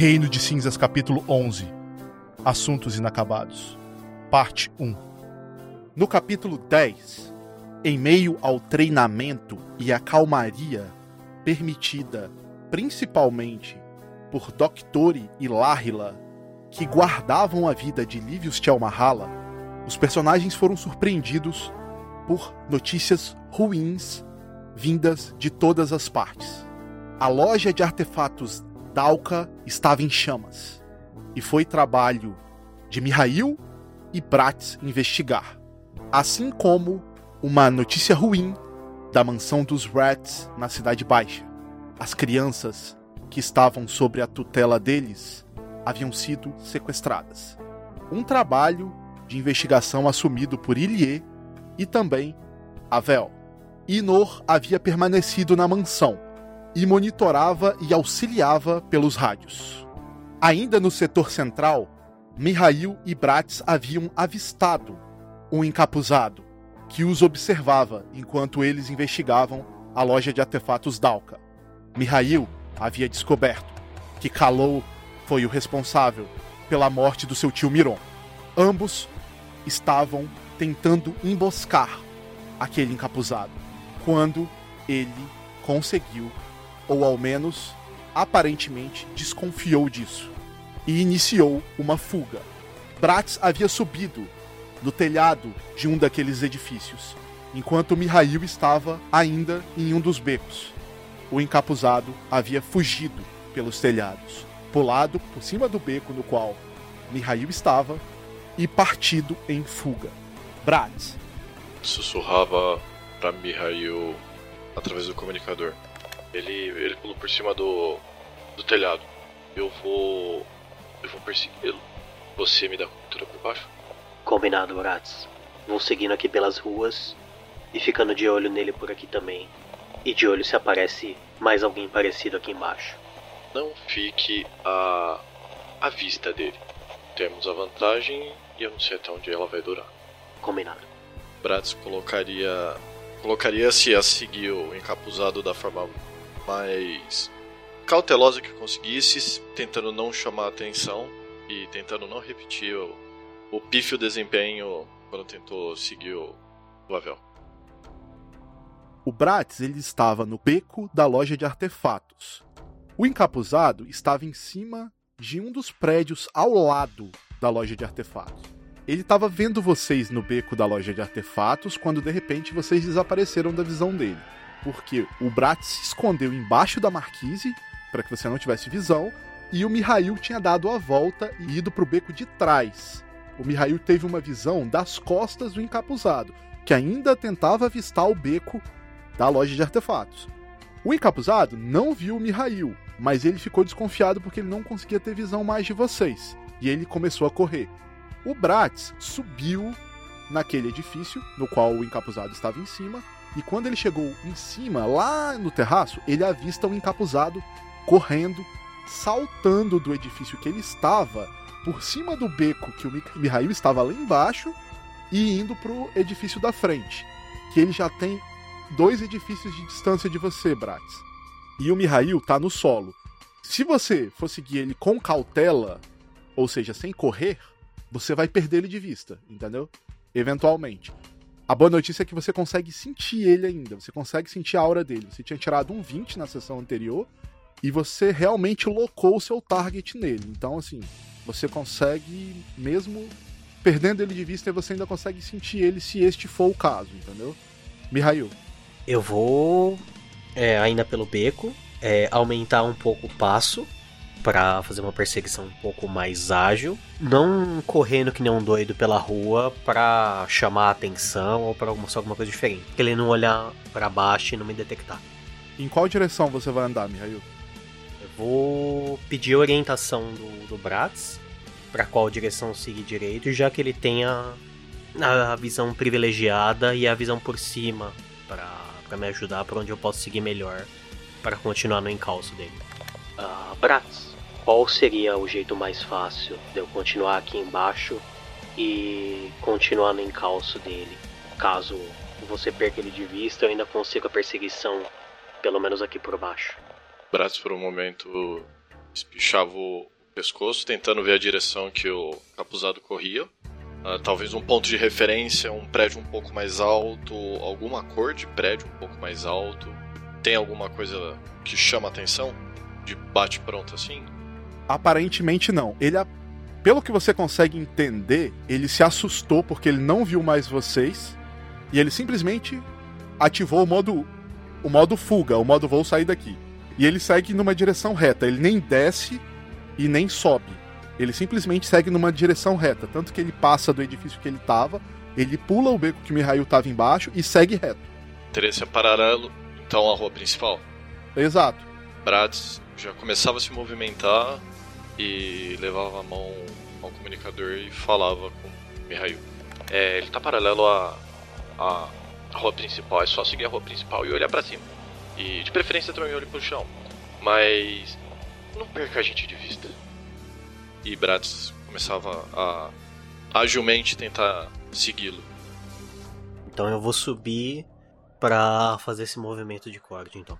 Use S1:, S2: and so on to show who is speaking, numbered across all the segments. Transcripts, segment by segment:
S1: Reino de Cinzas, capítulo 11 Assuntos Inacabados, parte 1 No capítulo 10, em meio ao treinamento e à calmaria permitida principalmente por Doctori e Lahila, que guardavam a vida de Livius Thelmahala, os personagens foram surpreendidos por notícias ruins vindas de todas as partes. A loja de artefatos Dalka estava em chamas, e foi trabalho de Mihail e Bratz investigar, assim como uma notícia ruim da mansão dos Rats na Cidade Baixa. As crianças que estavam sob a tutela deles haviam sido sequestradas. Um trabalho de investigação assumido por Ilie e também Avel. Inor havia permanecido na mansão e monitorava e auxiliava pelos rádios. Ainda no setor central, Mihail e Bratz haviam avistado um encapuzado que os observava enquanto eles investigavam a loja de artefatos Dalka. Mihail havia descoberto que Kalou foi o responsável pela morte do seu tio Miron. Ambos estavam tentando emboscar aquele encapuzado quando ele conseguiu ou ao menos aparentemente desconfiou disso e iniciou uma fuga. Bratz havia subido no telhado de um daqueles edifícios, enquanto Mihail estava ainda em um dos becos. O encapuzado havia fugido pelos telhados, pulado por cima do beco no qual Mihail estava e partido em fuga. Bratz
S2: sussurrava para Mihail através do comunicador. Ele, ele pulou por cima do, do telhado. Eu vou. Eu vou persegui-lo. Você me dá cultura por baixo?
S3: Combinado, Horatz. Vou seguindo aqui pelas ruas e ficando de olho nele por aqui também. E de olho se aparece mais alguém parecido aqui embaixo.
S2: Não fique à, à vista dele. Temos a vantagem e eu não sei até onde ela vai durar.
S3: Combinado.
S2: Bratz colocaria. Colocaria-se a seguir o encapuzado da forma mais cautelosa que conseguisse, tentando não chamar atenção e tentando não repetir o, o pífio desempenho quando tentou seguir o, o Avel.
S1: O Bratz ele estava no beco da loja de artefatos. O encapuzado estava em cima de um dos prédios ao lado da loja de artefatos. Ele estava vendo vocês no beco da loja de artefatos quando de repente vocês desapareceram da visão dele porque o Brat se escondeu embaixo da marquise para que você não tivesse visão e o Mihail tinha dado a volta e ido para o beco de trás. O Mihail teve uma visão das costas do encapuzado, que ainda tentava avistar o beco da loja de artefatos. O encapuzado não viu o Mihail, mas ele ficou desconfiado porque ele não conseguia ter visão mais de vocês, e ele começou a correr. O Bratz subiu naquele edifício no qual o encapuzado estava em cima e quando ele chegou em cima, lá no terraço, ele avista um encapuzado correndo, saltando do edifício que ele estava, por cima do beco que o Mihail estava lá embaixo, e indo pro edifício da frente. Que ele já tem dois edifícios de distância de você, Bratz. E o Mihail tá no solo. Se você for seguir ele com cautela, ou seja, sem correr, você vai perder ele de vista, entendeu? Eventualmente. A boa notícia é que você consegue sentir ele ainda, você consegue sentir a aura dele. Você tinha tirado um 20 na sessão anterior e você realmente locou o seu target nele. Então, assim, você consegue, mesmo perdendo ele de vista, você ainda consegue sentir ele se este for o caso, entendeu? Mihail.
S3: Eu vou, é, ainda pelo beco, é, aumentar um pouco o passo para fazer uma perseguição um pouco mais ágil, não correndo que nem um doido pela rua para chamar a atenção ou para mostrar alguma coisa diferente. Ele não olhar para baixo e não me detectar.
S1: Em qual direção você vai andar, Mihail?
S3: Eu vou pedir orientação do, do Bratz para qual direção seguir direito, já que ele tenha a visão privilegiada e a visão por cima para me ajudar para onde eu posso seguir melhor para continuar no encalço dele. Uh, Bratz, qual seria o jeito mais fácil de eu continuar aqui embaixo e continuar no encalço dele. Caso você perca ele de vista, eu ainda consigo a perseguição, pelo menos aqui por baixo.
S2: Braço por um momento espichava o pescoço, tentando ver a direção que o capuzado corria. Uh, talvez um ponto de referência, um prédio um pouco mais alto, alguma cor de prédio um pouco mais alto. Tem alguma coisa que chama atenção? De bate-pronto assim?
S1: Aparentemente não. Ele, pelo que você consegue entender, ele se assustou porque ele não viu mais vocês e ele simplesmente ativou o modo o modo fuga, o modo vou sair daqui. E ele segue numa direção reta, ele nem desce e nem sobe. Ele simplesmente segue numa direção reta, tanto que ele passa do edifício que ele estava, ele pula o beco que o Mihail estava embaixo e segue reto.
S2: Interesse é paralelo, então, à rua principal?
S1: Exato.
S2: Brads já começava a se movimentar e levava a mão ao comunicador e falava com Mihail.
S4: É, ele está paralelo à, à rua principal, é só seguir a rua principal e olhar para cima. E de preferência também olhe pro chão. Mas não perca a gente de vista
S2: e Bratz começava a agilmente tentar segui-lo.
S3: Então eu vou subir para fazer esse movimento de corte, então,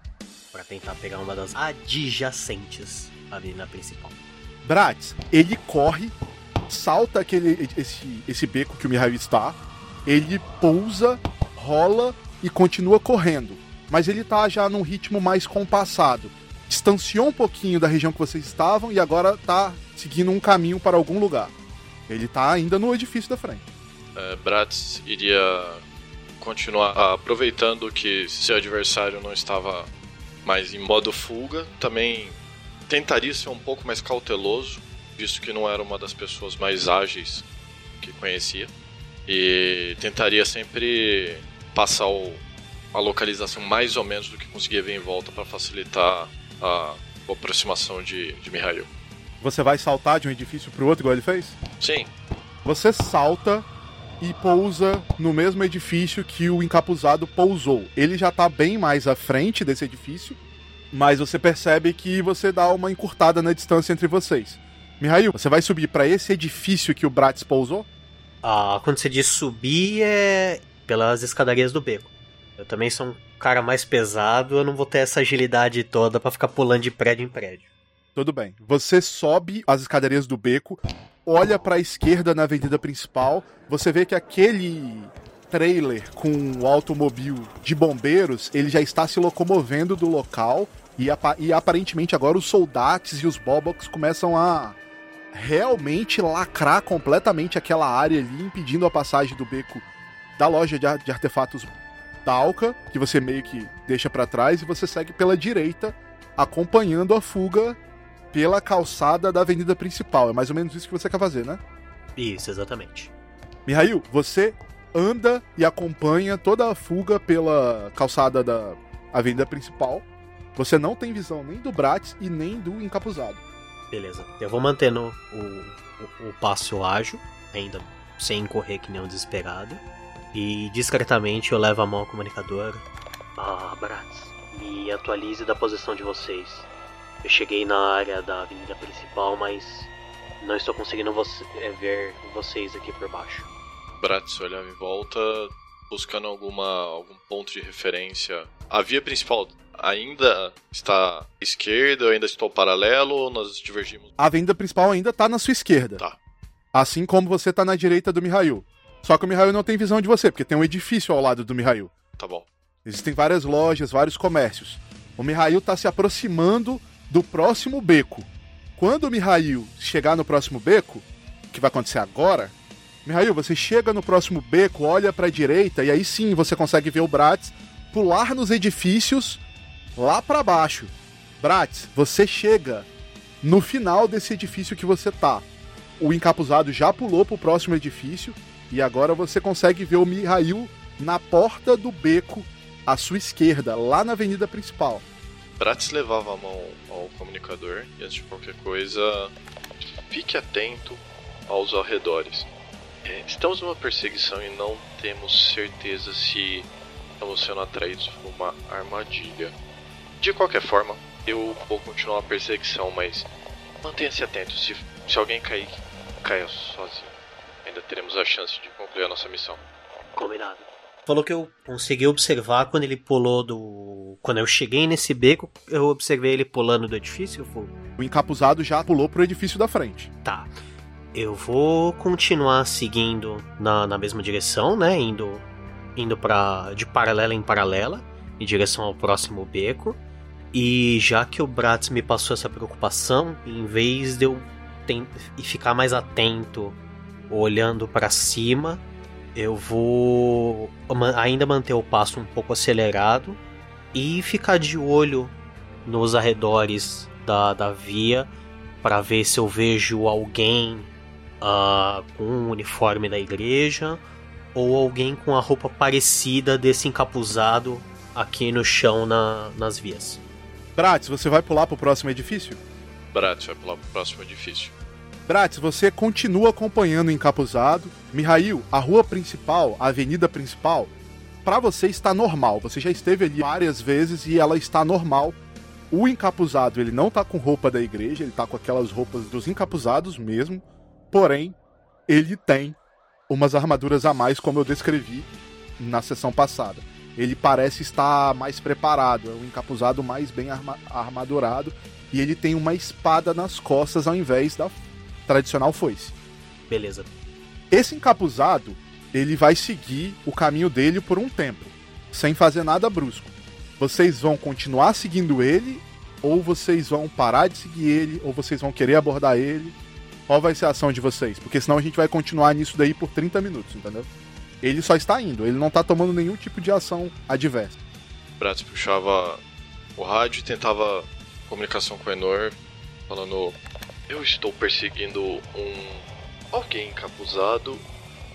S3: para tentar pegar uma das adjacentes ali na principal.
S1: Bratz, ele corre, salta aquele esse esse beco que o Mihail está, ele pousa, rola e continua correndo, mas ele tá já num ritmo mais compassado. Distanciou um pouquinho da região que vocês estavam e agora tá seguindo um caminho para algum lugar. Ele tá ainda no edifício da frente.
S2: É, Bratz iria continuar aproveitando que seu adversário não estava mais em modo fuga, também tentaria ser um pouco mais cauteloso, visto que não era uma das pessoas mais ágeis que conhecia, e tentaria sempre passar o, a localização mais ou menos do que conseguia ver em volta para facilitar a, aproximação de, de Mihail.
S1: Você vai saltar de um edifício pro outro, igual ele fez?
S2: Sim.
S1: Você salta e pousa no mesmo edifício que o encapuzado pousou. Ele já tá bem mais à frente desse edifício, mas você percebe que você dá uma encurtada na distância entre vocês. Mihail, você vai subir para esse edifício que o Bratz pousou?
S3: Ah, quando você diz subir é pelas escadarias do beco. Eu também sou um cara mais pesado, eu não vou ter essa agilidade toda para ficar pulando de prédio em prédio.
S1: Tudo bem. Você sobe as escadarias do beco, olha para a esquerda na avenida principal, você vê que aquele trailer com o automóvel de bombeiros, ele já está se locomovendo do local e, e aparentemente agora os soldados e os bobox começam a realmente lacrar completamente aquela área ali, impedindo a passagem do beco da loja de, de artefatos Dalka, que você meio que deixa para trás e você segue pela direita, acompanhando a fuga pela calçada da avenida principal. É mais ou menos isso que você quer fazer, né?
S3: Isso, exatamente.
S1: Mihail, você anda e acompanha toda a fuga pela calçada da avenida principal. Você não tem visão nem do Bratz e nem do encapuzado.
S3: Beleza. Eu vou mantendo o, o, o passo ágil, ainda sem correr que nem um desesperado. E discretamente eu levo a mão ao comunicador. Ah, Bratz, me atualize da posição de vocês. Eu cheguei na área da avenida principal, mas não estou conseguindo é, ver vocês aqui por baixo.
S2: Bratz olhava em volta, buscando alguma algum ponto de referência. A via principal ainda está à esquerda, eu ainda estou paralelo ou nós divergimos?
S1: A avenida principal ainda está na sua esquerda.
S2: Tá.
S1: Assim como você está na direita do Mihail. Só que o Mihail não tem visão de você, porque tem um edifício ao lado do Mihail.
S2: Tá bom.
S1: Existem várias lojas, vários comércios. O Mihail está se aproximando do próximo beco. Quando o Mihail chegar no próximo beco, que vai acontecer agora, Mihail, você chega no próximo beco, olha para a direita e aí sim você consegue ver o Bratz pular nos edifícios lá para baixo. Bratz, você chega no final desse edifício que você tá. O encapuzado já pulou pro próximo edifício e agora você consegue ver o Mihail na porta do beco à sua esquerda, lá na avenida principal.
S2: Bratz levava a mão ao comunicador e, antes de qualquer coisa, fique atento aos arredores. É, estamos numa perseguição e não temos certeza se estamos sendo atraídos por uma armadilha. De qualquer forma, eu vou continuar a perseguição, mas mantenha-se atento. Se, se alguém cair, caia sozinho. Ainda teremos a chance de concluir a nossa missão.
S3: Combinado. falou que eu consegui observar quando ele pulou do. Quando eu cheguei nesse beco, eu observei ele pulando do edifício? Foi...
S1: O encapuzado já pulou pro edifício da frente.
S3: Tá. Eu vou continuar seguindo na, na mesma direção, né? Indo, indo pra, de paralela em paralela, em direção ao próximo beco. E já que o Bratz me passou essa preocupação, em vez de eu ficar mais atento, olhando para cima, eu vou ainda manter o passo um pouco acelerado e ficar de olho nos arredores da, da via para ver se eu vejo alguém uh, com o uniforme da igreja ou alguém com a roupa parecida desse encapuzado aqui no chão na, nas vias.
S1: Bratz, você vai pular pro próximo edifício?
S2: Bratz vai pular pro próximo edifício.
S1: Bratz, você continua acompanhando o encapuzado. Mihail, a rua principal, a avenida principal, para você está normal. Você já esteve ali várias vezes e ela está normal. O encapuzado, ele não tá com roupa da igreja, ele tá com aquelas roupas dos encapuzados mesmo. Porém, ele tem umas armaduras a mais, como eu descrevi na sessão passada. Ele parece estar mais preparado, é um encapuzado mais bem arma armadurado e ele tem uma espada nas costas ao invés da tradicional foice.
S3: Beleza.
S1: Esse encapuzado, ele vai seguir o caminho dele por um tempo, sem fazer nada brusco. Vocês vão continuar seguindo ele, ou vocês vão parar de seguir ele, ou vocês vão querer abordar ele. Qual vai ser a ação de vocês? Porque senão a gente vai continuar nisso daí por 30 minutos, entendeu? Ele só está indo, ele não está tomando nenhum tipo de ação adversa.
S2: Bratz puxava o rádio e tentava comunicação com o Enor, falando eu estou perseguindo um alguém encapuzado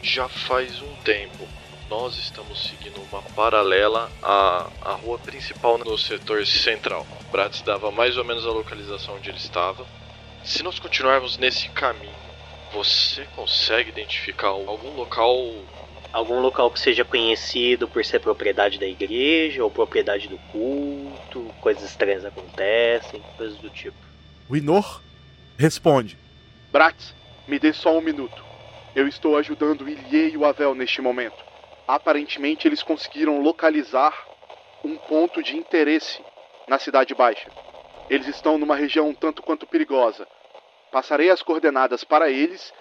S2: já faz um tempo. Nós estamos seguindo uma paralela à, à rua principal no setor central. Bratz dava mais ou menos a localização onde ele estava. Se nós continuarmos nesse caminho, você consegue identificar algum local
S3: algum local que seja conhecido por ser propriedade da igreja ou propriedade do culto, coisas estranhas acontecem, coisas do tipo.
S1: O Inor Responde.
S5: Bratz, me dê só um minuto. Eu estou ajudando Ilie e o Avel neste momento. Aparentemente eles conseguiram localizar um ponto de interesse na Cidade Baixa. Eles estão numa região um tanto quanto perigosa. Passarei as coordenadas para eles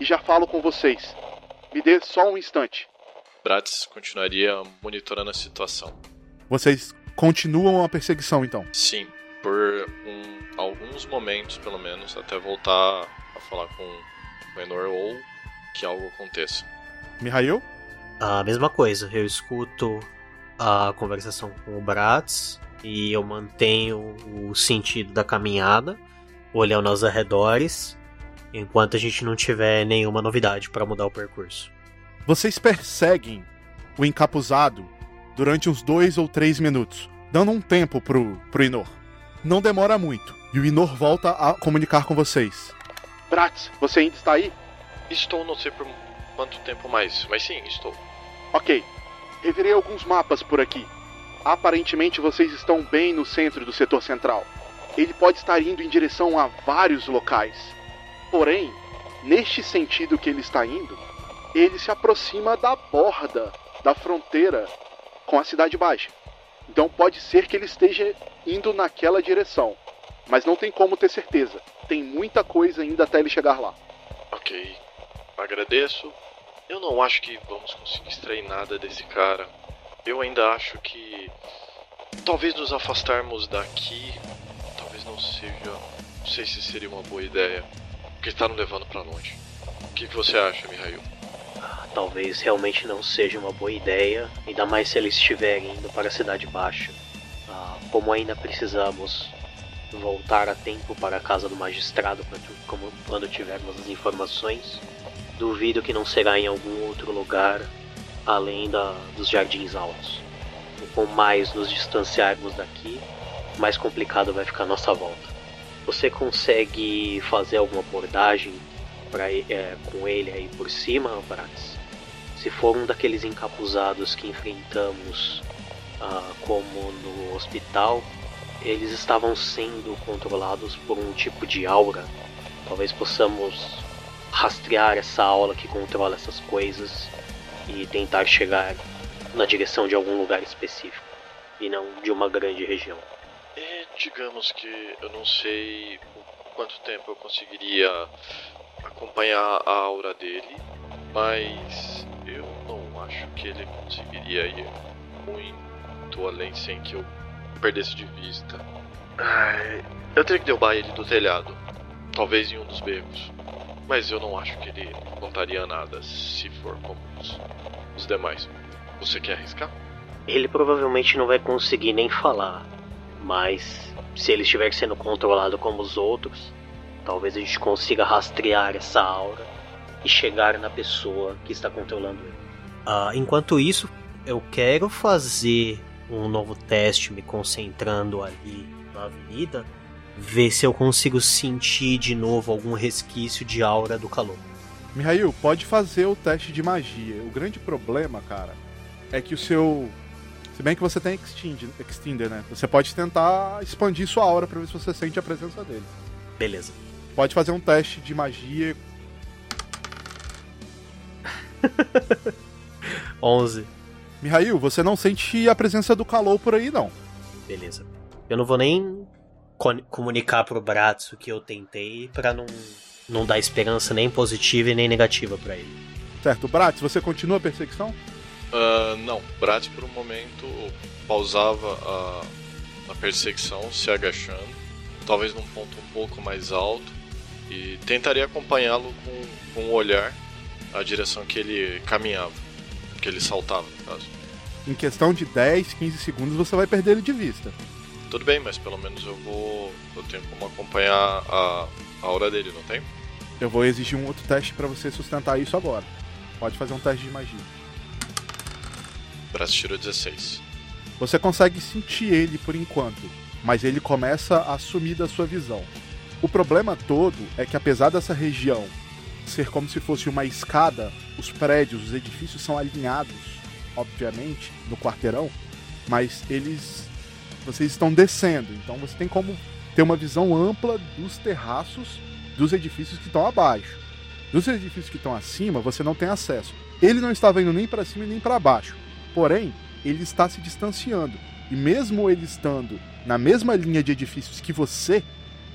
S5: e já falo com vocês. Me dê só um instante.
S2: Bratz continuaria monitorando a situação.
S1: Vocês continuam a perseguição então?
S2: Sim, por um alguns momentos, pelo menos, até voltar a falar com o menor ou que algo aconteça.
S1: Mihail?
S3: A mesma coisa, eu escuto a conversação com o Bratz e eu mantenho o sentido da caminhada, olhando aos arredores, enquanto a gente não tiver nenhuma novidade para mudar o percurso.
S1: Vocês perseguem o encapuzado durante uns dois ou três minutos, dando um tempo pro, pro Inor. Não demora muito. E o Inor volta a comunicar com vocês.
S5: Bratz, você ainda está aí?
S2: Estou, não sei por quanto tempo mais, mas sim, estou.
S5: Ok. Revirei alguns mapas por aqui. Aparentemente vocês estão bem no centro do setor central. Ele pode estar indo em direção a vários locais. Porém, neste sentido que ele está indo, ele se aproxima da borda da fronteira com a Cidade Baixa. Então pode ser que ele esteja indo naquela direção mas não tem como ter certeza. Tem muita coisa ainda até ele chegar lá.
S2: Ok, agradeço. Eu não acho que vamos conseguir extrair nada desse cara. Eu ainda acho que talvez nos afastarmos daqui, talvez não seja, não sei se seria uma boa ideia, porque está nos levando para longe. O que, que você acha, Mihail?
S3: Talvez realmente não seja uma boa ideia, ainda mais se eles estiverem indo para a Cidade Baixa. Ah, como ainda precisamos voltar a tempo para a casa do magistrado quando, quando tivermos as informações. Duvido que não será em algum outro lugar além da, dos jardins altos. Com mais nos distanciarmos daqui, mais complicado vai ficar nossa volta. Você consegue fazer alguma abordagem pra, é, com ele aí por cima, Brax? Se for um daqueles encapuzados que enfrentamos ah, como no hospital, eles estavam sendo controlados por um tipo de aura. Talvez possamos rastrear essa aula que controla essas coisas e tentar chegar na direção de algum lugar específico e não de uma grande região.
S2: Digamos que eu não sei quanto tempo eu conseguiria acompanhar a aura dele, mas eu não acho que ele conseguiria ir muito além sem que eu perdesse de vista. Ai, eu teria que derrubar ele do telhado, talvez em um dos becos, mas eu não acho que ele contaria nada se for como os, os demais. Você quer arriscar?
S3: Ele provavelmente não vai conseguir nem falar, mas se ele estiver sendo controlado como os outros, talvez a gente consiga rastrear essa aura e chegar na pessoa que está controlando ele. Uh, enquanto isso, eu quero fazer um novo teste me concentrando ali na avenida, ver se eu consigo sentir de novo algum resquício de aura do calor.
S1: Mihail, pode fazer o teste de magia. O grande problema, cara, é que o seu. Se bem que você tem Extend, Extender, né? Você pode tentar expandir sua aura pra ver se você sente a presença dele.
S3: Beleza.
S1: Pode fazer um teste de magia.
S3: 11.
S1: Mihail, você não sente a presença do calor por aí, não.
S3: Beleza. Eu não vou nem comunicar pro Bratso que eu tentei para não, não dar esperança nem positiva e nem negativa para ele.
S1: Certo. Bratz, você continua a perseguição?
S2: Uh, não. Bratz, por um momento, pausava a, a perseguição, se agachando, talvez num ponto um pouco mais alto, e tentaria acompanhá-lo com, com o olhar a direção que ele caminhava, que ele saltava, no caso.
S1: Em questão de 10, 15 segundos você vai perder ele de vista.
S2: Tudo bem, mas pelo menos eu vou. Eu tenho como acompanhar a, a hora dele, não tem?
S1: Eu vou exigir um outro teste para você sustentar isso agora. Pode fazer um teste de magia.
S2: Braço tirou 16.
S1: Você consegue sentir ele por enquanto, mas ele começa a sumir da sua visão. O problema todo é que apesar dessa região ser como se fosse uma escada, os prédios, os edifícios são alinhados, obviamente, no quarteirão, mas eles vocês estão descendo, então você tem como ter uma visão ampla dos terraços dos edifícios que estão abaixo. Dos edifícios que estão acima, você não tem acesso. Ele não estava indo nem para cima nem para baixo. Porém, ele está se distanciando. E mesmo ele estando na mesma linha de edifícios que você,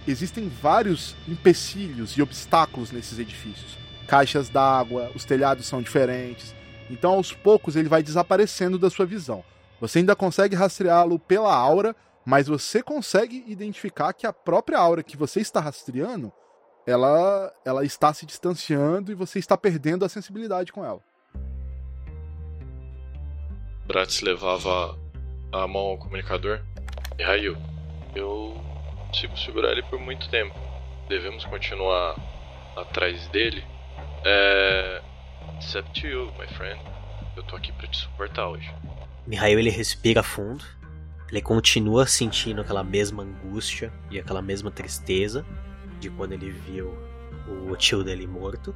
S1: existem vários empecilhos e obstáculos nesses edifícios. Caixas d'água, os telhados são diferentes. Então, aos poucos, ele vai desaparecendo da sua visão. Você ainda consegue rastreá-lo pela aura, mas você consegue identificar que a própria aura que você está rastreando, ela, ela está se distanciando e você está perdendo a sensibilidade com ela.
S2: Bratz levava a mão ao comunicador. E Raio, eu consigo segurar ele por muito tempo. Devemos continuar atrás dele. É. It's up to you, my friend. Eu tô aqui para te suportar hoje.
S3: Mihail ele respira fundo. Ele continua sentindo aquela mesma angústia e aquela mesma tristeza de quando ele viu o tio dele morto.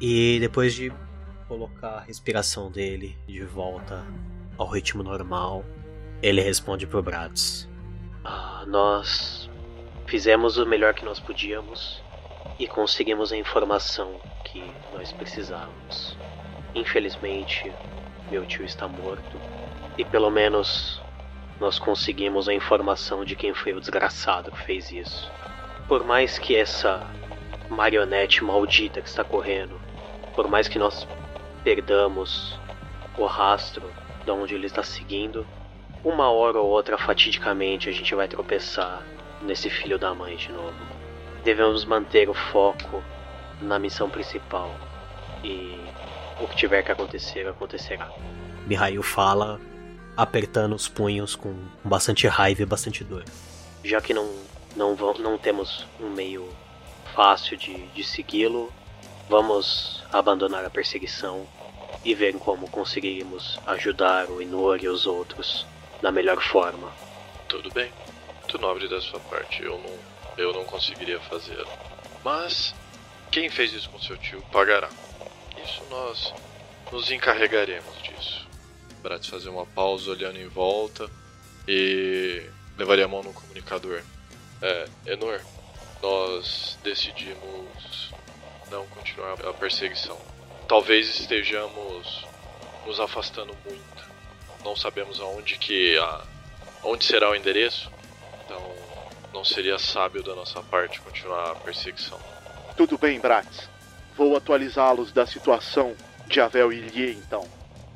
S3: E depois de colocar a respiração dele de volta ao ritmo normal, ele responde pro Bratz: ah, Nós Fizemos o melhor que nós podíamos e conseguimos a informação que nós precisávamos. Infelizmente, meu tio está morto e pelo menos nós conseguimos a informação de quem foi o desgraçado que fez isso. Por mais que essa marionete maldita que está correndo, por mais que nós perdamos o rastro de onde ele está seguindo, uma hora ou outra fatidicamente a gente vai tropeçar nesse filho da mãe de novo. Devemos manter o foco na missão principal e o que tiver que acontecer, acontecerá. Mihail fala, apertando os punhos com bastante raiva e bastante dor. Já que não, não, não temos um meio fácil de, de segui-lo, vamos abandonar a perseguição e ver como conseguiremos ajudar o Inor e os outros da melhor forma.
S2: Tudo bem muito nobre da sua parte. Eu não, eu não conseguiria fazer. Mas quem fez isso com seu tio pagará. Isso nós nos encarregaremos disso. Bratz fazer uma pausa olhando em volta e levaria a mão no comunicador. É, Enor, nós decidimos não continuar a perseguição. Talvez estejamos nos afastando muito não sabemos aonde que a, onde será o endereço. Então não seria sábio da nossa parte continuar a perseguição.
S6: Tudo bem, Bratz. Vou atualizá-los da situação de Avel e Ilie, então.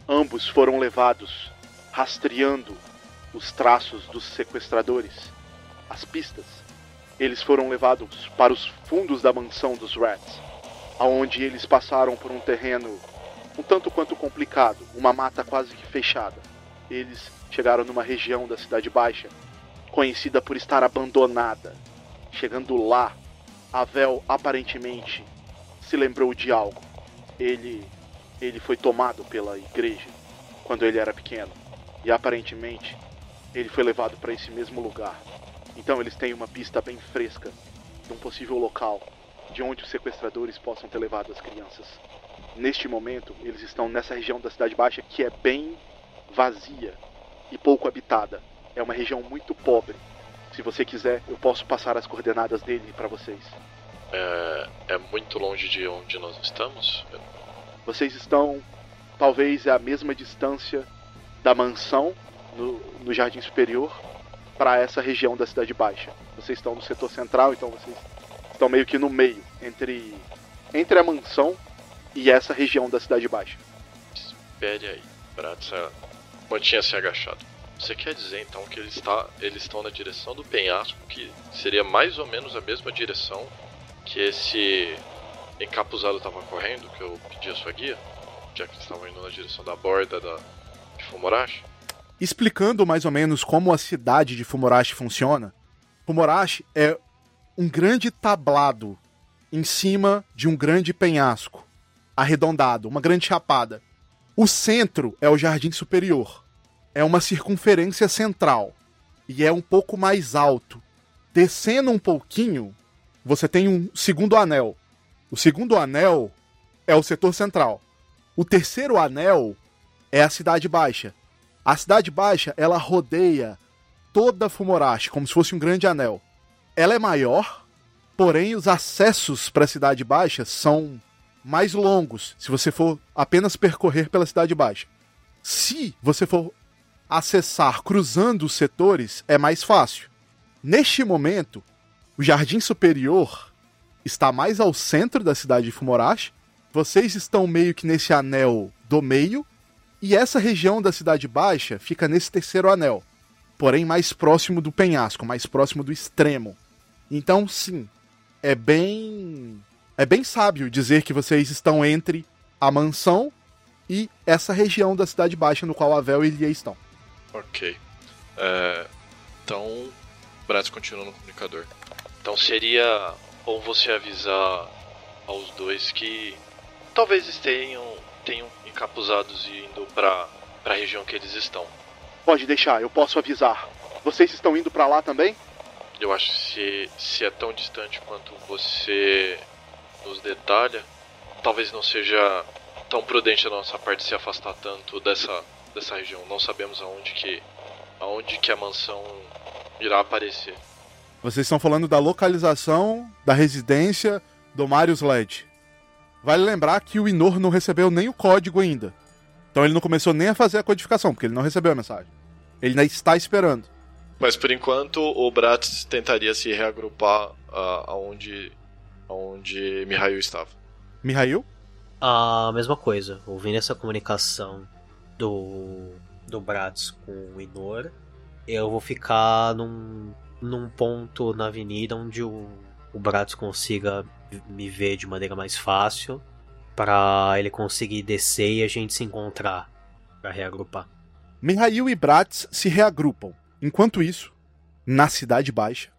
S6: Ambos foram levados rastreando os traços dos sequestradores, as pistas. Eles foram levados para os fundos da mansão dos Rats, aonde eles passaram por um terreno um tanto quanto complicado, uma mata quase que fechada. Eles chegaram numa região da Cidade Baixa, conhecida por estar abandonada. Chegando lá, Avel aparentemente se lembrou de algo. Ele ele foi tomado pela igreja quando ele era pequeno e aparentemente ele foi levado para esse mesmo lugar. Então eles têm uma pista bem fresca de um possível local de onde os sequestradores possam ter levado as crianças. Neste momento, eles estão nessa região da Cidade Baixa que é bem vazia e pouco habitada. É uma região muito pobre. Se você quiser, eu posso passar as coordenadas dele para vocês.
S2: É, é, muito longe de onde nós estamos?
S6: Vocês estão talvez à mesma distância da mansão no, no Jardim Superior para essa região da Cidade Baixa. Vocês estão no setor central, então vocês estão meio que no meio entre entre a mansão e essa região da Cidade Baixa.
S2: Espere aí, Bratza mantinha-se agachado. Você quer dizer então que ele está, eles estão na direção do penhasco, que seria mais ou menos a mesma direção que esse encapuzado estava correndo, que eu pedi a sua guia, já que eles estavam indo na direção da borda da, de Fumorashi?
S1: Explicando mais ou menos como a cidade de Fumorashi funciona, Fumorashi é um grande tablado em cima de um grande penhasco, arredondado, uma grande chapada. O centro é o jardim superior. É uma circunferência central e é um pouco mais alto. Descendo um pouquinho, você tem um segundo anel. O segundo anel é o setor central. O terceiro anel é a cidade baixa. A cidade baixa, ela rodeia toda Fumorashi como se fosse um grande anel. Ela é maior, porém os acessos para a cidade baixa são mais longos se você for apenas percorrer pela cidade baixa. Se você for acessar cruzando os setores, é mais fácil. Neste momento, o Jardim Superior está mais ao centro da cidade de Fumorashi. Vocês estão meio que nesse anel do meio. E essa região da Cidade Baixa fica nesse terceiro anel. Porém, mais próximo do penhasco, mais próximo do extremo. Então, sim, é bem. É bem sábio dizer que vocês estão entre a mansão e essa região da Cidade Baixa no qual a Vel e Lia estão.
S2: Ok. É, então, Bratz continua no comunicador. Então seria bom você avisar aos dois que talvez estejam tenham encapuzados e indo para para a região que eles estão.
S6: Pode deixar, eu posso avisar. Vocês estão indo para lá também?
S2: Eu acho que se, se é tão distante quanto você nos detalha, talvez não seja tão prudente da nossa parte se afastar tanto dessa, dessa região. Não sabemos aonde que, aonde que a mansão irá aparecer.
S1: Vocês estão falando da localização da residência do Marius Led. Vale lembrar que o Inor não recebeu nem o código ainda. Então ele não começou nem a fazer a codificação, porque ele não recebeu a mensagem. Ele ainda está esperando.
S7: Mas por enquanto o Bratz tentaria se reagrupar uh, aonde, aonde Mihail estava.
S1: Mihail?
S3: A mesma coisa. Ouvindo essa comunicação do, do Bratz com o Inor, eu vou ficar num num ponto na avenida onde o, o Bratz consiga me ver de maneira mais fácil para ele conseguir descer e a gente se encontrar para reagrupar.
S1: Mihail e Bratz se reagrupam. Enquanto isso, na Cidade Baixa,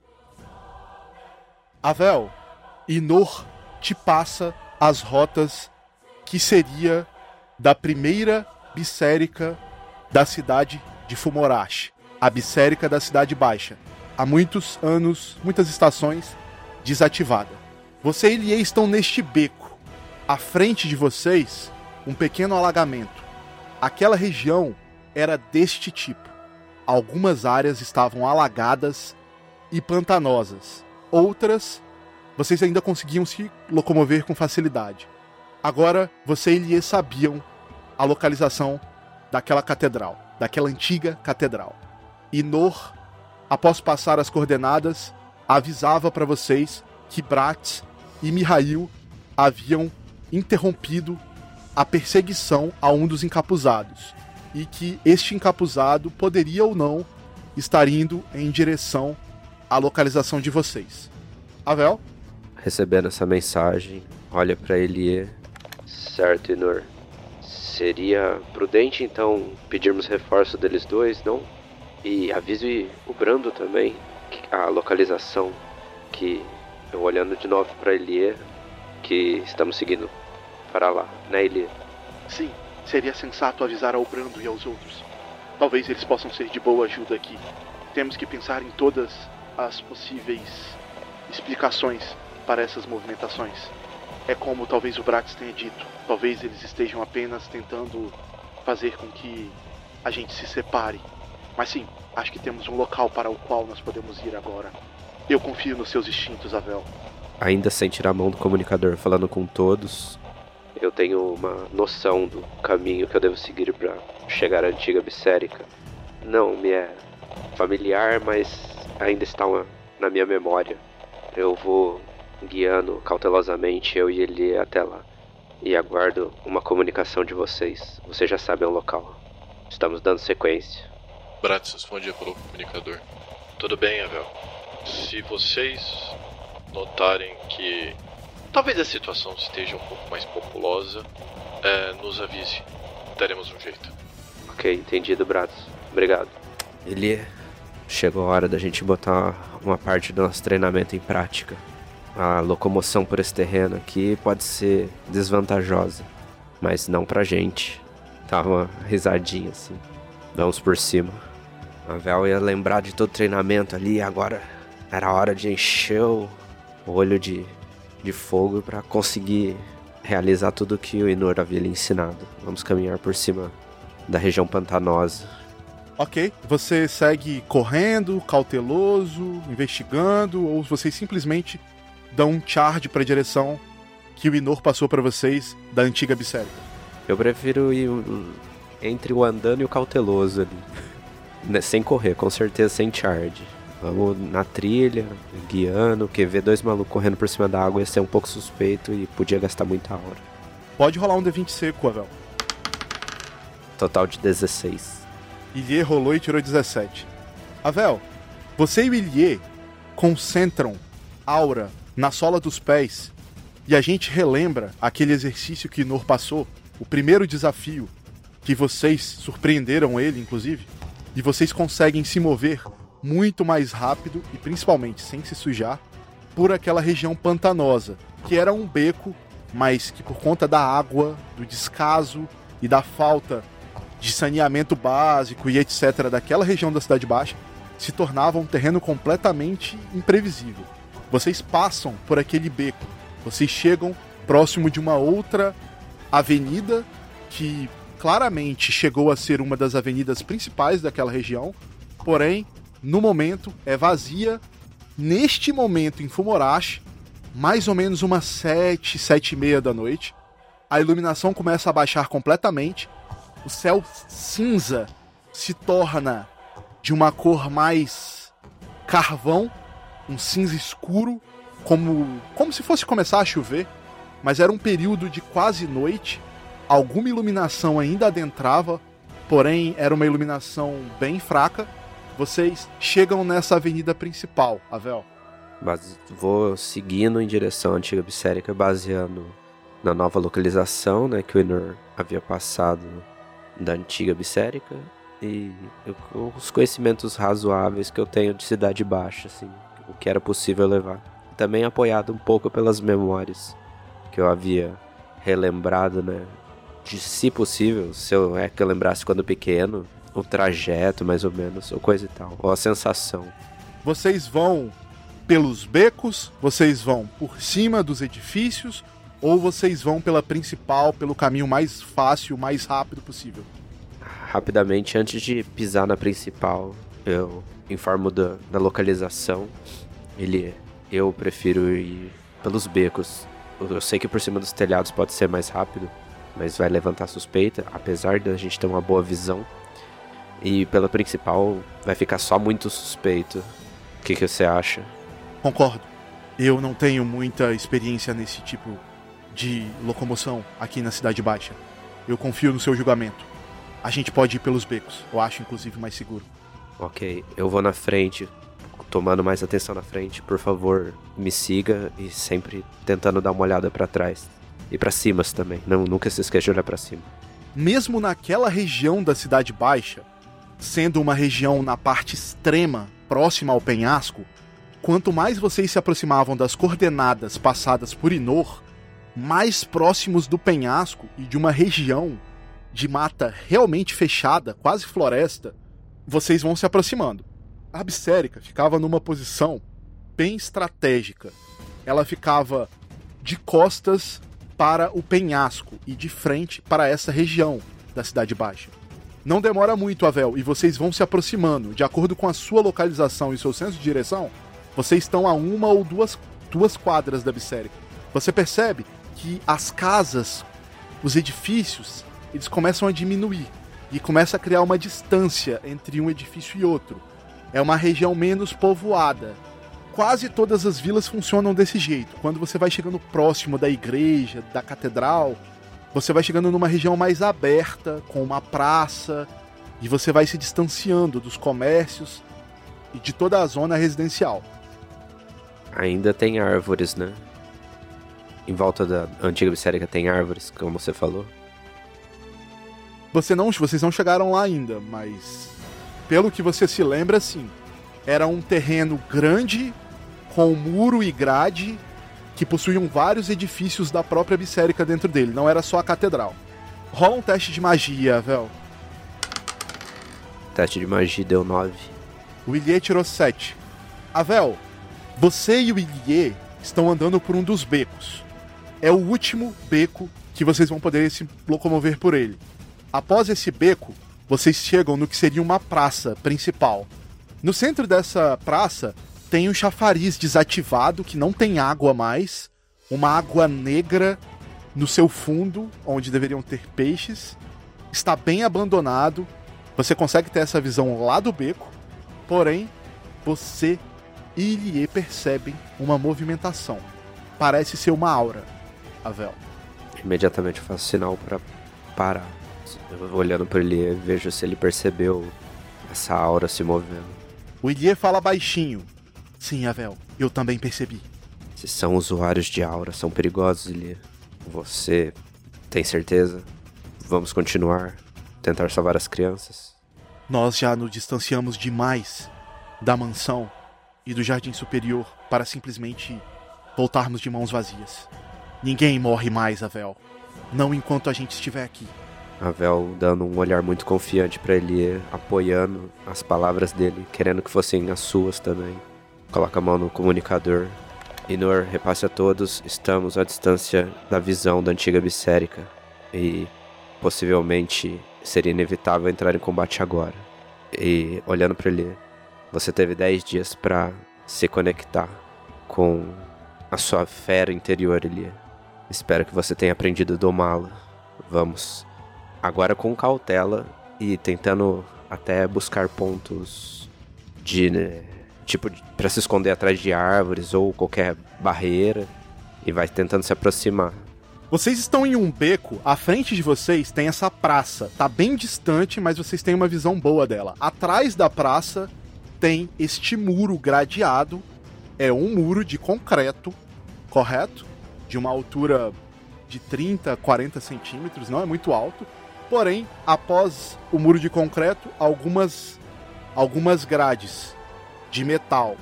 S1: Avel, Inor te passa as rotas que seria da primeira bisérica da cidade de Fumorashi, a bisérica da Cidade Baixa, há muitos anos, muitas estações, desativada. Você e Elie estão neste beco. À frente de vocês, um pequeno alagamento. Aquela região era deste tipo. Algumas áreas estavam alagadas e pantanosas. Outras, vocês ainda conseguiam se locomover com facilidade. Agora, você e sabiam a localização daquela catedral. daquela antiga catedral. E Nor, após passar as coordenadas, avisava para vocês que Bratz e Mihail haviam interrompido a perseguição a um dos encapuzados e que este encapuzado poderia ou não estar indo em direção à localização de vocês. Avel?
S8: Recebendo essa mensagem, olha para Elie. Certo, Inor. Seria prudente então pedirmos reforço deles dois, não? E avise o Brando também a localização que eu olhando de novo para Elie que estamos seguindo para lá, né, Elie?
S5: Sim, seria sensato avisar ao Brando e aos outros. Talvez eles possam ser de boa ajuda aqui. Temos que pensar em todas as possíveis explicações para essas movimentações. É como talvez o Brax tenha dito. Talvez eles estejam apenas tentando fazer com que a gente se separe. Mas sim, acho que temos um local para o qual nós podemos ir agora. Eu confio nos seus instintos, Avel.
S8: Ainda sem tirar a mão do comunicador, falando com todos, eu tenho uma noção do caminho que eu devo seguir para chegar à antiga Bissérica. Não me é familiar, mas ainda está uma, na minha memória. Eu vou guiando cautelosamente eu e ele até lá. E aguardo uma comunicação de vocês. Vocês já sabem o local. Estamos dando sequência.
S2: Bratz responde pelo comunicador. Tudo bem, Avel. Se vocês notarem que talvez a situação esteja um pouco mais populosa, é, nos avise. Daremos um jeito.
S8: Ok, entendido, Bratz. Obrigado. Ele chegou a hora da gente botar uma parte do nosso treinamento em prática. A locomoção por esse terreno aqui pode ser desvantajosa, mas não pra gente. Tava tá uma risadinha assim. Vamos por cima. A Vel ia lembrar de todo o treinamento ali, agora era hora de encher o olho de, de fogo para conseguir realizar tudo que o Inor havia lhe ensinado. Vamos caminhar por cima da região pantanosa
S1: Ok. Você segue correndo, cauteloso, investigando, ou vocês simplesmente dão um charge para a direção que o Inor passou para vocês da antiga Bissérica?
S8: Eu prefiro ir entre o andando e o cauteloso ali. Né, sem correr, com certeza sem charge. Vamos na trilha, guiando, porque ver dois malucos correndo por cima da água ia ser um pouco suspeito e podia gastar muita hora.
S1: Pode rolar um D20 seco, Avel.
S8: Total de 16.
S1: Ilie rolou e tirou 17. Avel, você e o Ilie concentram aura na sola dos pés e a gente relembra aquele exercício que Nor passou, o primeiro desafio que vocês surpreenderam ele, inclusive, e vocês conseguem se mover muito mais rápido e principalmente sem se sujar por aquela região pantanosa, que era um beco, mas que por conta da água, do descaso e da falta de saneamento básico e etc. daquela região da Cidade Baixa se tornava um terreno completamente imprevisível. Vocês passam por aquele beco, vocês chegam próximo de uma outra avenida que claramente chegou a ser uma das avenidas principais daquela região, porém, no momento é vazia. Neste momento em Fumorashi, mais ou menos umas sete, sete e meia da noite, a iluminação começa a baixar completamente o céu cinza se torna de uma cor mais carvão, um cinza escuro, como, como se fosse começar a chover, mas era um período de quase noite. Alguma iluminação ainda adentrava, porém era uma iluminação bem fraca. Vocês chegam nessa avenida principal, Avel.
S8: Vou seguindo em direção à antiga Bissérica, baseando na nova localização né, que o Enor havia passado da antiga Bissérica e eu, os conhecimentos razoáveis que eu tenho de Cidade Baixa, assim, o que era possível levar. Também apoiado um pouco pelas memórias que eu havia relembrado, né? De se possível, se eu é que eu lembrasse quando pequeno, o trajeto mais ou menos, ou coisa e tal, ou a sensação.
S1: Vocês vão pelos becos, vocês vão por cima dos edifícios, ou vocês vão pela principal, pelo caminho mais fácil, mais rápido possível?
S8: Rapidamente, antes de pisar na principal, eu informo da, da localização. Ele, eu prefiro ir pelos becos. Eu sei que por cima dos telhados pode ser mais rápido, mas vai levantar suspeita, apesar da gente ter uma boa visão. E pela principal vai ficar só muito suspeito. O que, que você acha?
S1: Concordo. Eu não tenho muita experiência nesse tipo de locomoção aqui na Cidade Baixa. Eu confio no seu julgamento. A gente pode ir pelos becos. Eu acho, inclusive, mais seguro.
S8: Ok, eu vou na frente, tomando mais atenção na frente. Por favor, me siga e sempre tentando dar uma olhada para trás. E para cima também. Não, nunca se esqueça de olhar para cima.
S1: Mesmo naquela região da Cidade Baixa, sendo uma região na parte extrema, próxima ao penhasco, quanto mais vocês se aproximavam das coordenadas passadas por Inor, mais próximos do penhasco e de uma região de mata realmente fechada, quase floresta, vocês vão se aproximando. A Absérica ficava numa posição bem estratégica. Ela ficava de costas para o penhasco e de frente para essa região da Cidade Baixa. Não demora muito, Avel, e vocês vão se aproximando. De acordo com a sua localização e seu senso de direção, vocês estão a uma ou duas, duas quadras da Bissérica. Você percebe que as casas, os edifícios, eles começam a diminuir e começa a criar uma distância entre um edifício e outro. É uma região menos povoada. Quase todas as vilas funcionam desse jeito. Quando você vai chegando próximo da igreja, da catedral, você vai chegando numa região mais aberta, com uma praça, e você vai se distanciando dos comércios e de toda a zona residencial.
S8: Ainda tem árvores, né? Em volta da antiga Bissérica tem árvores, como você falou.
S1: Você não, vocês não chegaram lá ainda, mas pelo que você se lembra, sim. Era um terreno grande com muro e grade que possuíam vários edifícios da própria Bissérica dentro dele, não era só a catedral. Rola um teste de magia, Vel.
S8: Teste de magia deu 9.
S1: O Ilie tirou 7. Avel, você e o Ilie estão andando por um dos becos. É o último beco que vocês vão poder se locomover por ele. Após esse beco, vocês chegam no que seria uma praça principal. No centro dessa praça tem um chafariz desativado que não tem água mais, uma água negra no seu fundo, onde deveriam ter peixes. Está bem abandonado. Você consegue ter essa visão lá do beco, porém você e Ilie percebem uma movimentação. Parece ser uma aura, Avel.
S8: Imediatamente eu faço sinal para parar. Eu olhando para ele, vejo se ele percebeu essa aura se movendo.
S1: O Ilie fala baixinho. Sim, Avel, eu também percebi.
S8: Se são usuários de aura, são perigosos, Ilie. Você tem certeza? Vamos continuar? Tentar salvar as crianças?
S1: Nós já nos distanciamos demais da mansão e do jardim superior para simplesmente voltarmos de mãos vazias. Ninguém morre mais, Avel. Não enquanto a gente estiver aqui.
S8: A Vel dando um olhar muito confiante para ele, apoiando as palavras dele, querendo que fossem as suas também. Coloca a mão no comunicador. Inor, repasse a todos, estamos à distância da visão da antiga Bissérica e possivelmente seria inevitável entrar em combate agora. E olhando para ele, você teve 10 dias para se conectar com a sua fera interior, Elia. Espero que você tenha aprendido a domá-la. Vamos agora com cautela e tentando até buscar pontos de né, tipo para se esconder atrás de árvores ou qualquer barreira e vai tentando se aproximar.
S1: Vocês estão em um beco, à frente de vocês tem essa praça. Tá bem distante, mas vocês têm uma visão boa dela. Atrás da praça tem este muro gradeado. É um muro de concreto, correto? De uma altura de 30, 40 centímetros, não é muito alto. Porém, após o muro de concreto, algumas algumas grades de metal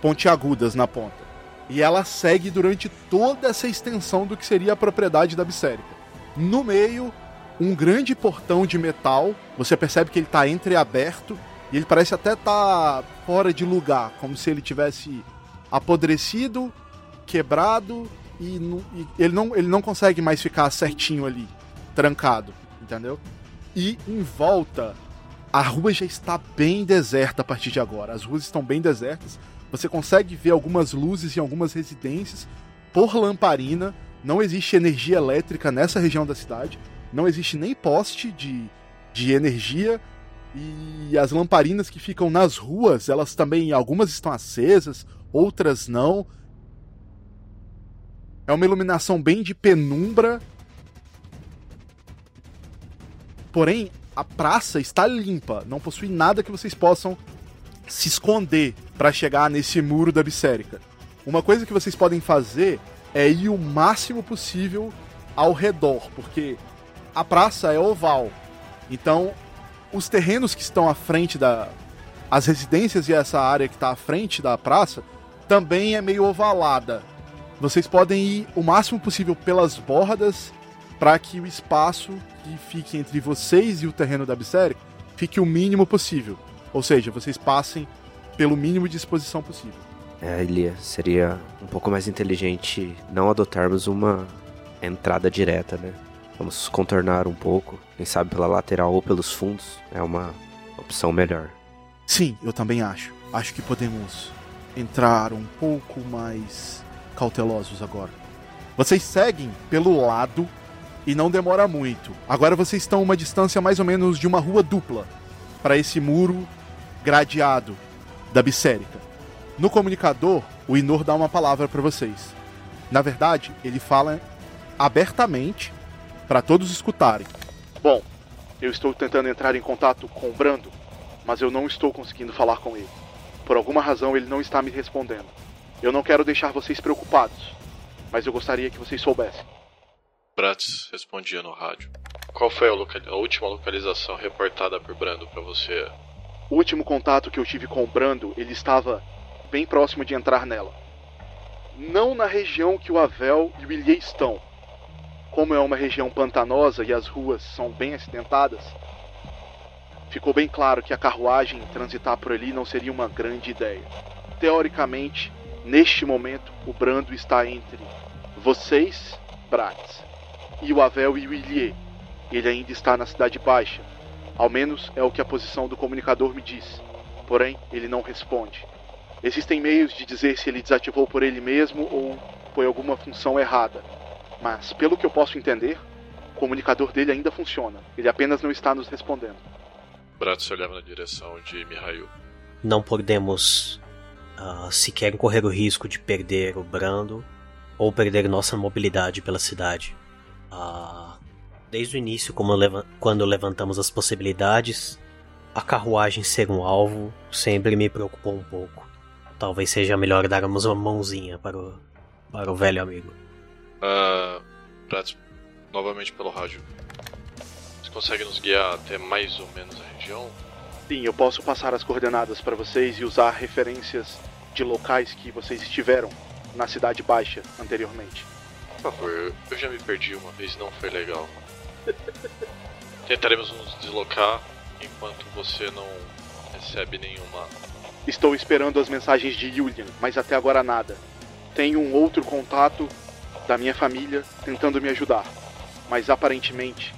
S1: pontiagudas na ponta. E ela segue durante toda essa extensão do que seria a propriedade da Bissérica. No meio, um grande portão de metal. Você percebe que ele está entreaberto e ele parece até estar tá fora de lugar, como se ele tivesse apodrecido, quebrado e, e ele, não, ele não consegue mais ficar certinho ali, trancado entendeu? E em volta, a rua já está bem deserta a partir de agora. As ruas estão bem desertas. Você consegue ver algumas luzes em algumas residências por lamparina. Não existe energia elétrica nessa região da cidade. Não existe nem poste de, de energia. E as lamparinas que ficam nas ruas, elas também, algumas estão acesas, outras não. É uma iluminação bem de penumbra. Porém, a praça está limpa, não possui nada que vocês possam se esconder para chegar nesse muro da Bissérica. Uma coisa que vocês podem fazer é ir o máximo possível ao redor, porque a praça é oval. Então, os terrenos que estão à frente da. As residências e essa área que está à frente da praça também é meio ovalada. Vocês podem ir o máximo possível pelas bordas para que o espaço que fique entre vocês e o terreno da Bissérica fique o mínimo possível. Ou seja, vocês passem pelo mínimo de exposição possível.
S8: É, Elia, seria um pouco mais inteligente não adotarmos uma entrada direta, né? Vamos contornar um pouco, quem sabe pela lateral ou pelos fundos, é uma opção melhor.
S1: Sim, eu também acho. Acho que podemos entrar um pouco mais cautelosos agora. Vocês seguem pelo lado e não demora muito. Agora vocês estão a uma distância mais ou menos de uma rua dupla para esse muro gradeado da Bissérica. No comunicador, o Inor dá uma palavra para vocês. Na verdade, ele fala abertamente para todos escutarem.
S5: Bom, eu estou tentando entrar em contato com o Brando, mas eu não estou conseguindo falar com ele. Por alguma razão ele não está me respondendo. Eu não quero deixar vocês preocupados, mas eu gostaria que vocês soubessem.
S2: Bratz respondia no rádio. Qual foi a, a última localização reportada por Brando para você?
S5: O último contato que eu tive com o Brando, ele estava bem próximo de entrar nela. Não na região que o Avel e o Ilê estão, como é uma região pantanosa e as ruas são bem acidentadas, ficou bem claro que a carruagem transitar por ali não seria uma grande ideia. Teoricamente, neste momento, o Brando está entre vocês, Bratz, e o Avel e o Ilie. Ele ainda está na Cidade Baixa. Ao menos é o que a posição do comunicador me diz. Porém, ele não responde. Existem meios de dizer se ele desativou por ele mesmo ou foi alguma função errada. Mas, pelo que eu posso entender, o comunicador dele ainda funciona. Ele apenas não está nos respondendo.
S2: Bratz olhava na direção de Mihail.
S3: Não podemos uh, sequer correr o risco de perder o Brando ou perder nossa mobilidade pela cidade. Uh, desde o início, leva quando levantamos as possibilidades, a carruagem ser um alvo sempre me preocupou um pouco. Talvez seja melhor darmos uma mãozinha para o, para o velho amigo.
S2: Uh, Prats, novamente pelo rádio. Você consegue nos guiar até mais ou menos a região?
S5: Sim, eu posso passar as coordenadas para vocês e usar referências de locais que vocês estiveram na Cidade Baixa anteriormente.
S2: Por favor, eu já me perdi uma vez e não foi legal. Tentaremos nos deslocar enquanto você não recebe nenhuma.
S5: Estou esperando as mensagens de Julian, mas até agora nada. Tenho um outro contato da minha família tentando me ajudar, mas aparentemente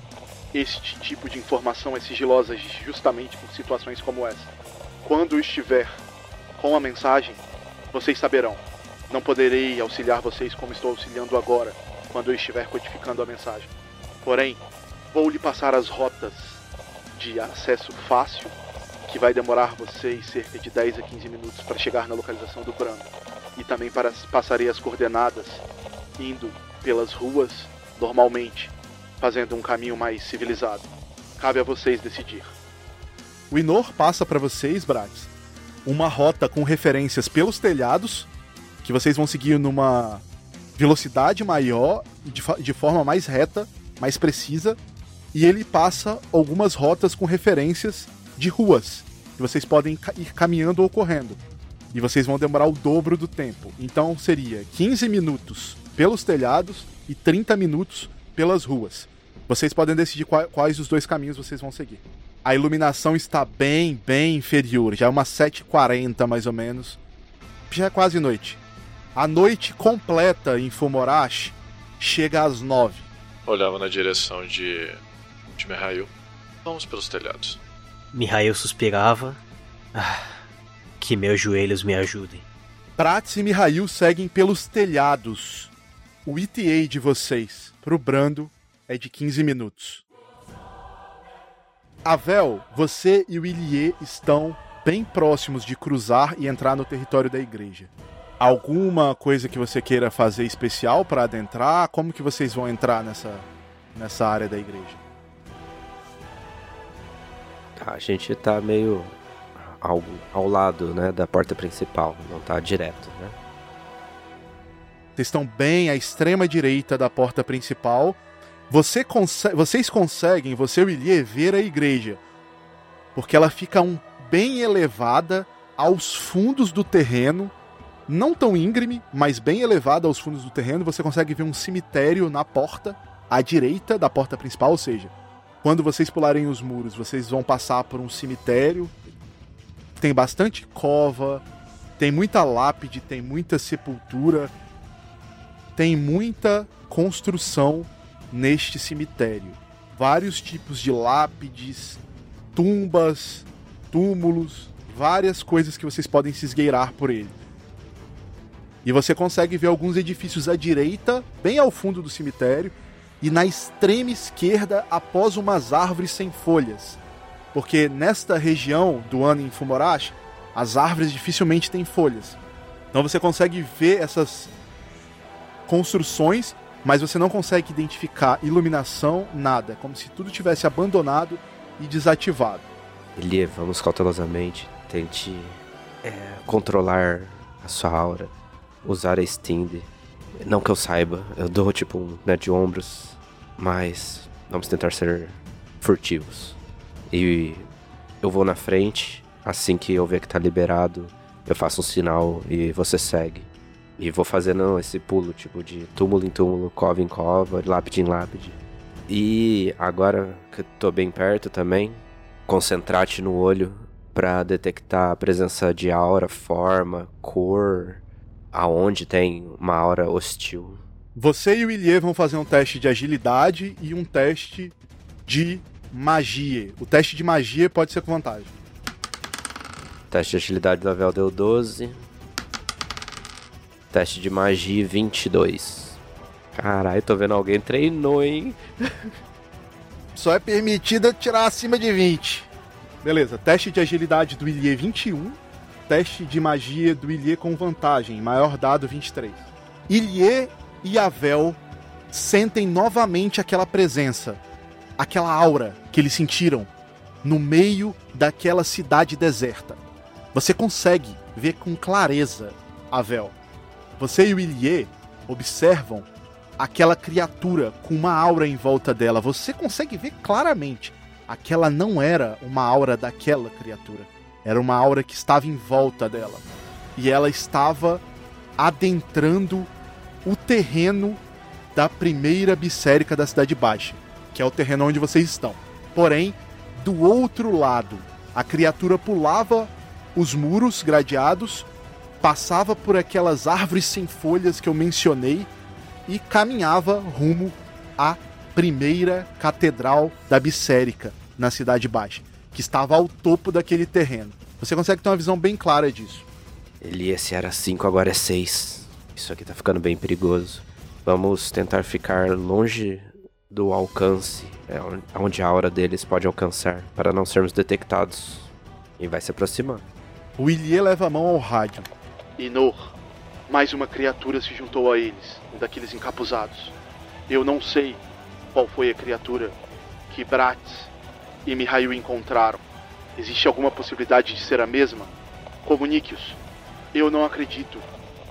S5: este tipo de informação é sigilosa justamente por situações como essa. Quando estiver com a mensagem, vocês saberão. Não poderei auxiliar vocês como estou auxiliando agora, quando eu estiver codificando a mensagem. Porém, vou lhe passar as rotas de acesso fácil, que vai demorar vocês cerca de 10 a 15 minutos para chegar na localização do Brando. E também para, passarei as coordenadas indo pelas ruas normalmente, fazendo um caminho mais civilizado. Cabe a vocês decidir.
S1: O Inor passa para vocês, Brax, uma rota com referências pelos telhados, que vocês vão seguir numa velocidade maior de, de forma mais reta, mais precisa, e ele passa algumas rotas com referências de ruas, que vocês podem ir caminhando ou correndo. E vocês vão demorar o dobro do tempo. Então seria 15 minutos pelos telhados e 30 minutos pelas ruas. Vocês podem decidir quais os dois caminhos vocês vão seguir. A iluminação está bem, bem inferior, já é umas 7h40 mais ou menos. Já é quase noite. A noite completa em Fumorashi chega às 9.
S2: Olhava na direção de, de Mihail. Vamos pelos telhados.
S3: Mihail suspirava. Ah, que meus joelhos me ajudem.
S1: Prats e Mihail seguem pelos telhados o ETA de vocês pro Brando é de 15 minutos. Avel, você e o Ilie estão bem próximos de cruzar e entrar no território da igreja. Alguma coisa que você queira fazer especial para adentrar? Como que vocês vão entrar nessa, nessa área da igreja?
S8: A gente tá meio ao, ao lado, né, da porta principal, não tá direto, né?
S1: Vocês estão bem à extrema direita da porta principal. Você conse vocês conseguem, você e o Ilie, ver a igreja. Porque ela fica um, bem elevada aos fundos do terreno. Não tão íngreme, mas bem elevada aos fundos do terreno. Você consegue ver um cemitério na porta, à direita da porta principal. Ou seja, quando vocês pularem os muros, vocês vão passar por um cemitério. Tem bastante cova, tem muita lápide, tem muita sepultura tem muita construção neste cemitério. Vários tipos de lápides, tumbas, túmulos, várias coisas que vocês podem se esgueirar por ele. E você consegue ver alguns edifícios à direita, bem ao fundo do cemitério, e na extrema esquerda, após umas árvores sem folhas. Porque nesta região do ano em Fumorashi, as árvores dificilmente têm folhas. Então você consegue ver essas construções, mas você não consegue identificar iluminação, nada. Como se tudo tivesse abandonado e desativado.
S8: Elie, vamos cautelosamente. Tente é, controlar a sua aura. Usar a Stind. Não que eu saiba, eu dou tipo um né, de ombros, mas vamos tentar ser furtivos. E eu vou na frente, assim que eu ver que tá liberado, eu faço um sinal e você segue. E vou fazendo esse pulo, tipo, de túmulo em túmulo, cova em cova, lápide em lápide. E agora que tô bem perto também, concentrar-te no olho para detectar a presença de aura, forma, cor, aonde tem uma aura hostil.
S1: Você e o Ilie vão fazer um teste de agilidade e um teste de magia. O teste de magia pode ser com vantagem.
S8: Teste de agilidade do Avel deu 12. Teste de magia 22. Caralho, tô vendo alguém treinou, hein?
S1: Só é permitida tirar acima de 20. Beleza, teste de agilidade do Ilie 21. Teste de magia do Ilie com vantagem, maior dado 23. Ilie e Avel sentem novamente aquela presença, aquela aura que eles sentiram no meio daquela cidade deserta. Você consegue ver com clareza Avel você e o Ilie observam aquela criatura com uma aura em volta dela. Você consegue ver claramente. Aquela não era uma aura daquela criatura. Era uma aura que estava em volta dela. E ela estava adentrando o terreno da primeira bisérica da Cidade Baixa, que é o terreno onde vocês estão. Porém, do outro lado, a criatura pulava os muros gradeados passava por aquelas árvores sem folhas que eu mencionei e caminhava rumo à primeira catedral da Bissérica, na Cidade Baixa, que estava ao topo daquele terreno. Você consegue ter uma visão bem clara disso.
S8: Ele esse era 5, agora é 6. Isso aqui tá ficando bem perigoso. Vamos tentar ficar longe do alcance, é onde a aura deles pode alcançar, para não sermos detectados. E vai se aproximar.
S1: O Ilie leva a mão ao rádio.
S5: Inor, mais uma criatura se juntou a eles, um daqueles encapuzados. Eu não sei qual foi a criatura que Bratz e Mihail encontraram. Existe alguma possibilidade de ser a mesma? Comunique-os. Eu não acredito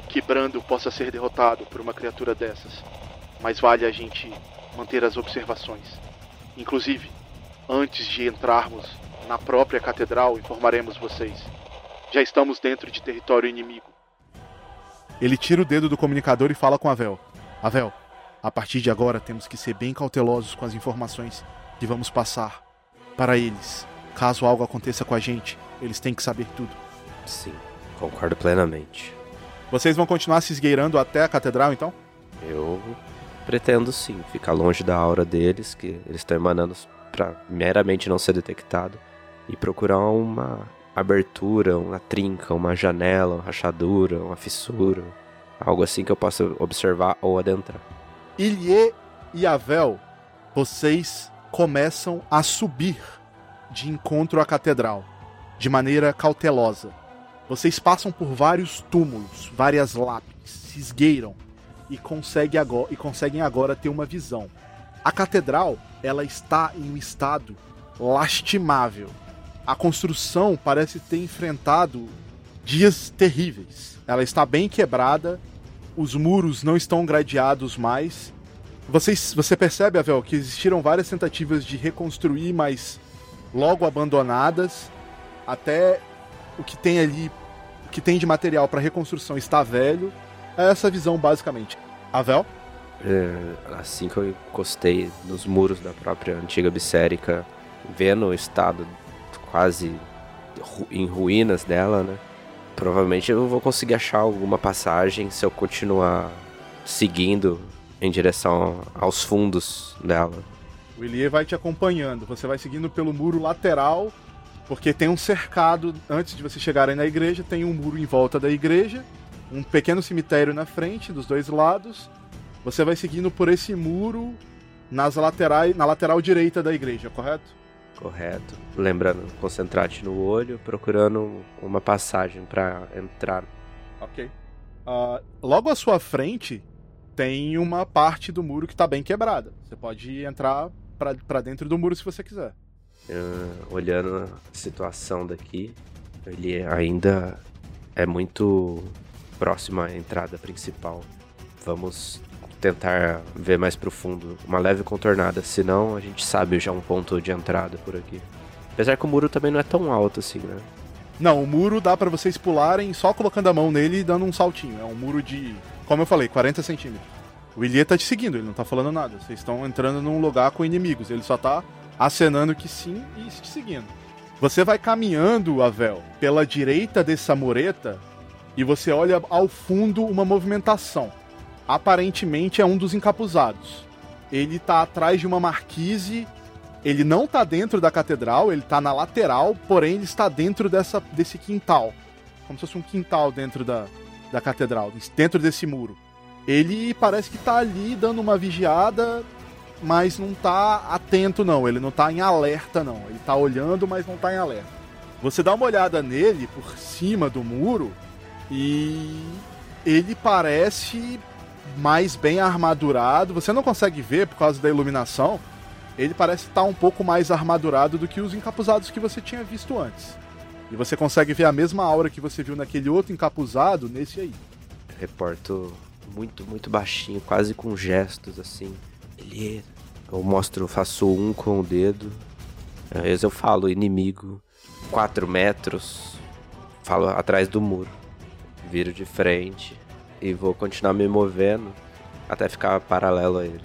S5: que Brando possa ser derrotado por uma criatura dessas, mas vale a gente manter as observações. Inclusive, antes de entrarmos na própria catedral, informaremos vocês. Já estamos dentro de território inimigo.
S1: Ele tira o dedo do comunicador e fala com Avel. Avel, a partir de agora temos que ser bem cautelosos com as informações que vamos passar para eles. Caso algo aconteça com a gente, eles têm que saber tudo.
S8: Sim, concordo plenamente.
S1: Vocês vão continuar se esgueirando até a catedral, então?
S8: Eu pretendo sim, ficar longe da aura deles, que eles estão emanando para meramente não ser detectado, e procurar uma abertura, uma trinca, uma janela, uma rachadura, uma fissura, algo assim que eu possa observar ou adentrar.
S1: Ilie e Avel, vocês começam a subir de encontro à catedral, de maneira cautelosa. Vocês passam por vários túmulos, várias lápides, se esgueiram e, consegue agora, e conseguem agora ter uma visão. A catedral, ela está em um estado lastimável. A construção parece ter enfrentado dias terríveis. Ela está bem quebrada, os muros não estão gradeados mais. Vocês, você percebe, Avel, que existiram várias tentativas de reconstruir, mas logo abandonadas, até o que tem ali, o que tem de material para reconstrução está velho. É essa visão, basicamente. Avel?
S8: É, assim que eu encostei nos muros da própria antiga Bissérica, vendo o estado quase em ruínas dela, né? Provavelmente eu vou conseguir achar alguma passagem se eu continuar seguindo em direção aos fundos dela.
S1: O Elie vai te acompanhando. Você vai seguindo pelo muro lateral, porque tem um cercado antes de você chegar aí na igreja, tem um muro em volta da igreja, um pequeno cemitério na frente, dos dois lados. Você vai seguindo por esse muro nas laterais, na lateral direita da igreja, correto?
S8: Correto. Lembrando, concentrar-te no olho, procurando uma passagem para entrar.
S1: Ok. Uh, logo à sua frente tem uma parte do muro que está bem quebrada. Você pode entrar para dentro do muro se você quiser.
S8: Uh, olhando a situação daqui, ele ainda é muito próximo à entrada principal. Vamos tentar ver mais profundo, uma leve contornada, senão a gente sabe já um ponto de entrada por aqui. Apesar que o muro também não é tão alto assim, né?
S1: Não, o muro dá para vocês pularem só colocando a mão nele e dando um saltinho. É um muro de, como eu falei, 40 centímetros. O Ilie tá te seguindo, ele não tá falando nada. Vocês estão entrando num lugar com inimigos. Ele só tá acenando que sim e te seguindo. Você vai caminhando, Avel, pela direita dessa mureta e você olha ao fundo uma movimentação aparentemente é um dos encapuzados. Ele tá atrás de uma marquise, ele não tá dentro da catedral, ele tá na lateral, porém ele está dentro dessa, desse quintal. Como se fosse um quintal dentro da, da catedral, dentro desse muro. Ele parece que tá ali dando uma vigiada, mas não tá atento não, ele não tá em alerta não. Ele tá olhando, mas não tá em alerta. Você dá uma olhada nele por cima do muro e ele parece mais bem armadurado. Você não consegue ver por causa da iluminação. Ele parece estar um pouco mais armadurado do que os encapuzados que você tinha visto antes. E você consegue ver a mesma aura que você viu naquele outro encapuzado nesse aí.
S8: Reporto muito, muito baixinho, quase com gestos assim. Ele. Eu mostro, faço um com o dedo. Às vezes eu falo inimigo, 4 metros. Falo atrás do muro. Viro de frente e vou continuar me movendo até ficar paralelo a ele,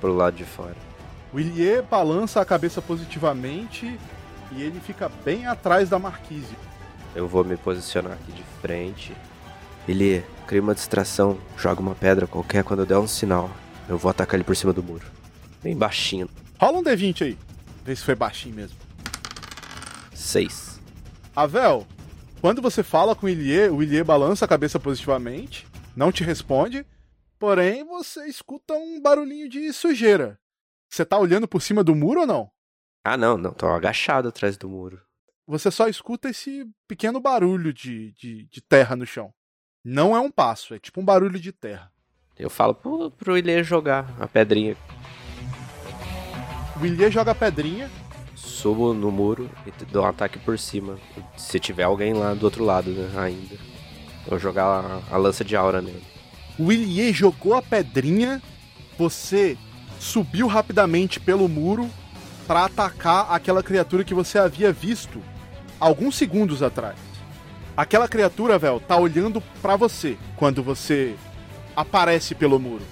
S8: pro lado de fora.
S1: O Ilie balança a cabeça positivamente e ele fica bem atrás da marquise.
S8: Eu vou me posicionar aqui de frente. Ilie, cria uma distração, joga uma pedra qualquer quando eu der um sinal. Eu vou atacar ele por cima do muro. Bem baixinho.
S1: Rola um D20 aí. Vê se foi baixinho mesmo.
S8: Seis.
S1: Avel, quando você fala com o Ilie, o Ilie balança a cabeça positivamente não te responde, porém você escuta um barulhinho de sujeira. Você tá olhando por cima do muro ou não?
S8: Ah, não, não, tô agachado atrás do muro.
S1: Você só escuta esse pequeno barulho de, de, de terra no chão. Não é um passo, é tipo um barulho de terra.
S8: Eu falo pro, pro Ilê jogar a pedrinha.
S1: O Ilê joga a pedrinha.
S8: Subo no muro e dou um ataque por cima. Se tiver alguém lá do outro lado, né, ainda. Vou jogar a, a lança de aura nele.
S1: O Willier jogou a pedrinha, você subiu rapidamente pelo muro para atacar aquela criatura que você havia visto alguns segundos atrás. Aquela criatura, velho, tá olhando para você quando você aparece pelo muro.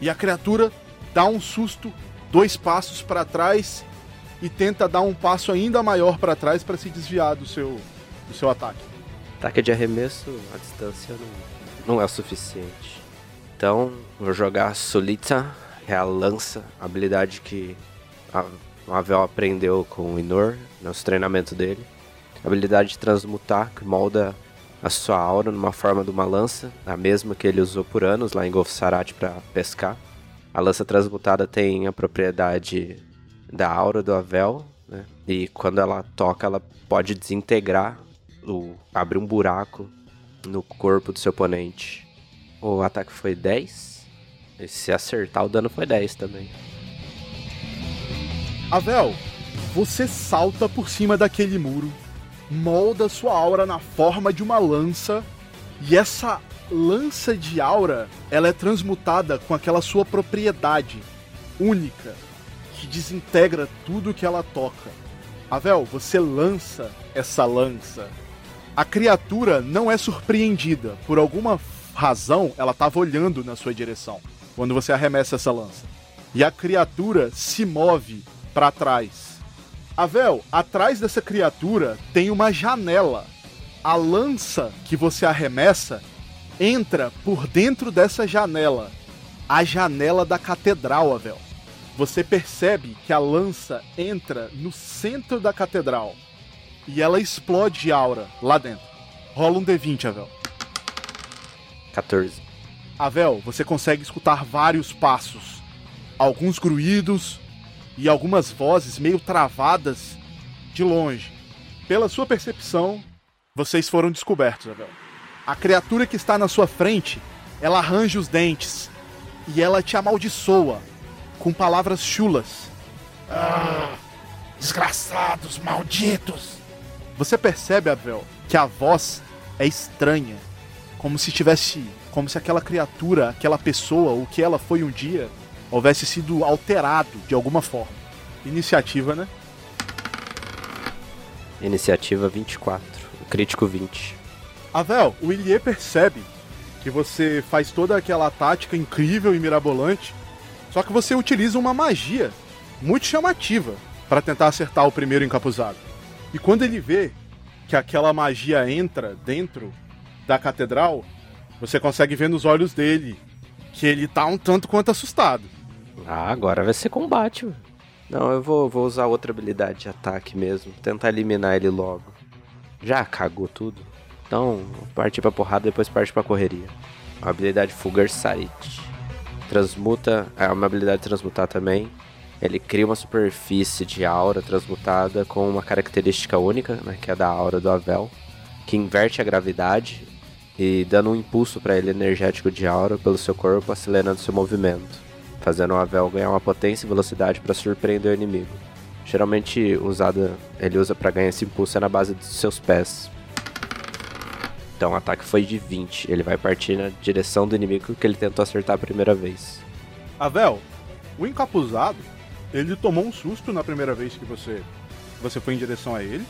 S1: E a criatura dá um susto, dois passos para trás e tenta dar um passo ainda maior para trás para se desviar do seu do seu ataque
S8: ataque de arremesso, a distância não, não é o suficiente. Então, vou jogar Solita, é a lança, a habilidade que a Avel aprendeu com o Inor, nos treinamentos dele. A habilidade de transmutar, que molda a sua aura numa forma de uma lança, a mesma que ele usou por anos lá em Golf Sarat para pescar. A lança transmutada tem a propriedade da aura do Avel, né? E quando ela toca, ela pode desintegrar, o, abrir um buraco no corpo do seu oponente. O ataque foi 10. E se acertar, o dano foi 10 também.
S1: Avel, você salta por cima daquele muro, molda sua aura na forma de uma lança, e essa lança de aura, ela é transmutada com aquela sua propriedade única, que desintegra tudo que ela toca. Avel, você lança essa lança. A criatura não é surpreendida. Por alguma razão, ela estava olhando na sua direção quando você arremessa essa lança. E a criatura se move para trás. Avel, atrás dessa criatura tem uma janela. A lança que você arremessa entra por dentro dessa janela. A janela da catedral, Avel você percebe que a lança entra no centro da catedral e ela explode de aura lá dentro. Rola um D20, Avel.
S8: 14.
S1: Avel, você consegue escutar vários passos, alguns gruídos e algumas vozes meio travadas de longe. Pela sua percepção, vocês foram descobertos, Avel. A criatura que está na sua frente, ela arranja os dentes e ela te amaldiçoa com palavras chulas.
S9: Ah, desgraçados, malditos!
S1: Você percebe, Abel, que a voz é estranha, como se tivesse, como se aquela criatura, aquela pessoa, o que ela foi um dia, houvesse sido alterado de alguma forma. Iniciativa, né?
S8: Iniciativa 24, o crítico 20.
S1: Avel, o Ilie percebe que você faz toda aquela tática incrível e mirabolante só que você utiliza uma magia muito chamativa para tentar acertar o primeiro encapuzado. E quando ele vê que aquela magia entra dentro da catedral, você consegue ver nos olhos dele que ele tá um tanto quanto assustado.
S8: Ah, agora vai ser combate. Não, eu vou, vou usar outra habilidade de ataque mesmo. Tentar eliminar ele logo. Já cagou tudo. Então, partir pra porrada depois parte pra correria. A habilidade Fugar Sarit transmuta, é uma habilidade de transmutar também. Ele cria uma superfície de aura transmutada com uma característica única, né, que é da aura do Avel, que inverte a gravidade e dando um impulso para ele energético de aura pelo seu corpo, acelerando seu movimento, fazendo o Avel ganhar uma potência e velocidade para surpreender o inimigo. Geralmente usada, ele usa para ganhar esse impulso é na base dos seus pés, então o ataque foi de 20. Ele vai partir na direção do inimigo que ele tentou acertar a primeira vez.
S1: Avel, o encapuzado, ele tomou um susto na primeira vez que você, você foi em direção a ele.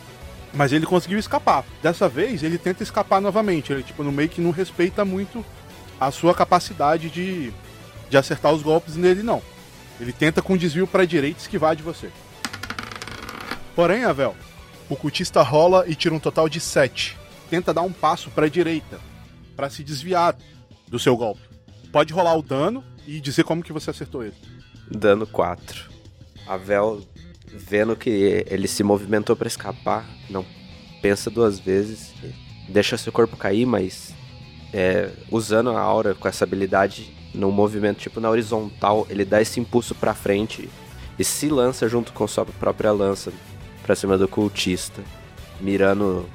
S1: Mas ele conseguiu escapar. Dessa vez, ele tenta escapar novamente. Ele, tipo, no meio que não respeita muito a sua capacidade de, de acertar os golpes nele, não. Ele tenta com desvio para a direita esquivar de você. Porém, Avel, o cultista rola e tira um total de 7 tenta dar um passo para a direita para se desviar do seu golpe. Pode rolar o dano e dizer como que você acertou ele.
S8: Dano 4. A Vel, vendo que ele se movimentou para escapar, não pensa duas vezes, deixa seu corpo cair, mas é, usando a aura com essa habilidade no movimento tipo na horizontal, ele dá esse impulso para frente e se lança junto com sua própria lança para cima do cultista, mirando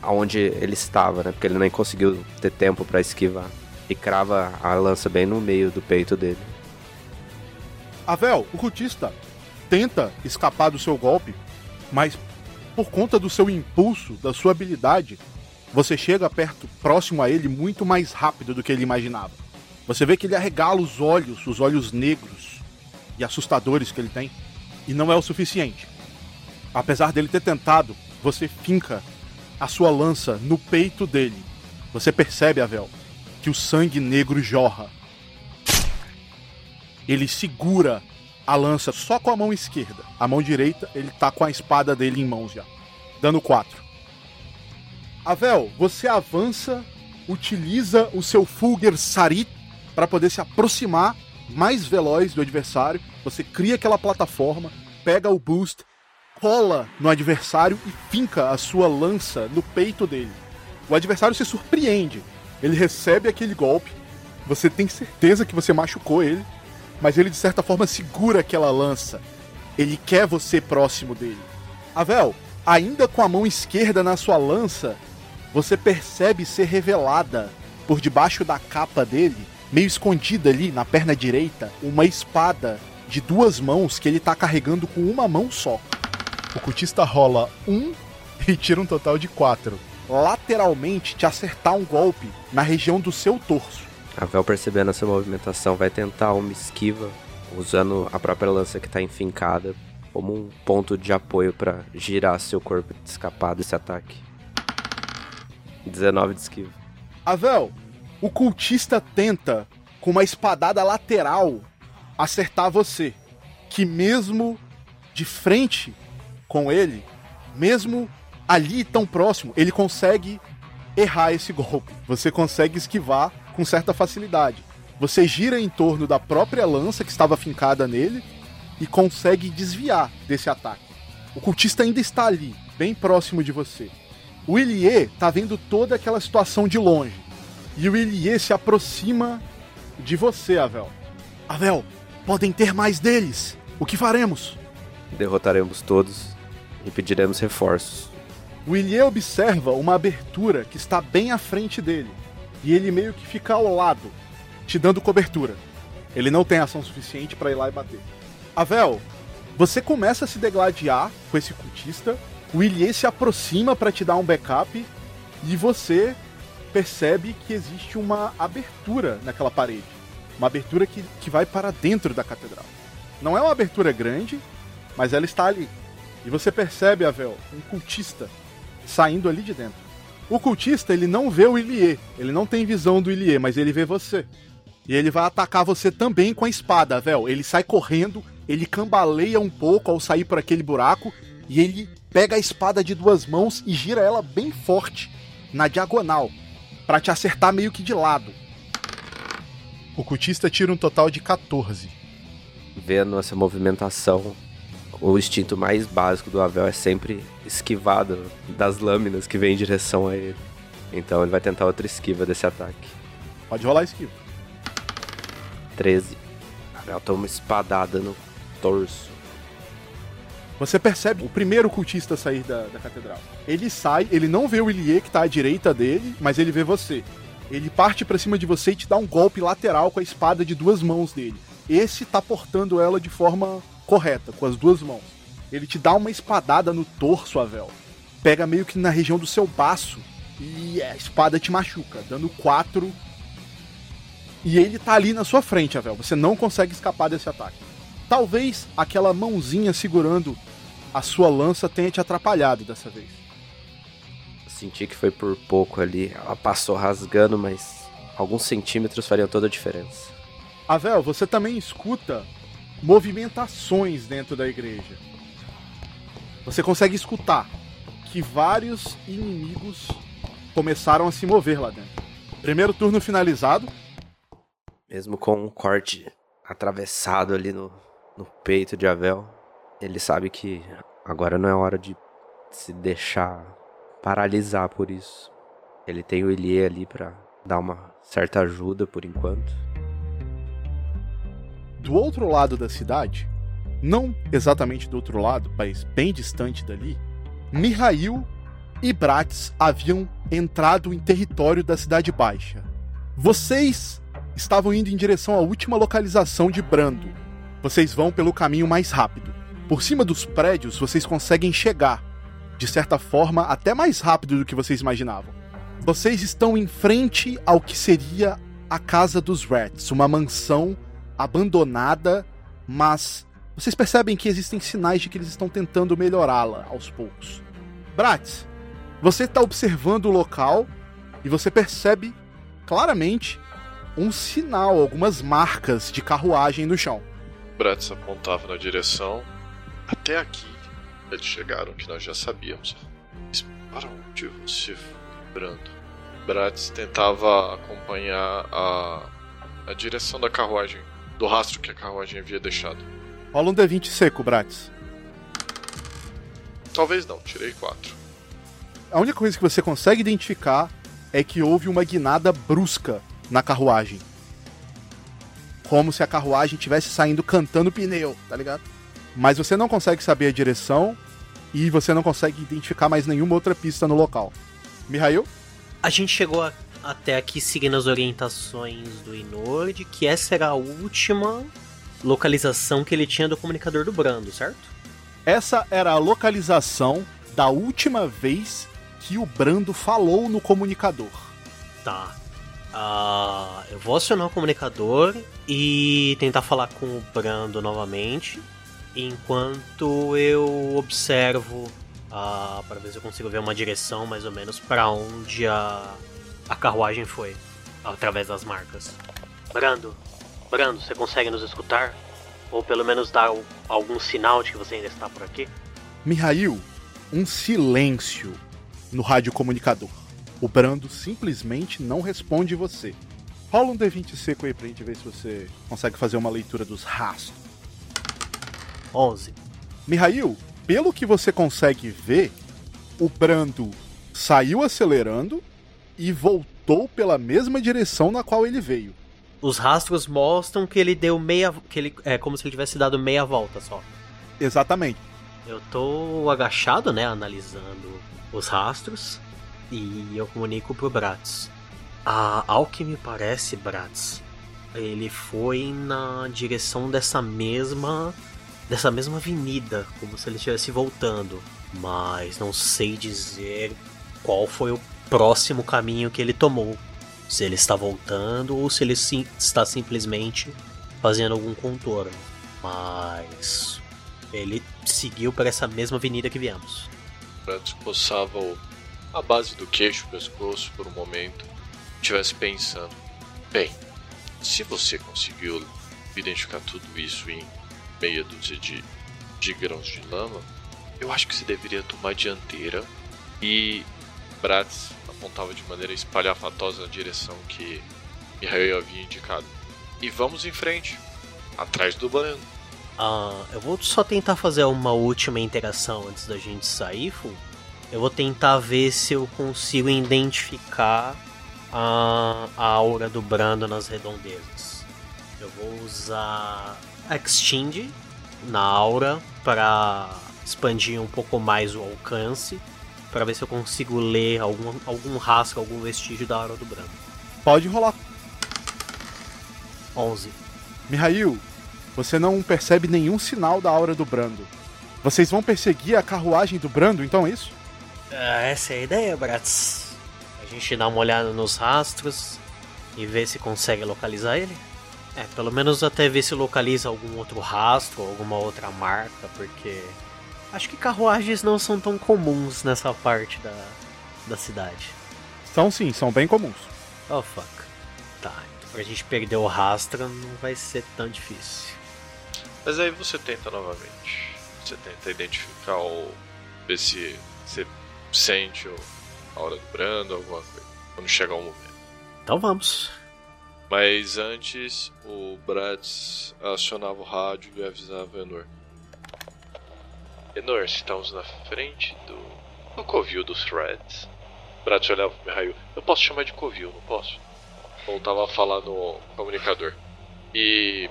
S8: aonde ele estava, né? Porque ele nem conseguiu ter tempo para esquivar. E crava a lança bem no meio do peito dele.
S1: Avel, o cultista tenta escapar do seu golpe, mas por conta do seu impulso, da sua habilidade, você chega perto, próximo a ele, muito mais rápido do que ele imaginava. Você vê que ele arregala os olhos, os olhos negros e assustadores que ele tem, e não é o suficiente. Apesar dele ter tentado, você finca a sua lança no peito dele. Você percebe, Avel, que o sangue negro jorra. Ele segura a lança só com a mão esquerda. A mão direita, ele tá com a espada dele em mãos já. Dando 4. Avel, você avança, utiliza o seu Fulger Sarit para poder se aproximar mais veloz do adversário. Você cria aquela plataforma, pega o boost cola no adversário e finca a sua lança no peito dele. O adversário se surpreende. Ele recebe aquele golpe, você tem certeza que você machucou ele, mas ele de certa forma segura aquela lança. Ele quer você próximo dele. Avel, ainda com a mão esquerda na sua lança, você percebe ser revelada por debaixo da capa dele, meio escondida ali na perna direita, uma espada de duas mãos que ele tá carregando com uma mão só. O cultista rola um e tira um total de quatro. Lateralmente te acertar um golpe na região do seu torso.
S8: A Vel percebendo essa movimentação vai tentar uma esquiva usando a própria lança que tá enfincada como um ponto de apoio para girar seu corpo e escapar desse ataque. 19 de esquiva.
S1: Avel, o cultista tenta, com uma espadada lateral, acertar você. Que mesmo de frente com ele, mesmo ali tão próximo, ele consegue errar esse golpe. Você consegue esquivar com certa facilidade. Você gira em torno da própria lança que estava fincada nele e consegue desviar desse ataque. O cultista ainda está ali, bem próximo de você. O Ilie tá vendo toda aquela situação de longe. E o Ilie se aproxima de você, Avel. Avel, podem ter mais deles. O que faremos?
S8: Derrotaremos todos e pediremos reforços.
S1: O Ilie observa uma abertura que está bem à frente dele. E ele meio que fica ao lado, te dando cobertura. Ele não tem ação suficiente para ir lá e bater. Avel, você começa a se degladiar com esse cultista, o Ilie se aproxima para te dar um backup e você percebe que existe uma abertura naquela parede. Uma abertura que, que vai para dentro da catedral. Não é uma abertura grande, mas ela está ali. E você percebe, Avel, um cultista saindo ali de dentro. O cultista, ele não vê o Ilie, ele não tem visão do Ilie, mas ele vê você. E ele vai atacar você também com a espada, Avel. Ele sai correndo, ele cambaleia um pouco ao sair por aquele buraco e ele pega a espada de duas mãos e gira ela bem forte na diagonal para te acertar meio que de lado. O cultista tira um total de 14.
S8: Vendo essa movimentação, o instinto mais básico do Avel é sempre esquivado das lâminas que vem em direção a ele. Então ele vai tentar outra esquiva desse ataque.
S1: Pode rolar a esquiva.
S8: 13. Avel toma uma espadada no torso.
S1: Você percebe o primeiro cultista sair da, da catedral. Ele sai, ele não vê o Ilie que tá à direita dele, mas ele vê você. Ele parte para cima de você e te dá um golpe lateral com a espada de duas mãos dele. Esse tá portando ela de forma correta, com as duas mãos. Ele te dá uma espadada no torso, Avel. Pega meio que na região do seu baço e a espada te machuca, dando quatro. E ele tá ali na sua frente, Avel. Você não consegue escapar desse ataque. Talvez aquela mãozinha segurando a sua lança tenha te atrapalhado dessa vez.
S8: Senti que foi por pouco ali. Ela passou rasgando, mas alguns centímetros fariam toda a diferença.
S1: Avel, você também escuta movimentações dentro da igreja. Você consegue escutar que vários inimigos começaram a se mover lá dentro. Primeiro turno finalizado.
S8: Mesmo com um corte atravessado ali no, no peito de Avel, ele sabe que agora não é hora de se deixar paralisar por isso. Ele tem o Elie ali para dar uma certa ajuda por enquanto.
S1: Do outro lado da cidade, não exatamente do outro lado, mas bem distante dali, Mihail e Bratis haviam entrado em território da Cidade Baixa. Vocês estavam indo em direção à última localização de Brando. Vocês vão pelo caminho mais rápido. Por cima dos prédios, vocês conseguem chegar, de certa forma, até mais rápido do que vocês imaginavam. Vocês estão em frente ao que seria a Casa dos Rats, uma mansão abandonada, mas vocês percebem que existem sinais de que eles estão tentando melhorá-la aos poucos. Bratz, você está observando o local e você percebe claramente um sinal, algumas marcas de carruagem no chão.
S2: Bratz apontava na direção. Até aqui eles chegaram, que nós já sabíamos. Mas para onde você foi, Brando? Bratz tentava acompanhar a, a direção da carruagem, do rastro que a carruagem havia deixado.
S1: Rola um D20 seco, Bratz.
S2: Talvez não, tirei 4.
S1: A única coisa que você consegue identificar é que houve uma guinada brusca na carruagem. Como se a carruagem estivesse saindo cantando pneu, tá ligado? Mas você não consegue saber a direção e você não consegue identificar mais nenhuma outra pista no local. Mihail?
S3: A gente chegou a, até aqui seguindo as orientações do Inord, que essa era a última localização que ele tinha do comunicador do Brando, certo?
S1: Essa era a localização da última vez que o Brando falou no comunicador.
S3: Tá. Uh, eu vou acionar o comunicador e tentar falar com o Brando novamente, enquanto eu observo uh, para ver se eu consigo ver uma direção mais ou menos para onde a, a carruagem foi, através das marcas. Brando, Brando, você consegue nos escutar? Ou pelo menos dar algum sinal de que você ainda está por aqui?
S1: Mihail, um silêncio no rádio comunicador. O Brando simplesmente não responde você. Rola um D20 seco aí pra gente ver se você consegue fazer uma leitura dos rastros.
S3: 11.
S1: Mihail, pelo que você consegue ver, o Brando saiu acelerando e voltou pela mesma direção na qual ele veio.
S3: Os rastros mostram que ele deu meia. que ele É como se ele tivesse dado meia volta só.
S1: Exatamente.
S3: Eu tô agachado, né, analisando os rastros e eu comunico pro Bratz. Ah, ao que me parece, Bratz, ele foi na direção dessa mesma dessa mesma avenida, como se ele estivesse voltando, mas não sei dizer qual foi o próximo caminho que ele tomou. Se ele está voltando ou se ele sim, está simplesmente fazendo algum contorno. Mas ele seguiu para essa mesma avenida que viemos.
S2: Bratz coçava a base do queixo, pescoço por um momento, estivesse pensando: bem, se você conseguiu identificar tudo isso em meia dúzia de, de grãos de lama, eu acho que você deveria tomar a dianteira e Bratz apontava de maneira espalhafatosa na direção que Mihail havia indicado. E vamos em frente, atrás do Brando.
S3: Ah, eu vou só tentar fazer uma última interação antes da gente sair, Fu. Eu vou tentar ver se eu consigo identificar a, a aura do Brando nas redondezas. Eu vou usar Exchange na aura para expandir um pouco mais o alcance, para ver se eu consigo ler algum, algum rastro, algum vestígio da aura do Brando.
S1: Pode rolar.
S3: 11.
S1: Mihail, você não percebe nenhum sinal da aura do Brando. Vocês vão perseguir a carruagem do Brando, então é isso?
S3: É, essa é a ideia, Bratz. A gente dá uma olhada nos rastros e ver se consegue localizar ele. É, pelo menos até ver se localiza algum outro rastro, alguma outra marca, porque acho que carruagens não são tão comuns nessa parte da, da cidade.
S1: São sim, são bem comuns.
S3: Oh fuck. Tá, então pra gente perder o rastro não vai ser tão difícil.
S2: Mas aí você tenta novamente. Você tenta identificar o. ver se você sente a hora do brando, alguma coisa. Quando chegar o momento.
S3: Então vamos.
S2: Mas antes, o Bratz acionava o rádio e avisava Enor. Enor, estamos na frente do. do covil dos Threads. Bratz olhava pro Mihail. Eu posso chamar de covil, não posso? Voltava a falar no comunicador. E.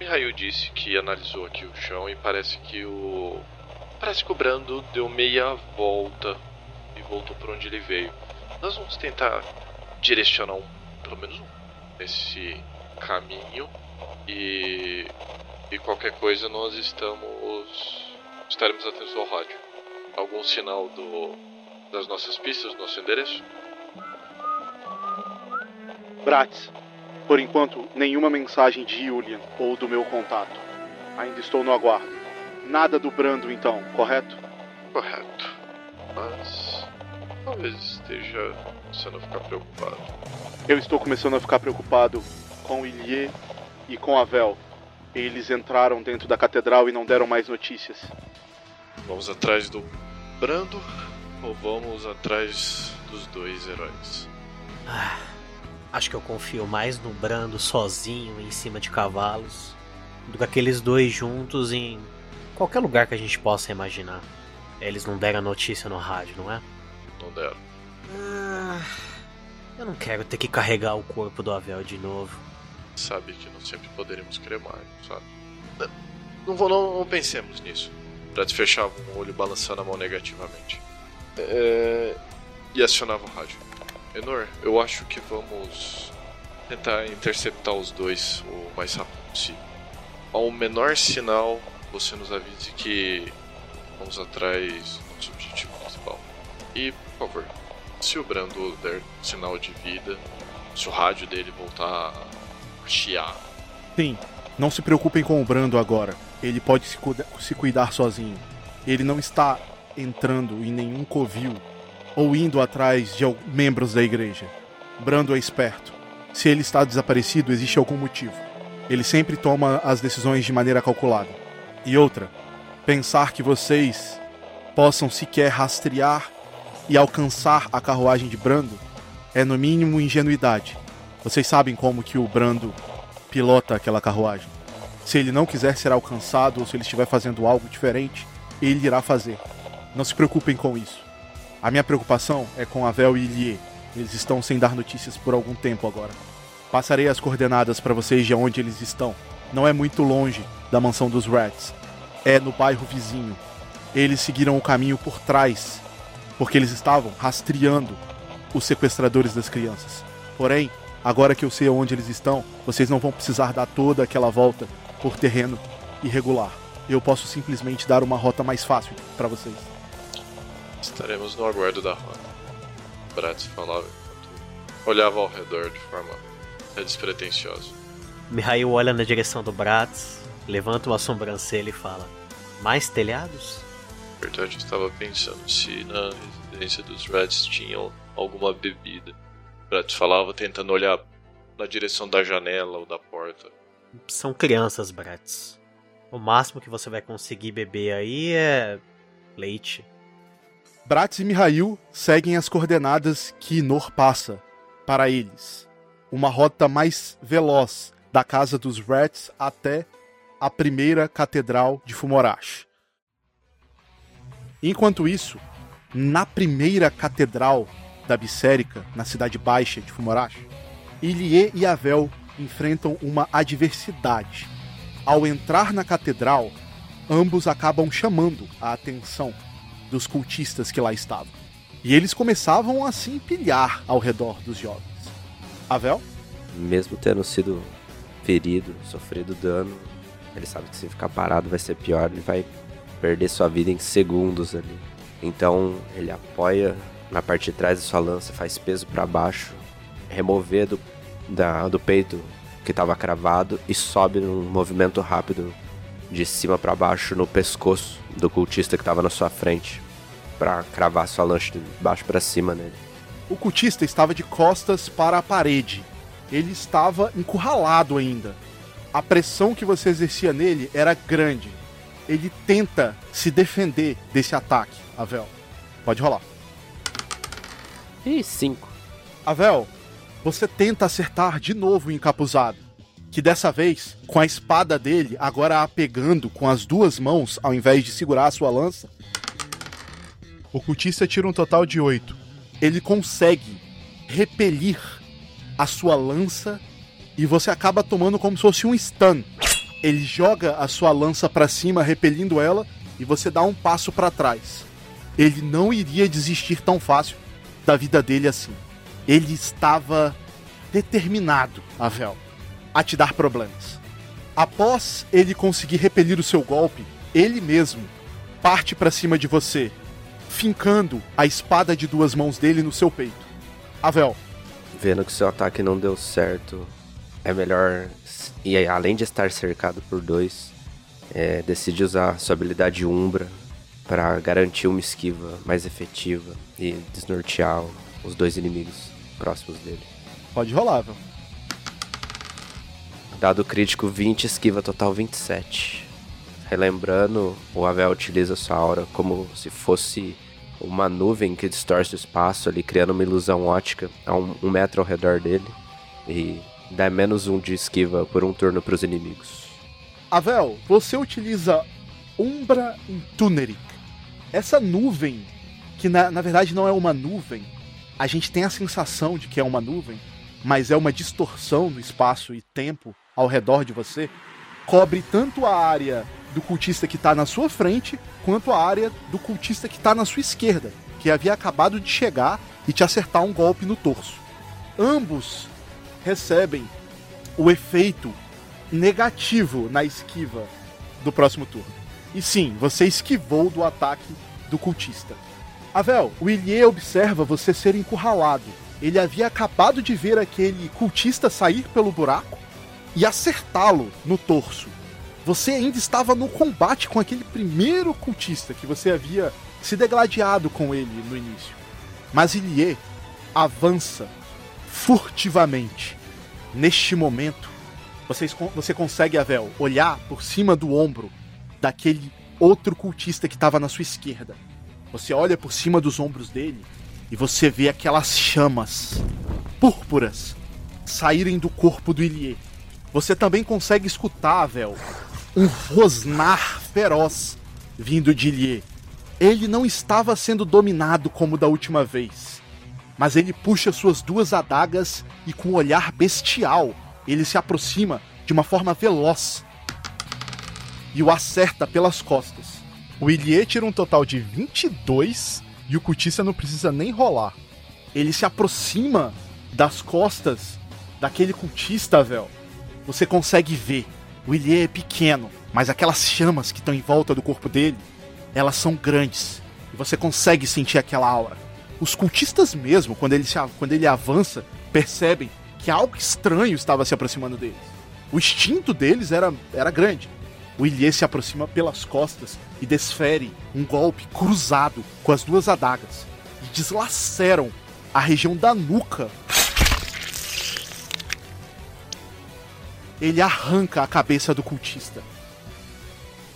S2: Mihail disse que analisou aqui o chão e parece que o. Parece que o Brando deu meia volta voltou por onde ele veio. Nós vamos tentar direcionar um, pelo menos um, nesse caminho e, e qualquer coisa nós estamos estaremos atentos ao rádio. Algum sinal do, das nossas pistas, do nosso endereço?
S5: Bratz, por enquanto, nenhuma mensagem de Julian ou do meu contato. Ainda estou no aguardo. Nada do Brando, então, correto?
S2: Correto. Mas talvez esteja começando a ficar preocupado.
S5: Eu estou começando a ficar preocupado com o Ilie e com a Vel. Eles entraram dentro da catedral e não deram mais notícias.
S2: Vamos atrás do Brando ou vamos atrás dos dois heróis?
S3: Ah, acho que eu confio mais no Brando sozinho em cima de cavalos do que aqueles dois juntos em qualquer lugar que a gente possa imaginar. Eles não deram notícia no rádio, não é?
S2: Não deram.
S3: Ah, eu não quero ter que carregar o corpo do Avel de novo.
S2: Sabe que não sempre poderemos cremar, sabe? Não, vou, não, não pensemos nisso. Bratz fechava um olho balançando a mão negativamente. É... E acionava o rádio. Enor, eu acho que vamos tentar interceptar os dois o mais rápido possível. Ao menor sinal, você nos avise que vamos atrás do nosso objetivo principal. E, por favor, se o Brando der sinal de vida, se o rádio dele voltar a chiar.
S1: Sim, não se preocupem com o Brando agora. Ele pode se, cuida se cuidar sozinho. Ele não está entrando em nenhum covil ou indo atrás de membros da igreja. Brando é esperto. Se ele está desaparecido, existe algum motivo. Ele sempre toma as decisões de maneira calculada. E outra, pensar que vocês possam sequer rastrear e alcançar a carruagem de Brando é no mínimo ingenuidade. Vocês sabem como que o Brando pilota aquela carruagem. Se ele não quiser ser alcançado ou se ele estiver fazendo algo diferente, ele irá fazer. Não se preocupem com isso. A minha preocupação é com Avel e Ilie. Eles estão sem dar notícias por algum tempo agora. Passarei as coordenadas para vocês de onde eles estão. Não é muito longe da mansão dos Rats. É no bairro vizinho. Eles seguiram o caminho por trás porque eles estavam rastreando os sequestradores das crianças. Porém, agora que eu sei onde eles estão, vocês não vão precisar dar toda aquela volta por terreno irregular. Eu posso simplesmente dar uma rota mais fácil para vocês.
S2: Estaremos no aguardo da rota. Bratz falava enquanto olhava ao redor de forma despretensiosa.
S3: Mihail olha na direção do Bratz, levanta uma sobrancelha e fala: Mais telhados?
S2: Verdade, eu estava pensando se na residência dos Reds tinham alguma bebida. Bratz falava tentando olhar na direção da janela ou da porta.
S3: São crianças, Bratz. O máximo que você vai conseguir beber aí é leite.
S1: Bratz e Mihail seguem as coordenadas que Nor passa para eles. Uma rota mais veloz da casa dos Rats até a primeira catedral de Fumorash. Enquanto isso, na primeira catedral da Bissérica, na cidade baixa de Fumorash, Ilie e Avel enfrentam uma adversidade. Ao entrar na catedral, ambos acabam chamando a atenção dos cultistas que lá estavam. E eles começavam a se empilhar ao redor dos jovens. Avel?
S8: Mesmo tendo sido ferido, sofrido dano, ele sabe que se ficar parado vai ser pior, ele vai perder sua vida em segundos ali. Então ele apoia na parte de trás da sua lança, faz peso para baixo, remover do, da, do peito que estava cravado e sobe num movimento rápido de cima para baixo no pescoço do cultista que estava na sua frente para cravar sua lança de baixo para cima nele.
S1: O cultista estava de costas para a parede. Ele estava encurralado ainda. A pressão que você exercia nele era grande ele tenta se defender desse ataque, Avel. Pode rolar.
S8: E cinco.
S1: Avel, você tenta acertar de novo o encapuzado. Que dessa vez, com a espada dele, agora a pegando com as duas mãos, ao invés de segurar a sua lança, o cultista tira um total de oito. Ele consegue repelir a sua lança e você acaba tomando como se fosse um stun ele joga a sua lança para cima, repelindo ela, e você dá um passo para trás. Ele não iria desistir tão fácil da vida dele assim. Ele estava determinado, Avel, a te dar problemas. Após ele conseguir repelir o seu golpe, ele mesmo parte para cima de você, fincando a espada de duas mãos dele no seu peito. Avel.
S8: Vendo que seu ataque não deu certo, é melhor e além de estar cercado por dois, é, decide usar sua habilidade Umbra para garantir uma esquiva mais efetiva e desnortear os dois inimigos próximos dele.
S1: Pode rolar, velho.
S8: Dado crítico 20, esquiva total 27. Relembrando, o Avel utiliza sua aura como se fosse uma nuvem que distorce o espaço ali, criando uma ilusão ótica a um, um metro ao redor dele. E dá menos um de esquiva por um turno para os inimigos.
S1: Avel, você utiliza Umbra Tuneric. Essa nuvem, que na, na verdade não é uma nuvem, a gente tem a sensação de que é uma nuvem, mas é uma distorção do espaço e tempo ao redor de você, cobre tanto a área do cultista que tá na sua frente, quanto a área do cultista que tá na sua esquerda, que havia acabado de chegar e te acertar um golpe no torso. Ambos recebem o efeito negativo na esquiva do próximo turno. E sim, você esquivou do ataque do cultista. Avel, o Ilie observa você ser encurralado. Ele havia acabado de ver aquele cultista sair pelo buraco e acertá-lo no torso. Você ainda estava no combate com aquele primeiro cultista que você havia se degladiado com ele no início. Mas Ilie avança furtivamente. Neste momento, vocês, você consegue, Avel, olhar por cima do ombro daquele outro cultista que estava na sua esquerda. Você olha por cima dos ombros dele e você vê aquelas chamas púrpuras saírem do corpo do Ilie. Você também consegue escutar, Avel, um rosnar feroz vindo de Ilie. Ele não estava sendo dominado como da última vez, mas ele puxa suas duas adagas e com um olhar bestial ele se aproxima de uma forma veloz e o acerta pelas costas. O Ilie tira um total de 22 e o Cutissa não precisa nem rolar. Ele se aproxima das costas daquele cultista, velho. Você consegue ver. O Ilie é pequeno, mas aquelas chamas que estão em volta do corpo dele, elas são grandes. E você consegue sentir aquela aura. Os cultistas mesmo, quando ele, se, quando ele avança, percebem que algo estranho estava se aproximando deles. O instinto deles era, era grande. O Ilie se aproxima pelas costas e desfere um golpe cruzado com as duas adagas e deslaceram a região da nuca. Ele arranca a cabeça do cultista,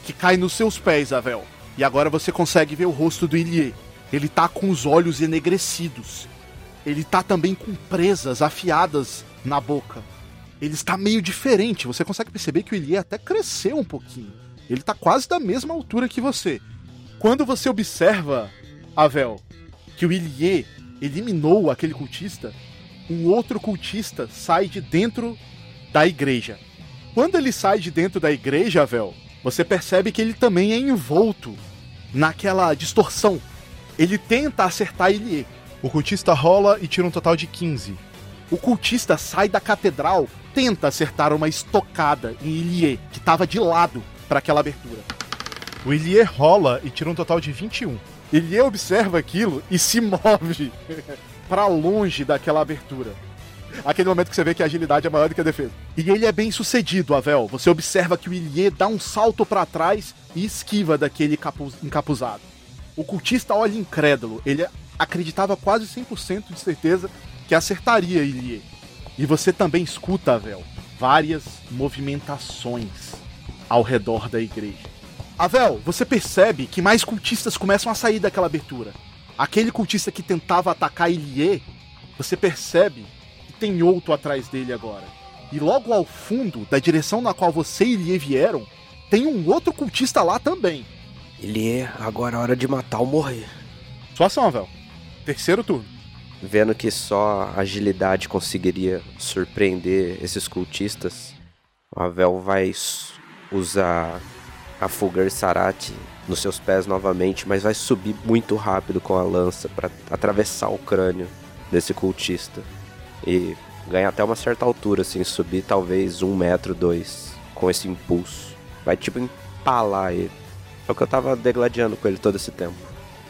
S1: que cai nos seus pés, Avel. E agora você consegue ver o rosto do Ilie. Ele tá com os olhos enegrecidos ele tá também com presas afiadas na boca. Ele está meio diferente. Você consegue perceber que o Ilie até cresceu um pouquinho. Ele tá quase da mesma altura que você. Quando você observa, Avel, que o Ilie eliminou aquele cultista, um outro cultista sai de dentro da igreja. Quando ele sai de dentro da igreja, Avel, você percebe que ele também é envolto naquela distorção. Ele tenta acertar Ilie, o cultista rola e tira um total de 15. O cultista sai da catedral, tenta acertar uma estocada em Ilie, que estava de lado para aquela abertura. O Ilie rola e tira um total de 21. Ilie observa aquilo e se move para longe daquela abertura. Aquele momento que você vê que a agilidade é maior do que a defesa. E ele é bem sucedido, Avel. Você observa que o Ilie dá um salto para trás e esquiva daquele encapuzado. O cultista olha incrédulo. Ele acreditava quase 100% de certeza que acertaria Ilie. E você também escuta, Avel, várias movimentações ao redor da igreja. Avel, você percebe que mais cultistas começam a sair daquela abertura. Aquele cultista que tentava atacar Ilie, você percebe que tem outro atrás dele agora. E logo ao fundo, da direção na qual você e Ilie vieram, tem um outro cultista lá também.
S8: Ilie, agora é hora de matar ou morrer.
S1: Sua ação, Avel. Terceiro turno.
S8: Vendo que só agilidade conseguiria surpreender esses cultistas, o Avel vai usar a Fulgur Sarate nos seus pés novamente, mas vai subir muito rápido com a lança para atravessar o crânio desse cultista e ganhar até uma certa altura, assim, subir talvez um metro, dois, com esse impulso. Vai tipo empalar ele. É o que eu tava degladiando com ele todo esse tempo.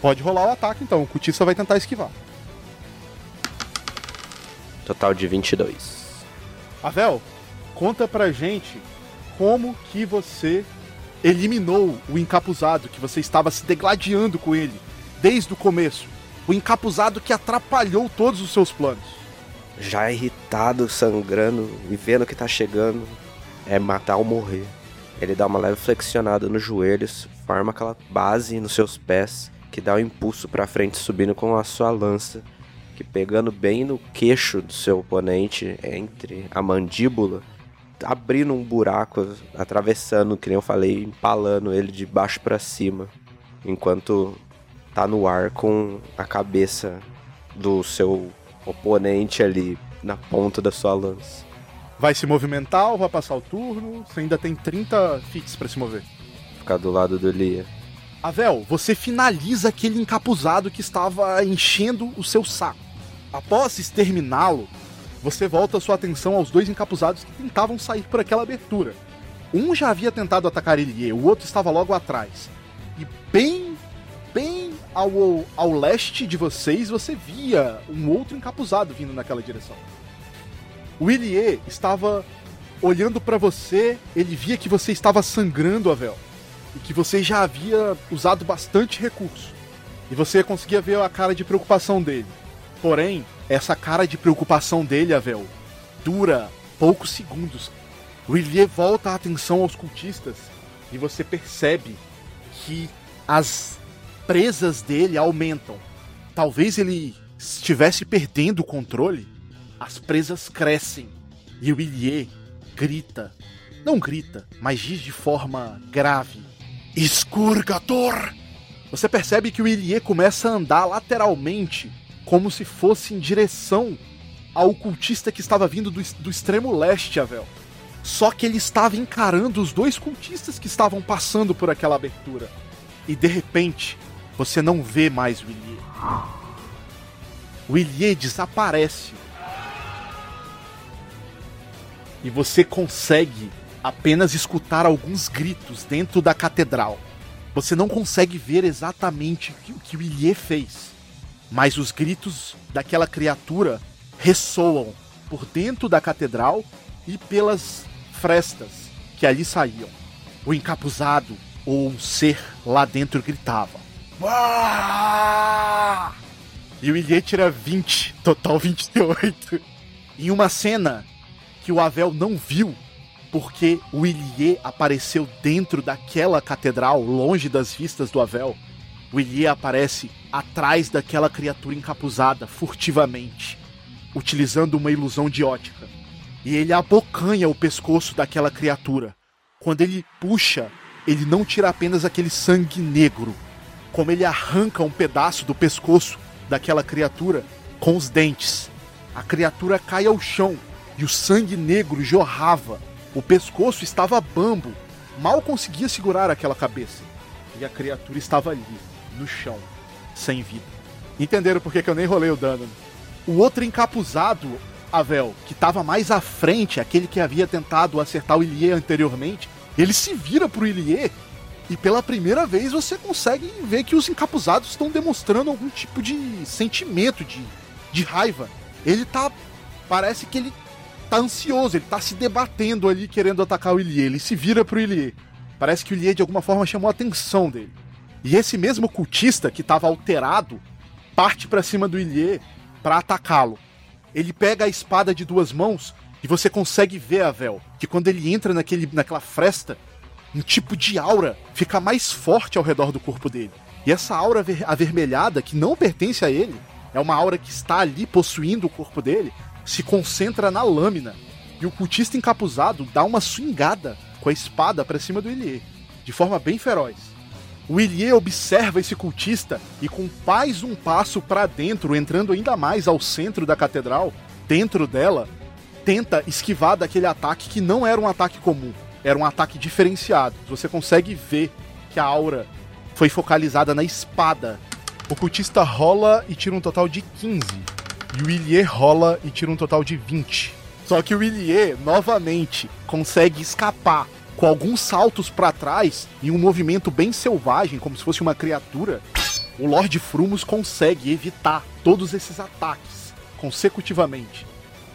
S1: Pode rolar o ataque então, o Cutissa vai tentar esquivar.
S8: Total de 22.
S1: Avel, conta pra gente como que você eliminou o encapuzado, que você estava se degladiando com ele desde o começo. O encapuzado que atrapalhou todos os seus planos.
S8: Já irritado, sangrando e vendo que tá chegando, é matar ou morrer. Ele dá uma leve flexionada nos joelhos, forma aquela base nos seus pés que dá o um impulso para frente subindo com a sua lança, que pegando bem no queixo do seu oponente, entre a mandíbula, abrindo um buraco, atravessando, que nem eu falei, empalando ele de baixo para cima, enquanto tá no ar com a cabeça do seu oponente ali na ponta da sua lança.
S1: Vai se movimentar ou vai passar o turno? Você ainda tem 30 fits para se mover.
S8: Ficar do lado do Lia.
S1: Avel, você finaliza aquele encapuzado que estava enchendo o seu saco. Após exterminá-lo, você volta sua atenção aos dois encapuzados que tentavam sair por aquela abertura. Um já havia tentado atacar Elie, o outro estava logo atrás. E bem, bem ao, ao leste de vocês, você via um outro encapuzado vindo naquela direção. O Ilie estava olhando para você, ele via que você estava sangrando, Avel, e que você já havia usado bastante recurso. E você conseguia ver a cara de preocupação dele. Porém, essa cara de preocupação dele, Avel, dura poucos segundos. O Ilie volta a atenção aos cultistas e você percebe que as presas dele aumentam. Talvez ele estivesse perdendo o controle. As presas crescem e o Ilie grita. Não grita, mas diz de forma grave: Escurgador! Você percebe que o Ilie começa a andar lateralmente, como se fosse em direção ao cultista que estava vindo do, do extremo leste, Avel. Só que ele estava encarando os dois cultistas que estavam passando por aquela abertura. E de repente, você não vê mais o Ilie. O Ilie desaparece. E você consegue apenas escutar alguns gritos dentro da catedral. Você não consegue ver exatamente o que o Ilie fez, mas os gritos daquela criatura ressoam por dentro da catedral e pelas frestas que ali saíam. O encapuzado ou um ser lá dentro gritava. E o Ilie tira 20, total 28. Em uma cena que o Avel não viu, porque o Ilie apareceu dentro daquela catedral, longe das vistas do Avel. O Ilie aparece atrás daquela criatura encapuzada, furtivamente, utilizando uma ilusão de ótica. E ele abocanha o pescoço daquela criatura. Quando ele puxa, ele não tira apenas aquele sangue negro, como ele arranca um pedaço do pescoço daquela criatura com os dentes. A criatura cai ao chão e o sangue negro jorrava. O pescoço estava bambo, mal conseguia segurar aquela cabeça. E a criatura estava ali, no chão, sem vida. Entenderam por que, que eu nem rolei o dano? O outro encapuzado, Avel, que estava mais à frente, aquele que havia tentado acertar o Ilie anteriormente, ele se vira pro Ilie e pela primeira vez você consegue ver que os encapuzados estão demonstrando algum tipo de sentimento, de, de raiva. Ele tá. Parece que ele tá ansioso, ele tá se debatendo ali querendo atacar o Ilie. Ele se vira pro Ilie. Parece que o Ilie de alguma forma chamou a atenção dele. E esse mesmo cultista que estava alterado parte para cima do Ilie para atacá-lo. Ele pega a espada de duas mãos e você consegue ver, Avel, que quando ele entra naquele, naquela fresta, um tipo de aura fica mais forte ao redor do corpo dele. E essa aura avermelhada, que não pertence a ele, é uma aura que está ali possuindo o corpo dele, se concentra na lâmina. E o cultista encapuzado dá uma swingada com a espada para cima do Ilie, de forma bem feroz. O Ilie observa esse cultista e, com mais um passo para dentro, entrando ainda mais ao centro da catedral, dentro dela, tenta esquivar daquele ataque que não era um ataque comum era um ataque diferenciado. Você consegue ver que a aura foi focalizada na espada. O cultista rola e tira um total de 15. E o Ilie rola e tira um total de 20. Só que o Ilie, novamente, consegue escapar com alguns saltos para trás e um movimento bem selvagem, como se fosse uma criatura. O Lord Frumos consegue evitar todos esses ataques consecutivamente.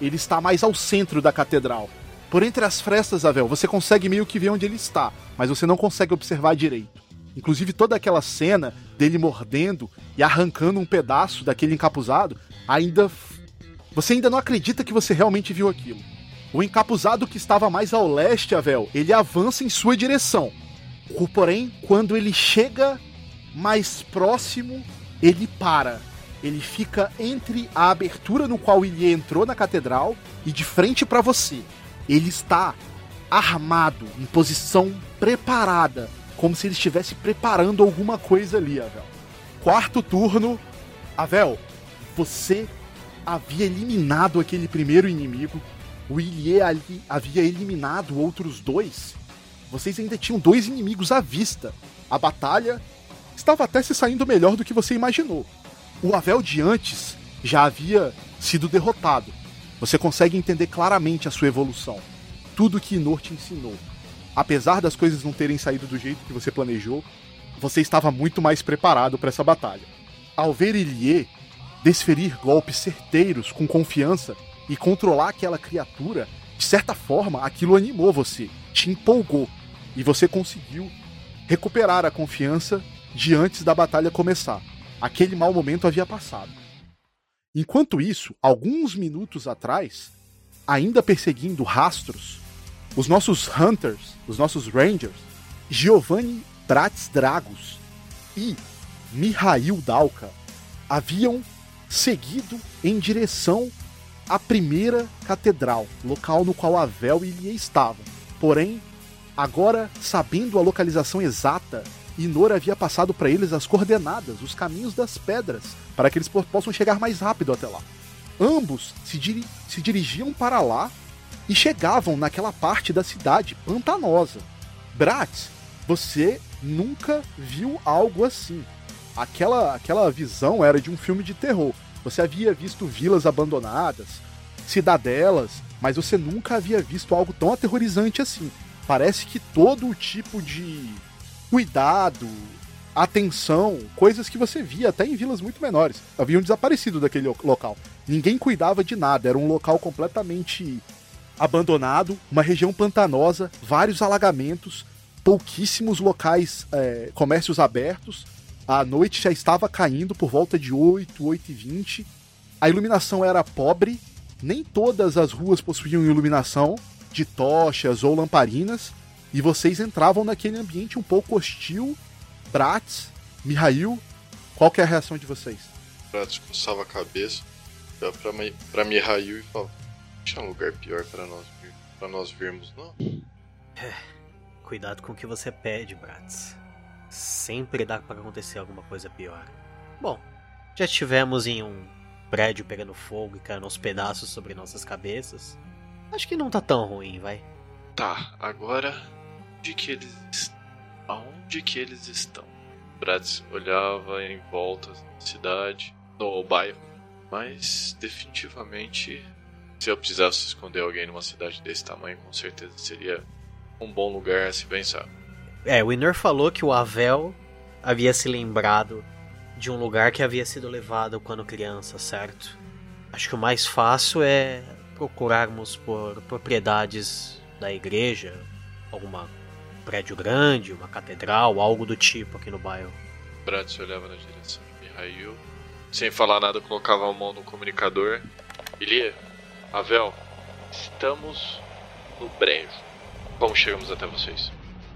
S1: Ele está mais ao centro da catedral. Por entre as frestas, Avel, você consegue meio que ver onde ele está, mas você não consegue observar direito. Inclusive toda aquela cena dele mordendo e arrancando um pedaço daquele encapuzado, ainda você ainda não acredita que você realmente viu aquilo. O encapuzado que estava mais ao leste, Avel, ele avança em sua direção. Porém, quando ele chega mais próximo, ele para. Ele fica entre a abertura no qual ele entrou na catedral e de frente para você ele está armado, em posição preparada, como se ele estivesse preparando alguma coisa ali, Avel. Quarto turno, Avel, você havia eliminado aquele primeiro inimigo, o Ilie ali havia eliminado outros dois. vocês ainda tinham dois inimigos à vista. A batalha estava até se saindo melhor do que você imaginou. O Avel de antes já havia sido derrotado. Você consegue entender claramente a sua evolução. Tudo que Inor te ensinou. Apesar das coisas não terem saído do jeito que você planejou, você estava muito mais preparado para essa batalha. Ao ver Ilie desferir golpes certeiros com confiança e controlar aquela criatura, de certa forma aquilo animou você, te empolgou e você conseguiu recuperar a confiança de antes da batalha começar. Aquele mau momento havia passado. Enquanto isso, alguns minutos atrás, ainda perseguindo rastros, os nossos Hunters, os nossos Rangers, Giovanni Bratz Dragos e Mihail Dalka haviam seguido em direção à primeira catedral, local no qual Avel e Ilie estavam. Porém, agora sabendo a localização exata, Inor havia passado para eles as coordenadas, os caminhos das pedras, para que eles possam chegar mais rápido até lá. Ambos se, diri se dirigiam para lá e chegavam naquela parte da cidade pantanosa. Bratz, você nunca viu algo assim. Aquela, aquela visão era de um filme de terror. Você havia visto vilas abandonadas, cidadelas, mas você nunca havia visto algo tão aterrorizante assim. Parece que todo o tipo de cuidado, atenção, coisas que você via até em vilas muito menores, haviam desaparecido daquele local. Ninguém cuidava de nada, era um local completamente abandonado, uma região pantanosa, vários alagamentos, pouquíssimos locais, é, comércios abertos. A noite já estava caindo por volta de 8, 8 e 20. A iluminação era pobre, nem todas as ruas possuíam iluminação de tochas ou lamparinas, e vocês entravam naquele ambiente um pouco hostil. Bratz, Mihail, qual que é a reação de vocês?
S2: Bratz coçava a cabeça, pra, pra Mihail e falava: Tinha um lugar pior para nós, pra nós vermos, não?
S3: É, cuidado com o que você pede, Bratz. Sempre dá para acontecer alguma coisa pior. Bom, já estivemos em um prédio pegando fogo e caindo aos pedaços sobre nossas cabeças. Acho que não tá tão ruim, vai.
S2: Tá, agora onde que eles aonde que eles estão? Bratz olhava em volta da cidade, no bairro, mas definitivamente se eu precisasse esconder alguém numa cidade desse tamanho, com certeza seria um bom lugar a se pensar.
S3: É, o Inor falou que o Avel havia se lembrado de um lugar que havia sido levado quando criança, certo? Acho que o mais fácil é procurarmos por propriedades da igreja, alguma prédio grande, uma catedral, algo do tipo aqui no bairro.
S2: Brad se olhava na direção de Mihail. Sem falar nada, colocava a mão no comunicador. Ilia, Avel, estamos no brejo. Como chegamos até vocês?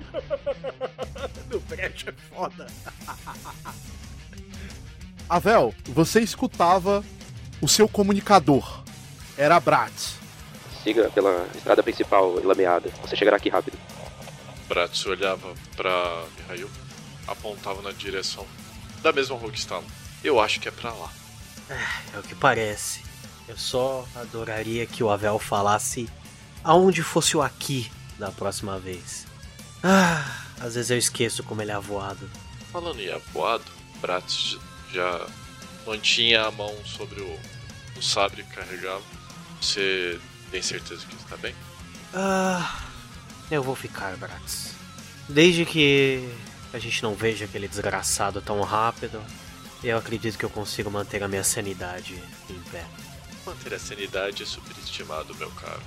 S3: no brejo é foda.
S1: Avel, você escutava o seu comunicador. Era Bratz.
S8: Siga pela estrada principal, lameada. Você chegará aqui rápido.
S2: Bratz olhava para Mihail, apontava na direção da mesma rua que estava. Eu acho que é para lá.
S3: É, é o que parece. Eu só adoraria que o Avel falasse aonde fosse o aqui da próxima vez. Ah, às vezes eu esqueço como ele é avoado.
S2: Falando em avoado, Bratz já mantinha a mão sobre o, o sabre que carregava. Você tem certeza que está bem?
S3: Ah, eu vou ficar, Bratz. Desde que a gente não veja aquele desgraçado tão rápido, eu acredito que eu consigo manter a minha sanidade em pé.
S2: Manter a sanidade é superestimado, meu caro.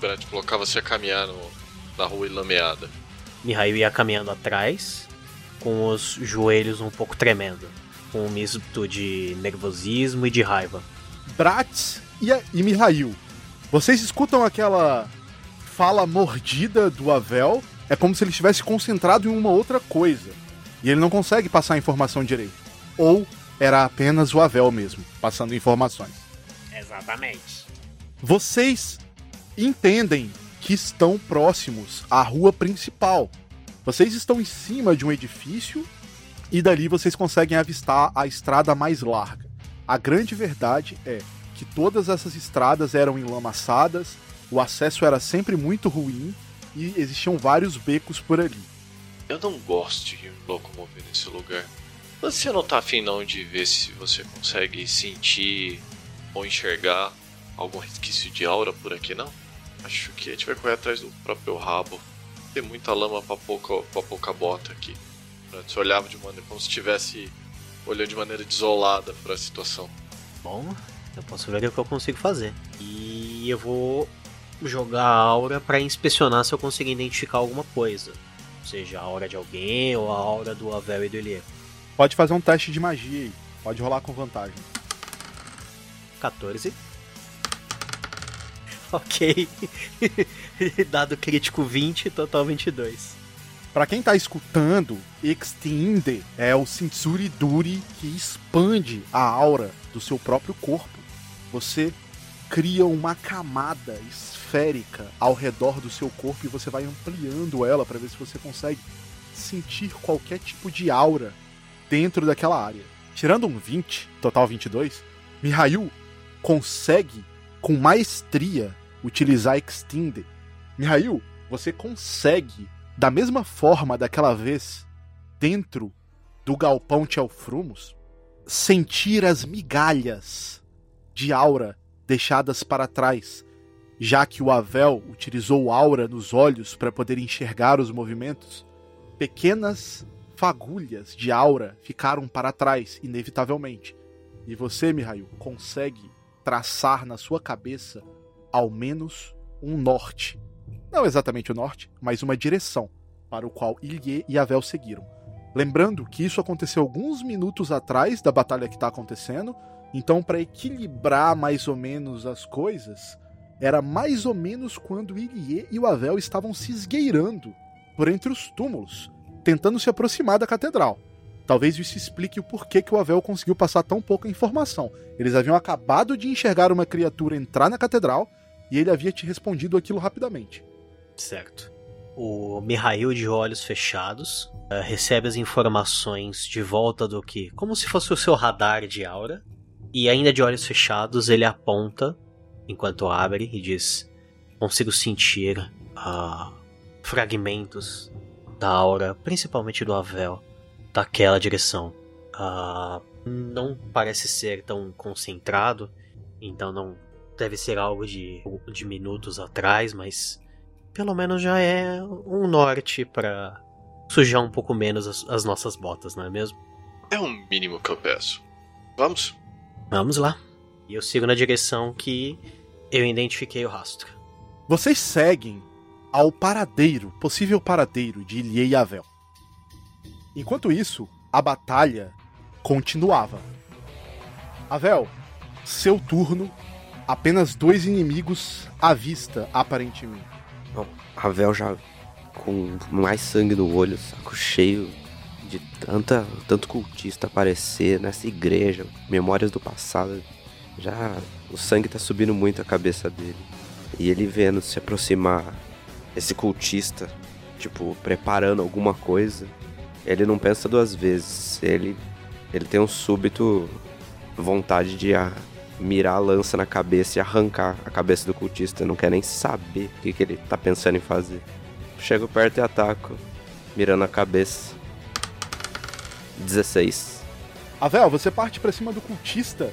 S2: Bratz colocava-se a caminhar no, na rua ilameada.
S3: Mihail ia caminhando atrás, com os joelhos um pouco tremendo, com um misto de nervosismo e de raiva.
S1: Bratz e, e Mihail, vocês escutam aquela fala mordida do Avel, é como se ele estivesse concentrado em uma outra coisa. E ele não consegue passar a informação direito. Ou era apenas o Avel mesmo, passando informações.
S3: Exatamente.
S1: Vocês entendem que estão próximos à rua principal. Vocês estão em cima de um edifício e dali vocês conseguem avistar a estrada mais larga. A grande verdade é que todas essas estradas eram enlamaçadas o acesso era sempre muito ruim e existiam vários becos por ali.
S2: Eu não gosto de me locomover nesse lugar. Você não tá afim não de ver se você consegue sentir ou enxergar algum resquício de aura por aqui não? Acho que a gente vai correr atrás do próprio rabo. Tem muita lama pra pouca, pra pouca bota aqui. Você olhava de maneira como se estivesse olhando de maneira desolada para a situação.
S3: Bom, eu posso ver o que eu consigo fazer. E eu vou jogar a aura para inspecionar se eu conseguir identificar alguma coisa. Seja a aura de alguém ou a aura do Avel e do Elie.
S1: Pode fazer um teste de magia aí. Pode rolar com vantagem.
S3: 14. Ok. Dado crítico 20, total 22.
S1: Para quem tá escutando, Extinde é o Sensuri Duri que expande a aura do seu próprio corpo. Você cria uma camada esférica ao redor do seu corpo e você vai ampliando ela para ver se você consegue sentir qualquer tipo de aura dentro daquela área. Tirando um 20, total 22, Mihail consegue com maestria utilizar Extinde. Mihail, você consegue, da mesma forma daquela vez, dentro do galpão Tchelfrumos, sentir as migalhas de aura deixadas para trás, já que o Avel utilizou aura nos olhos para poder enxergar os movimentos. Pequenas fagulhas de aura ficaram para trás, inevitavelmente. E você, Mihail, consegue traçar na sua cabeça ao menos um norte. Não exatamente o norte, mas uma direção para o qual Ilie e Avel seguiram. Lembrando que isso aconteceu alguns minutos atrás da batalha que está acontecendo, então para equilibrar mais ou menos as coisas, era mais ou menos quando Ilie e o Avel estavam se esgueirando por entre os túmulos, tentando se aproximar da catedral. Talvez isso explique o porquê que o Avel conseguiu passar tão pouca informação. Eles haviam acabado de enxergar uma criatura entrar na catedral e ele havia te respondido aquilo rapidamente.
S3: Certo. O Mihail, de olhos fechados, uh, recebe as informações de volta do que, como se fosse o seu radar de aura, e ainda de olhos fechados, ele aponta enquanto abre e diz: Consigo sentir uh, fragmentos da aura, principalmente do Avel, daquela direção. Uh, não parece ser tão concentrado, então não deve ser algo de, de minutos atrás, mas pelo menos já é um norte para sujar um pouco menos as, as, nossas botas, não é mesmo?
S2: É o mínimo que eu peço. Vamos?
S3: Vamos lá. E eu sigo na direção que eu identifiquei o rastro.
S1: Vocês seguem ao paradeiro, possível paradeiro de Ilie e Avel. Enquanto isso, a batalha continuava. Avel, seu turno, apenas dois inimigos à vista, aparentemente.
S8: Bom, Avel já com mais sangue no olho, saco cheio de tanta, tanto cultista aparecer nessa igreja, memórias do passado. Já o sangue tá subindo muito a cabeça dele. E ele vendo se aproximar esse cultista, tipo, preparando alguma coisa, ele não pensa duas vezes. Ele, ele tem um súbito vontade de mirar a lança na cabeça e arrancar a cabeça do cultista. Não quer nem saber o que, que ele tá pensando em fazer. Chego perto e ataco, mirando a cabeça. 16.
S1: Avel, você parte para cima do cultista.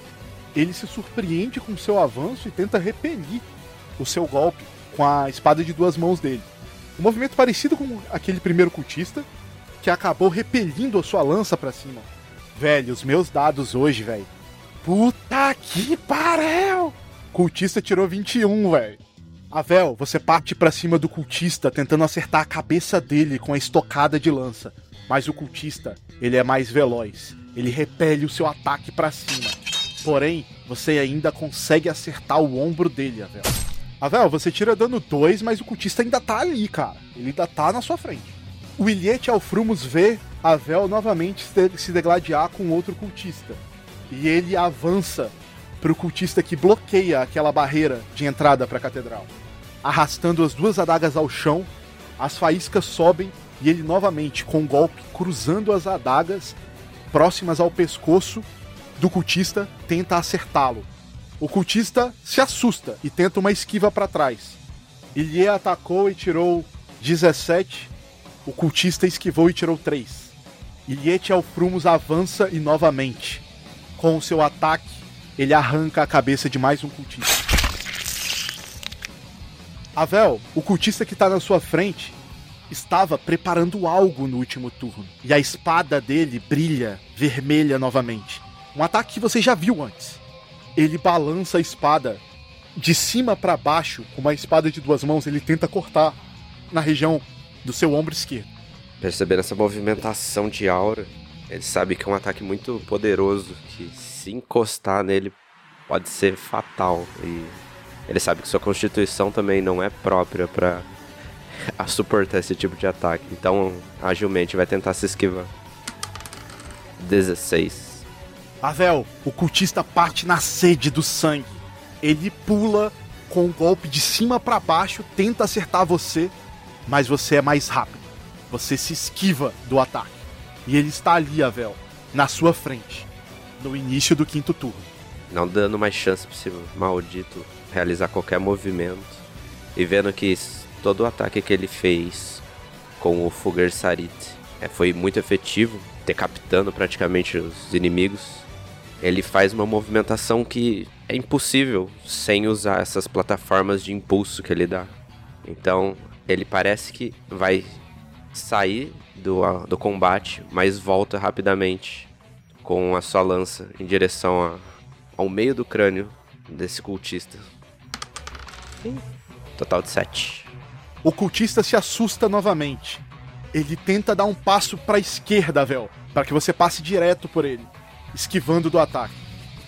S1: Ele se surpreende com seu avanço e tenta repelir o seu golpe com a espada de duas mãos dele. Um movimento parecido com aquele primeiro cultista, que acabou repelindo a sua lança para cima. Velho, os meus dados hoje, velho. Puta que pariu! Cultista tirou 21, velho. Avel, você parte para cima do cultista tentando acertar a cabeça dele com a estocada de lança. Mas o cultista, ele é mais veloz. Ele repele o seu ataque para cima. Porém, você ainda consegue acertar o ombro dele, Avel. Avel, você tira dano 2, mas o cultista ainda tá ali, cara. Ele ainda tá na sua frente. O Iliete Alfrumos vê Avel novamente se degladiar com outro cultista. E ele avança pro cultista que bloqueia aquela barreira de entrada para a catedral. Arrastando as duas adagas ao chão, as faíscas sobem e ele novamente, com um golpe cruzando as adagas próximas ao pescoço do cultista, tenta acertá-lo. O cultista se assusta e tenta uma esquiva para trás. Ilie atacou e tirou 17. O cultista esquivou e tirou 3. Iliete Alfrumos avança e novamente. Com o seu ataque, ele arranca a cabeça de mais um cultista. Avel, o cultista que está na sua frente, estava preparando algo no último turno. E a espada dele brilha vermelha novamente. Um ataque que você já viu antes. Ele balança a espada de cima para baixo, com uma espada de duas mãos, ele tenta cortar na região do seu ombro esquerdo.
S8: Percebendo essa movimentação de aura, ele sabe que é um ataque muito poderoso, que se encostar nele pode ser fatal. E ele sabe que sua constituição também não é própria para suportar esse tipo de ataque. Então, agilmente vai tentar se esquivar. 16.
S1: Avel, o cultista parte na sede do sangue. Ele pula com um golpe de cima para baixo, tenta acertar você, mas você é mais rápido. Você se esquiva do ataque. E ele está ali, Avel, na sua frente, no início do quinto turno.
S8: Não dando mais chance para esse maldito realizar qualquer movimento. E vendo que todo o ataque que ele fez com o Fugger Sarit é, foi muito efetivo, decapitando praticamente os inimigos. Ele faz uma movimentação que é impossível sem usar essas plataformas de impulso que ele dá. Então, ele parece que vai sair do, do combate, mas volta rapidamente com a sua lança em direção a, ao meio do crânio desse cultista. Total de 7.
S1: O cultista se assusta novamente. Ele tenta dar um passo para a esquerda, Vel, para que você passe direto por ele, esquivando do ataque.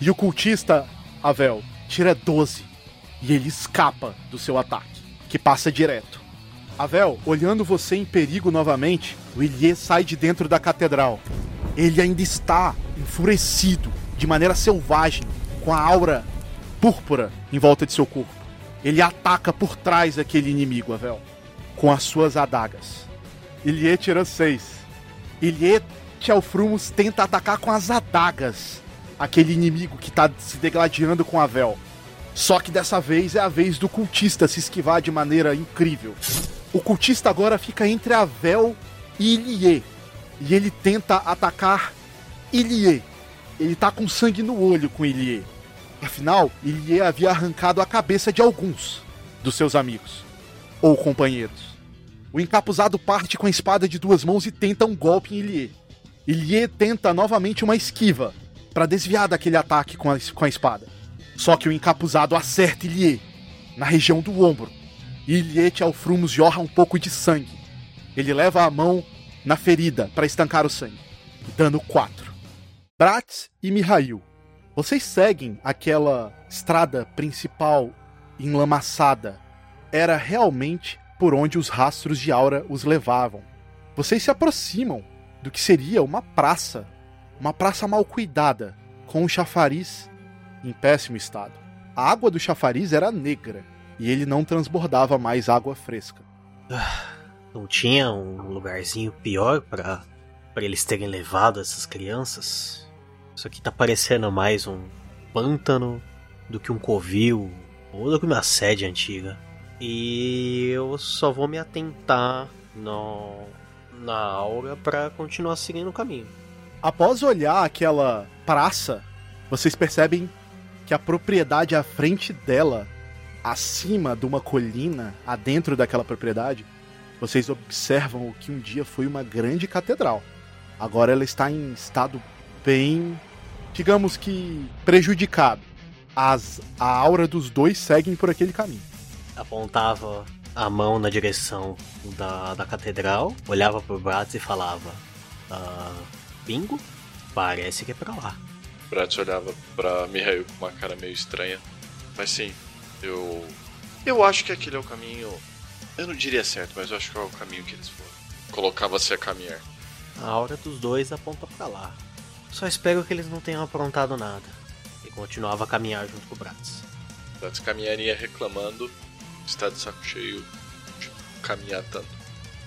S1: E o cultista, Avel, tira 12 e ele escapa do seu ataque, que passa direto. Avel, olhando você em perigo novamente, o Ilie sai de dentro da catedral. Ele ainda está enfurecido, de maneira selvagem, com a aura púrpura em volta de seu corpo. Ele ataca por trás daquele inimigo, Avel, com as suas adagas. Ilie tira 6. Ilie Tchelfrumos tenta atacar com as adagas aquele inimigo que tá se degladiando com Avel. Só que dessa vez é a vez do cultista se esquivar de maneira incrível. O cultista agora fica entre Avel e Ilie. E ele tenta atacar Ilie. Ele tá com sangue no olho com Ilie. Afinal, Ilie havia arrancado a cabeça de alguns dos seus amigos ou companheiros. O encapuzado parte com a espada de duas mãos e tenta um golpe em Ilie. Ilie tenta novamente uma esquiva para desviar daquele ataque com a, com a espada. Só que o encapuzado acerta Ilie na região do ombro. E Ilie Alfrumos jorra um pouco de sangue. Ele leva a mão na ferida para estancar o sangue. Dano 4. Bratz e Mihail vocês seguem aquela estrada principal enlamaçada. Era realmente por onde os rastros de aura os levavam. Vocês se aproximam do que seria uma praça, uma praça mal cuidada, com um chafariz em péssimo estado. A água do chafariz era negra e ele não transbordava mais água fresca.
S3: Não tinha um lugarzinho pior para para eles terem levado essas crianças? Isso aqui tá parecendo mais um pântano do que um covil ou do que uma sede antiga. E eu só vou me atentar no, na aura para continuar seguindo o caminho.
S1: Após olhar aquela praça, vocês percebem que a propriedade à frente dela, acima de uma colina, adentro daquela propriedade, vocês observam o que um dia foi uma grande catedral. Agora ela está em estado bem digamos que, prejudicado. As, a aura dos dois seguem por aquele caminho.
S3: Apontava a mão na direção da, da catedral, olhava pro Bratz e falava: ah, Bingo, parece que é pra lá.
S2: Bratz olhava pra Mihail com uma cara meio estranha. Mas sim, eu. Eu acho que aquele é o caminho. Eu não diria certo, mas eu acho que é o caminho que eles foram. Colocava-se a caminhar.
S3: A aura dos dois aponta para lá. Só espero que eles não tenham aprontado nada. E continuava a caminhar junto com o Bratz.
S2: Bratz caminharia reclamando, está de saco cheio de caminhar tanto.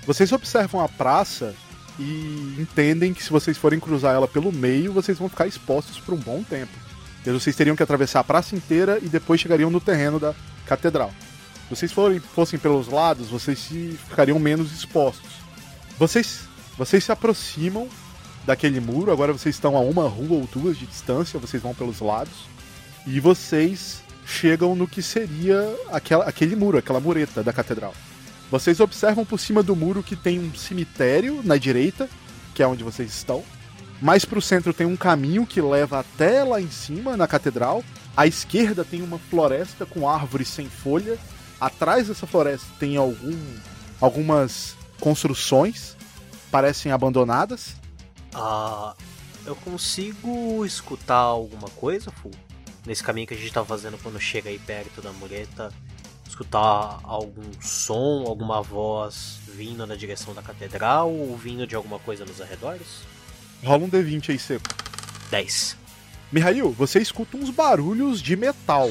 S1: Vocês observam a praça e entendem que se vocês forem cruzar ela pelo meio, vocês vão ficar expostos por um bom tempo. E vocês teriam que atravessar a praça inteira e depois chegariam no terreno da catedral. vocês forem, fossem pelos lados, vocês se, ficariam menos expostos. Vocês, vocês se aproximam daquele muro, agora vocês estão a uma rua ou duas de distância, vocês vão pelos lados. E vocês chegam no que seria aquela, aquele muro, aquela mureta da catedral. Vocês observam por cima do muro que tem um cemitério na direita, que é onde vocês estão. Mais para o centro tem um caminho que leva até lá em cima, na catedral. À esquerda tem uma floresta com árvores sem folha. Atrás dessa floresta tem algum, algumas construções, parecem abandonadas.
S3: Ah, eu consigo escutar alguma coisa, Fu? Nesse caminho que a gente tá fazendo quando chega aí perto da mureta, escutar algum som, alguma voz vindo na direção da catedral ou vindo de alguma coisa nos arredores?
S1: Rola um D20 aí, seco.
S3: 10.
S1: Mihail, você escuta uns barulhos de metal,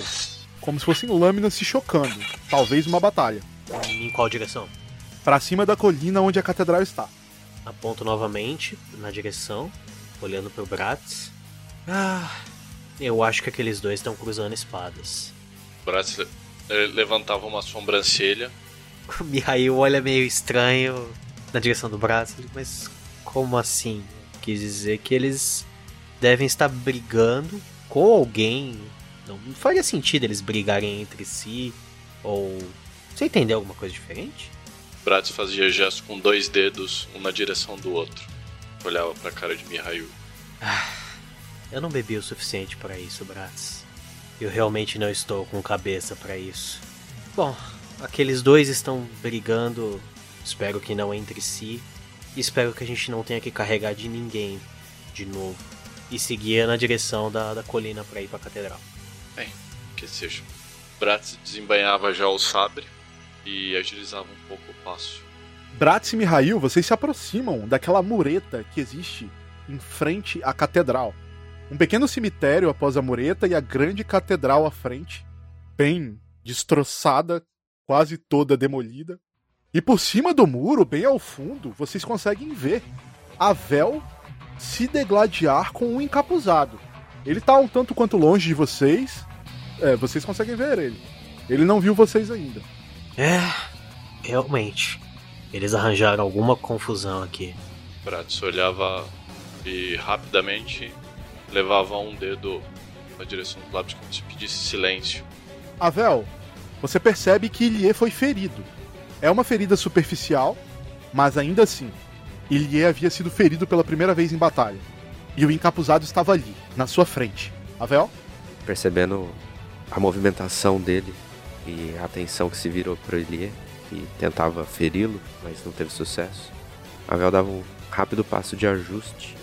S1: como se fossem lâminas se chocando. Talvez uma batalha.
S3: Em qual direção?
S1: Para cima da colina onde a catedral está.
S3: Aponto novamente na direção, olhando pro Bratz. Ah, eu acho que aqueles dois estão cruzando espadas.
S2: Bratz levantava uma sobrancelha.
S3: O Mihail olha meio estranho na direção do Bratz, mas como assim? Quis dizer que eles devem estar brigando com alguém. Não, não faria sentido eles brigarem entre si. Ou. Você entendeu alguma coisa diferente?
S2: Bratz fazia gestos com dois dedos, um na direção do outro. Olhava pra cara de Mihail.
S3: Ah, eu não bebi o suficiente para isso, Bratz. Eu realmente não estou com cabeça para isso. Bom, aqueles dois estão brigando. Espero que não entre si. Espero que a gente não tenha que carregar de ninguém de novo. E seguir na direção da, da colina para ir pra catedral.
S2: Bem, que seja. Bratz desembanhava já o sabre e agilizava um pouco o passo.
S1: Bratz e Mihail, vocês se aproximam daquela mureta que existe em frente à catedral. Um pequeno cemitério após a mureta e a grande catedral à frente, bem destroçada, quase toda demolida. E por cima do muro, bem ao fundo, vocês conseguem ver a Vel se degladiar com um encapuzado. Ele tá um tanto quanto longe de vocês. É, vocês conseguem ver ele. Ele não viu vocês ainda.
S3: É, realmente. Eles arranjaram alguma confusão aqui.
S2: Bratz olhava e rapidamente levava um dedo na direção dos lábios como se pedisse silêncio.
S1: Avel, você percebe que Ilie foi ferido. É uma ferida superficial, mas ainda assim, Ilie havia sido ferido pela primeira vez em batalha. E o encapuzado estava ali, na sua frente. Avel?
S8: Percebendo a movimentação dele e a atenção que se virou para Ilie, que tentava feri-lo, mas não teve sucesso, Avel dava um rápido passo de ajuste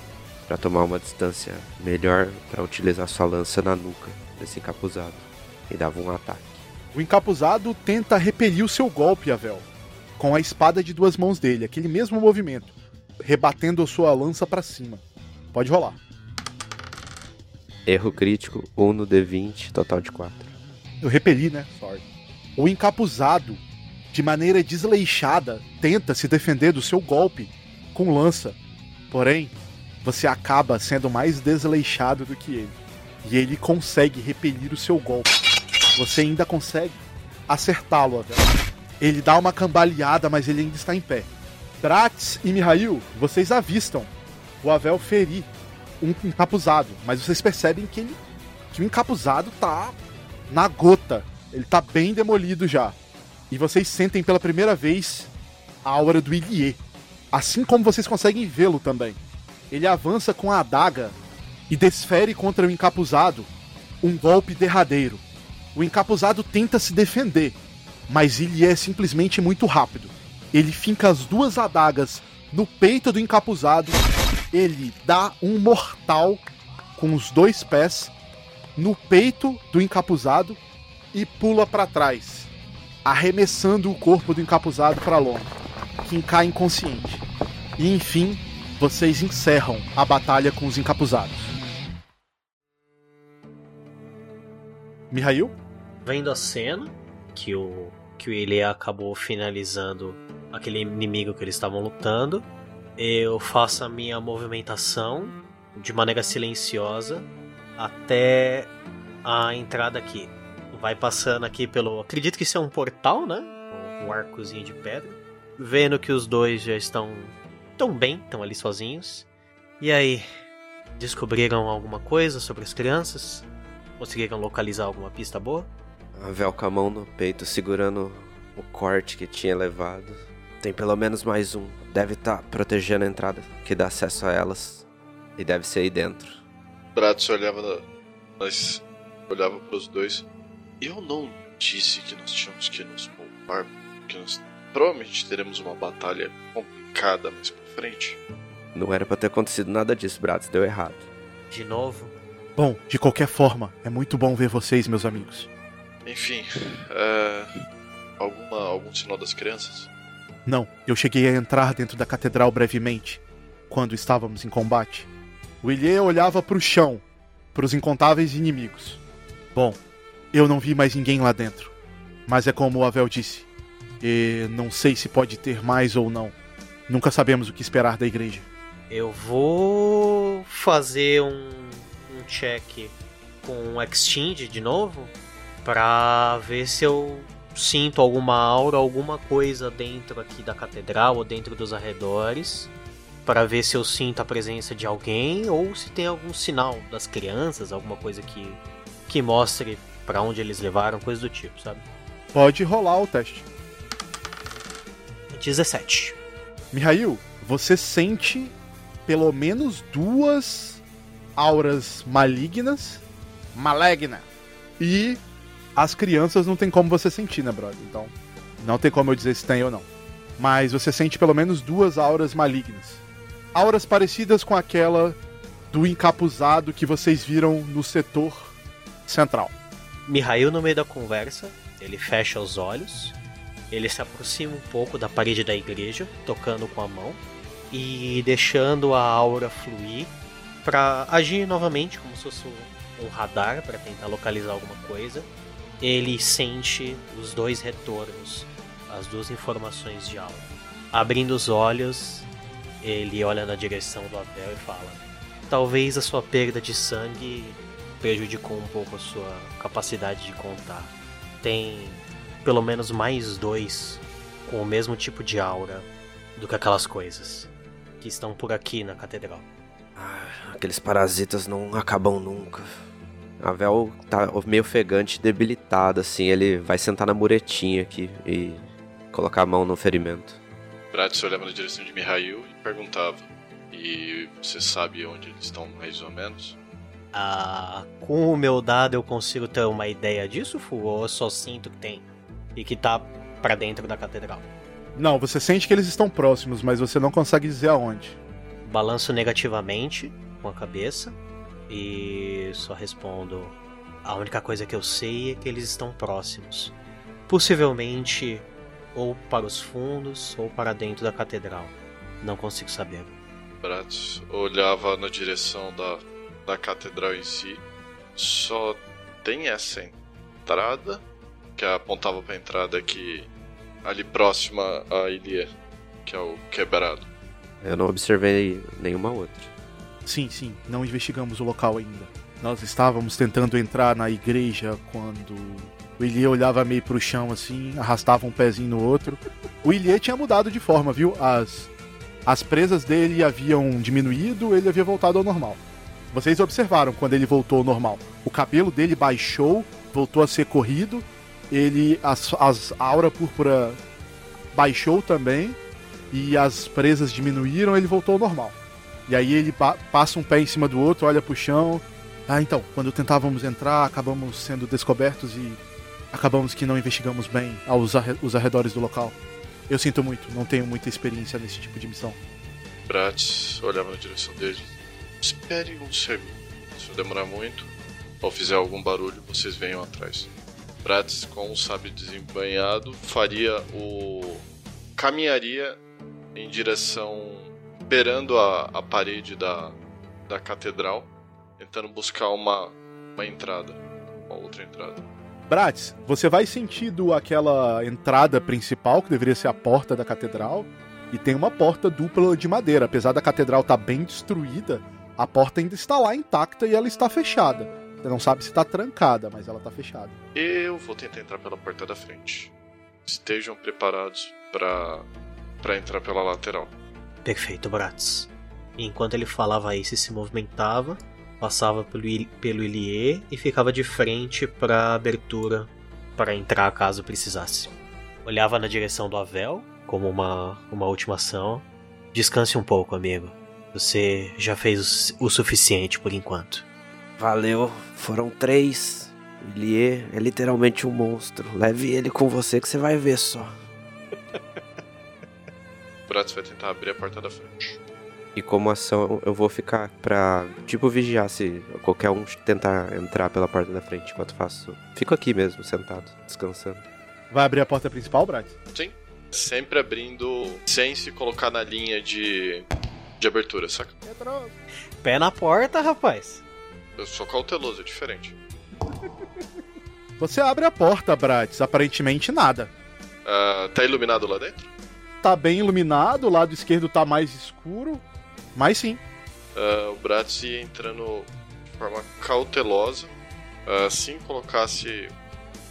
S8: para tomar uma distância melhor para utilizar sua lança na nuca desse encapuzado e dava um ataque.
S1: O encapuzado tenta repelir o seu golpe, Avel, com a espada de duas mãos dele, aquele mesmo movimento, rebatendo a sua lança para cima. Pode rolar.
S8: Erro crítico, 1 no D20, total de 4.
S1: Eu repeli, né? Sorry. O encapuzado, de maneira desleixada, tenta se defender do seu golpe com lança. Porém, você acaba sendo mais desleixado do que ele. E ele consegue repelir o seu golpe. Você ainda consegue acertá-lo. Ele dá uma cambaleada, mas ele ainda está em pé. Bratz e Mihail, vocês avistam o Avel ferir um encapuzado, mas vocês percebem que, ele, que o encapuzado tá na gota. Ele tá bem demolido já. E vocês sentem pela primeira vez a aura do Ilie. Assim como vocês conseguem vê-lo também. Ele avança com a adaga e desfere contra o encapuzado um golpe derradeiro. O encapuzado tenta se defender, mas ele é simplesmente muito rápido. Ele finca as duas adagas no peito do encapuzado, ele dá um mortal com os dois pés no peito do encapuzado e pula para trás, arremessando o corpo do encapuzado para longe, que cai inconsciente. E enfim, vocês encerram a batalha com os encapuzados. Mihail?
S3: Vendo a cena que o que o Ilie acabou finalizando aquele inimigo que eles estavam lutando, eu faço a minha movimentação de maneira silenciosa até a entrada aqui. vai passando aqui pelo. Acredito que isso é um portal, né? Um arcozinho de pedra. Vendo que os dois já estão tão bem, estão ali sozinhos. E aí, descobriram alguma coisa sobre as crianças? Conseguiram localizar alguma pista boa?
S8: A Vel com a mão no peito, segurando o corte que tinha levado. Tem pelo menos mais um. Deve estar tá protegendo a entrada que dá acesso a elas. E deve ser aí dentro.
S2: Bratz olhava, mas olhava para os dois. Eu não disse que nós tínhamos que nos poupar, porque nós provavelmente teremos uma batalha complicada mais pra frente.
S8: Não era para ter acontecido nada disso, Bratz. Deu errado.
S3: De novo?
S1: Bom, de qualquer forma, é muito bom ver vocês, meus amigos.
S2: Enfim, é... alguma algum sinal das crianças?
S1: Não, eu cheguei a entrar dentro da catedral brevemente, quando estávamos em combate. Ilê olhava para o chão, para os incontáveis inimigos. Bom, eu não vi mais ninguém lá dentro, mas é como o Avel disse. E não sei se pode ter mais ou não. Nunca sabemos o que esperar da igreja.
S3: Eu vou fazer um, um check com o Exchange de novo para ver se eu sinto alguma aura, alguma coisa dentro aqui da catedral ou dentro dos arredores, para ver se eu sinto a presença de alguém ou se tem algum sinal das crianças, alguma coisa que que mostre para onde eles levaram, coisa do tipo, sabe?
S1: Pode rolar o teste.
S3: 17.
S1: Mihail, você sente pelo menos duas auras malignas.
S5: Maligna.
S1: E as crianças não tem como você sentir, né, brother? Então, não tem como eu dizer se tem ou não. Mas você sente pelo menos duas auras malignas. Auras parecidas com aquela do encapuzado que vocês viram no setor central.
S3: Mihail, no meio da conversa, ele fecha os olhos, ele se aproxima um pouco da parede da igreja, tocando com a mão e deixando a aura fluir para agir novamente como se fosse um radar para tentar localizar alguma coisa. Ele sente os dois retornos, as duas informações de aura. Abrindo os olhos, ele olha na direção do Abel e fala: Talvez a sua perda de sangue prejudicou um pouco a sua capacidade de contar. Tem pelo menos mais dois com o mesmo tipo de aura do que aquelas coisas que estão por aqui na catedral.
S8: Ah, aqueles parasitas não acabam nunca. A Vel tá meio ofegante, debilitada, assim. Ele vai sentar na muretinha aqui e colocar a mão no ferimento.
S2: Bratz olhava na direção de Mihail e perguntava: E você sabe onde eles estão mais ou menos?
S3: Ah, com o meu dado eu consigo ter uma ideia disso, Fu? Ou eu só sinto que tem? E que tá para dentro da catedral?
S1: Não, você sente que eles estão próximos, mas você não consegue dizer aonde.
S3: Balanço negativamente com a cabeça e só respondo: a única coisa que eu sei é que eles estão próximos. Possivelmente ou para os fundos ou para dentro da catedral. Não consigo saber.
S2: Bratz olhava na direção da da catedral em si só tem essa entrada que apontava para a entrada aqui ali próxima a Ilie, que é o quebrado.
S8: Eu não observei nenhuma outra.
S1: Sim, sim, não investigamos o local ainda. Nós estávamos tentando entrar na igreja quando o Ilie olhava meio pro chão assim, arrastava um pezinho no outro. O Ilie tinha mudado de forma, viu? As as presas dele haviam diminuído, ele havia voltado ao normal. Vocês observaram quando ele voltou ao normal. O cabelo dele baixou, voltou a ser corrido. Ele. As, as a aura púrpura baixou também. E as presas diminuíram, ele voltou ao normal. E aí ele pa passa um pé em cima do outro, olha pro chão. Ah, então, quando tentávamos entrar, acabamos sendo descobertos e acabamos que não investigamos bem aos os arredores do local. Eu sinto muito, não tenho muita experiência nesse tipo de missão.
S2: Bratz olhava na direção dele Espere um segundo. Se demorar muito ou fizer algum barulho, vocês venham atrás. Bratz, com o sábio desembanhado, faria o. caminharia em direção. Beirando a, a parede da, da catedral, tentando buscar uma, uma entrada, uma outra entrada.
S1: Bratz, você vai sentindo aquela entrada principal, que deveria ser a porta da catedral, e tem uma porta dupla de madeira. Apesar da catedral estar tá bem destruída, a porta ainda está lá intacta e ela está fechada. Você não sabe se tá trancada, mas ela tá fechada.
S2: Eu vou tentar entrar pela porta da frente. Estejam preparados para para entrar pela lateral.
S3: Perfeito, Bratz. Enquanto ele falava isso e se movimentava, passava pelo, pelo Ilie e ficava de frente para a abertura para entrar caso precisasse. Olhava na direção do Avel como uma, uma última ação. Descanse um pouco, amigo. Você já fez o suficiente por enquanto.
S8: Valeu, foram três. O Ilie é literalmente um monstro. Leve ele com você que você vai ver só.
S2: o Bratz vai tentar abrir a porta da frente.
S8: E como ação, eu vou ficar pra, tipo, vigiar se qualquer um tentar entrar pela porta da frente enquanto faço. Fico aqui mesmo, sentado, descansando.
S1: Vai abrir a porta principal, Brad?
S2: Sim. Sempre abrindo sem se colocar na linha de, de abertura, saca?
S3: Pé na porta, rapaz.
S2: Eu sou cauteloso, é diferente.
S1: Você abre a porta, Bratis. Aparentemente nada.
S2: Uh, tá iluminado lá dentro?
S1: Tá bem iluminado, o lado esquerdo tá mais escuro. Mas sim.
S2: Uh, o Bratz ia entrando de forma cautelosa. Uh, assim colocasse.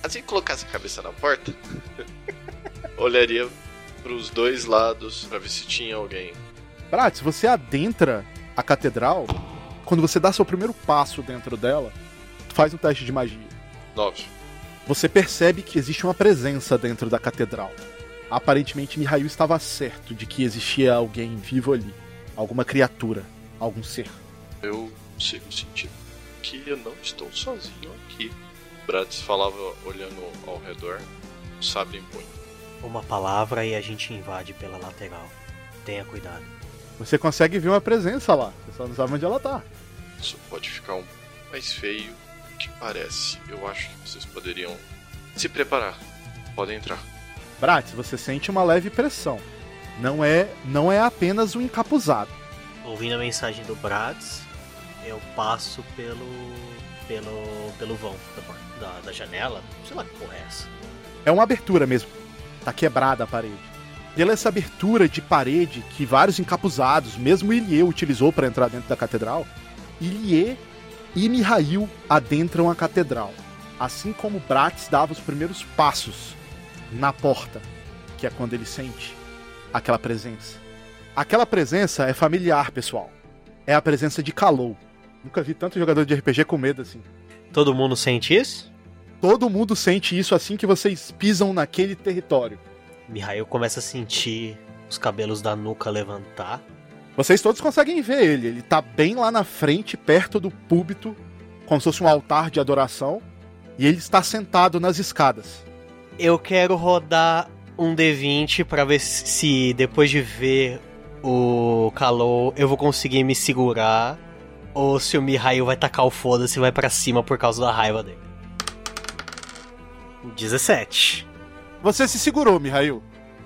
S2: Assim colocasse a cabeça na porta, olharia para os dois lados para ver se tinha alguém.
S1: Bratz, você adentra a catedral. Quando você dá seu primeiro passo dentro dela, faz um teste de magia.
S2: Nove.
S1: Você percebe que existe uma presença dentro da catedral. Aparentemente, Mihail estava certo de que existia alguém vivo ali alguma criatura, algum ser.
S2: Eu sigo sentindo que eu não estou sozinho aqui. Bratis falava olhando ao redor, sabe em punho.
S3: Uma palavra e a gente invade pela lateral. Tenha cuidado.
S1: Você consegue ver uma presença lá, você só não sabe onde ela tá.
S2: Isso pode ficar um mais feio do que parece. Eu acho que vocês poderiam se preparar. Podem entrar.
S1: Bratis, você sente uma leve pressão não é, não é apenas um encapuzado.
S3: Ouvindo a mensagem do Brads, eu passo pelo pelo pelo vão da, da, da janela. Sei lá que porra é essa.
S1: É uma abertura mesmo. Tá quebrada a parede. Pela essa abertura de parede que vários encapuzados, mesmo Ilie utilizou para entrar dentro da catedral, Ilie e Mihail adentram a catedral, assim como Bratis dava os primeiros passos na porta, que é quando ele sente aquela presença. Aquela presença é familiar, pessoal. É a presença de Kalou. Nunca vi tanto jogador de RPG com medo assim.
S3: Todo mundo sente isso?
S1: Todo mundo sente isso assim que vocês pisam naquele território.
S3: Mihail começa a sentir os cabelos da nuca levantar.
S1: Vocês todos conseguem ver ele. Ele tá bem lá na frente, perto do púlpito, como se fosse um altar de adoração. E ele está sentado nas escadas.
S3: Eu quero rodar um D20 para ver se depois de ver o calor eu vou conseguir me segurar ou se o Mihail vai tacar o foda-se e vai para cima por causa da raiva dele. 17.
S1: Você se segurou, Mihail.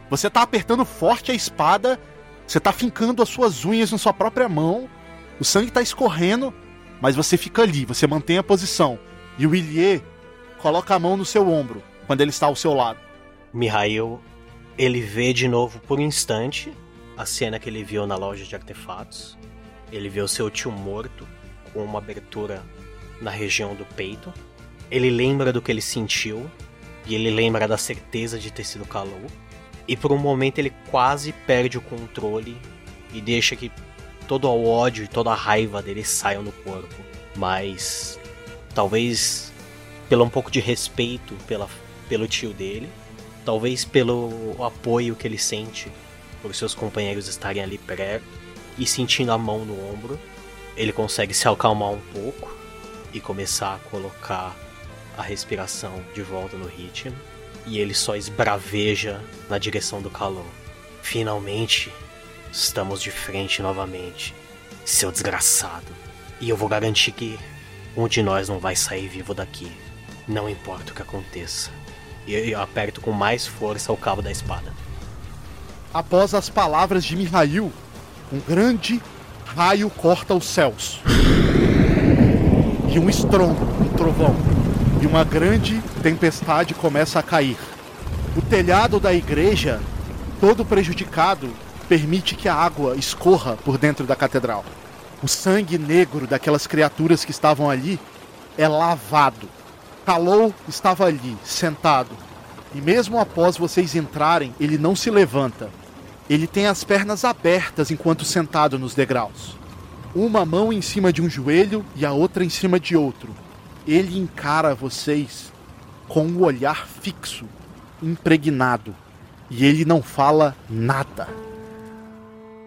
S1: Você tá apertando forte a espada, você tá fincando as suas unhas na sua própria mão, o sangue tá escorrendo, mas você fica ali, você mantém a posição. E o Ilie coloca a mão no seu ombro quando ele está ao seu lado.
S3: Mihail, ele vê de novo por um instante a cena que ele viu na loja de artefatos. Ele vê o seu tio morto com uma abertura na região do peito. Ele lembra do que ele sentiu e ele lembra da certeza de ter sido calor. E por um momento ele quase perde o controle e deixa que todo o ódio e toda a raiva dele saiam no corpo. Mas talvez pelo um pouco de respeito pela, pelo tio dele, Talvez pelo apoio que ele sente por seus companheiros estarem ali perto e sentindo a mão no ombro, ele consegue se acalmar um pouco e começar a colocar a respiração de volta no ritmo. E ele só esbraveja na direção do calor. Finalmente, estamos de frente novamente, seu desgraçado. E eu vou garantir que um de nós não vai sair vivo daqui. Não importa o que aconteça e eu aperto com mais força o cabo da espada.
S1: Após as palavras de Mihail, um grande raio corta os céus. E um estrondo, um trovão. E uma grande tempestade começa a cair. O telhado da igreja, todo prejudicado, permite que a água escorra por dentro da catedral. O sangue negro daquelas criaturas que estavam ali é lavado. Kalou estava ali, sentado. E mesmo após vocês entrarem, ele não se levanta. Ele tem as pernas abertas enquanto sentado nos degraus. Uma mão em cima de um joelho e a outra em cima de outro. Ele encara vocês com um olhar fixo, impregnado. E ele não fala nada.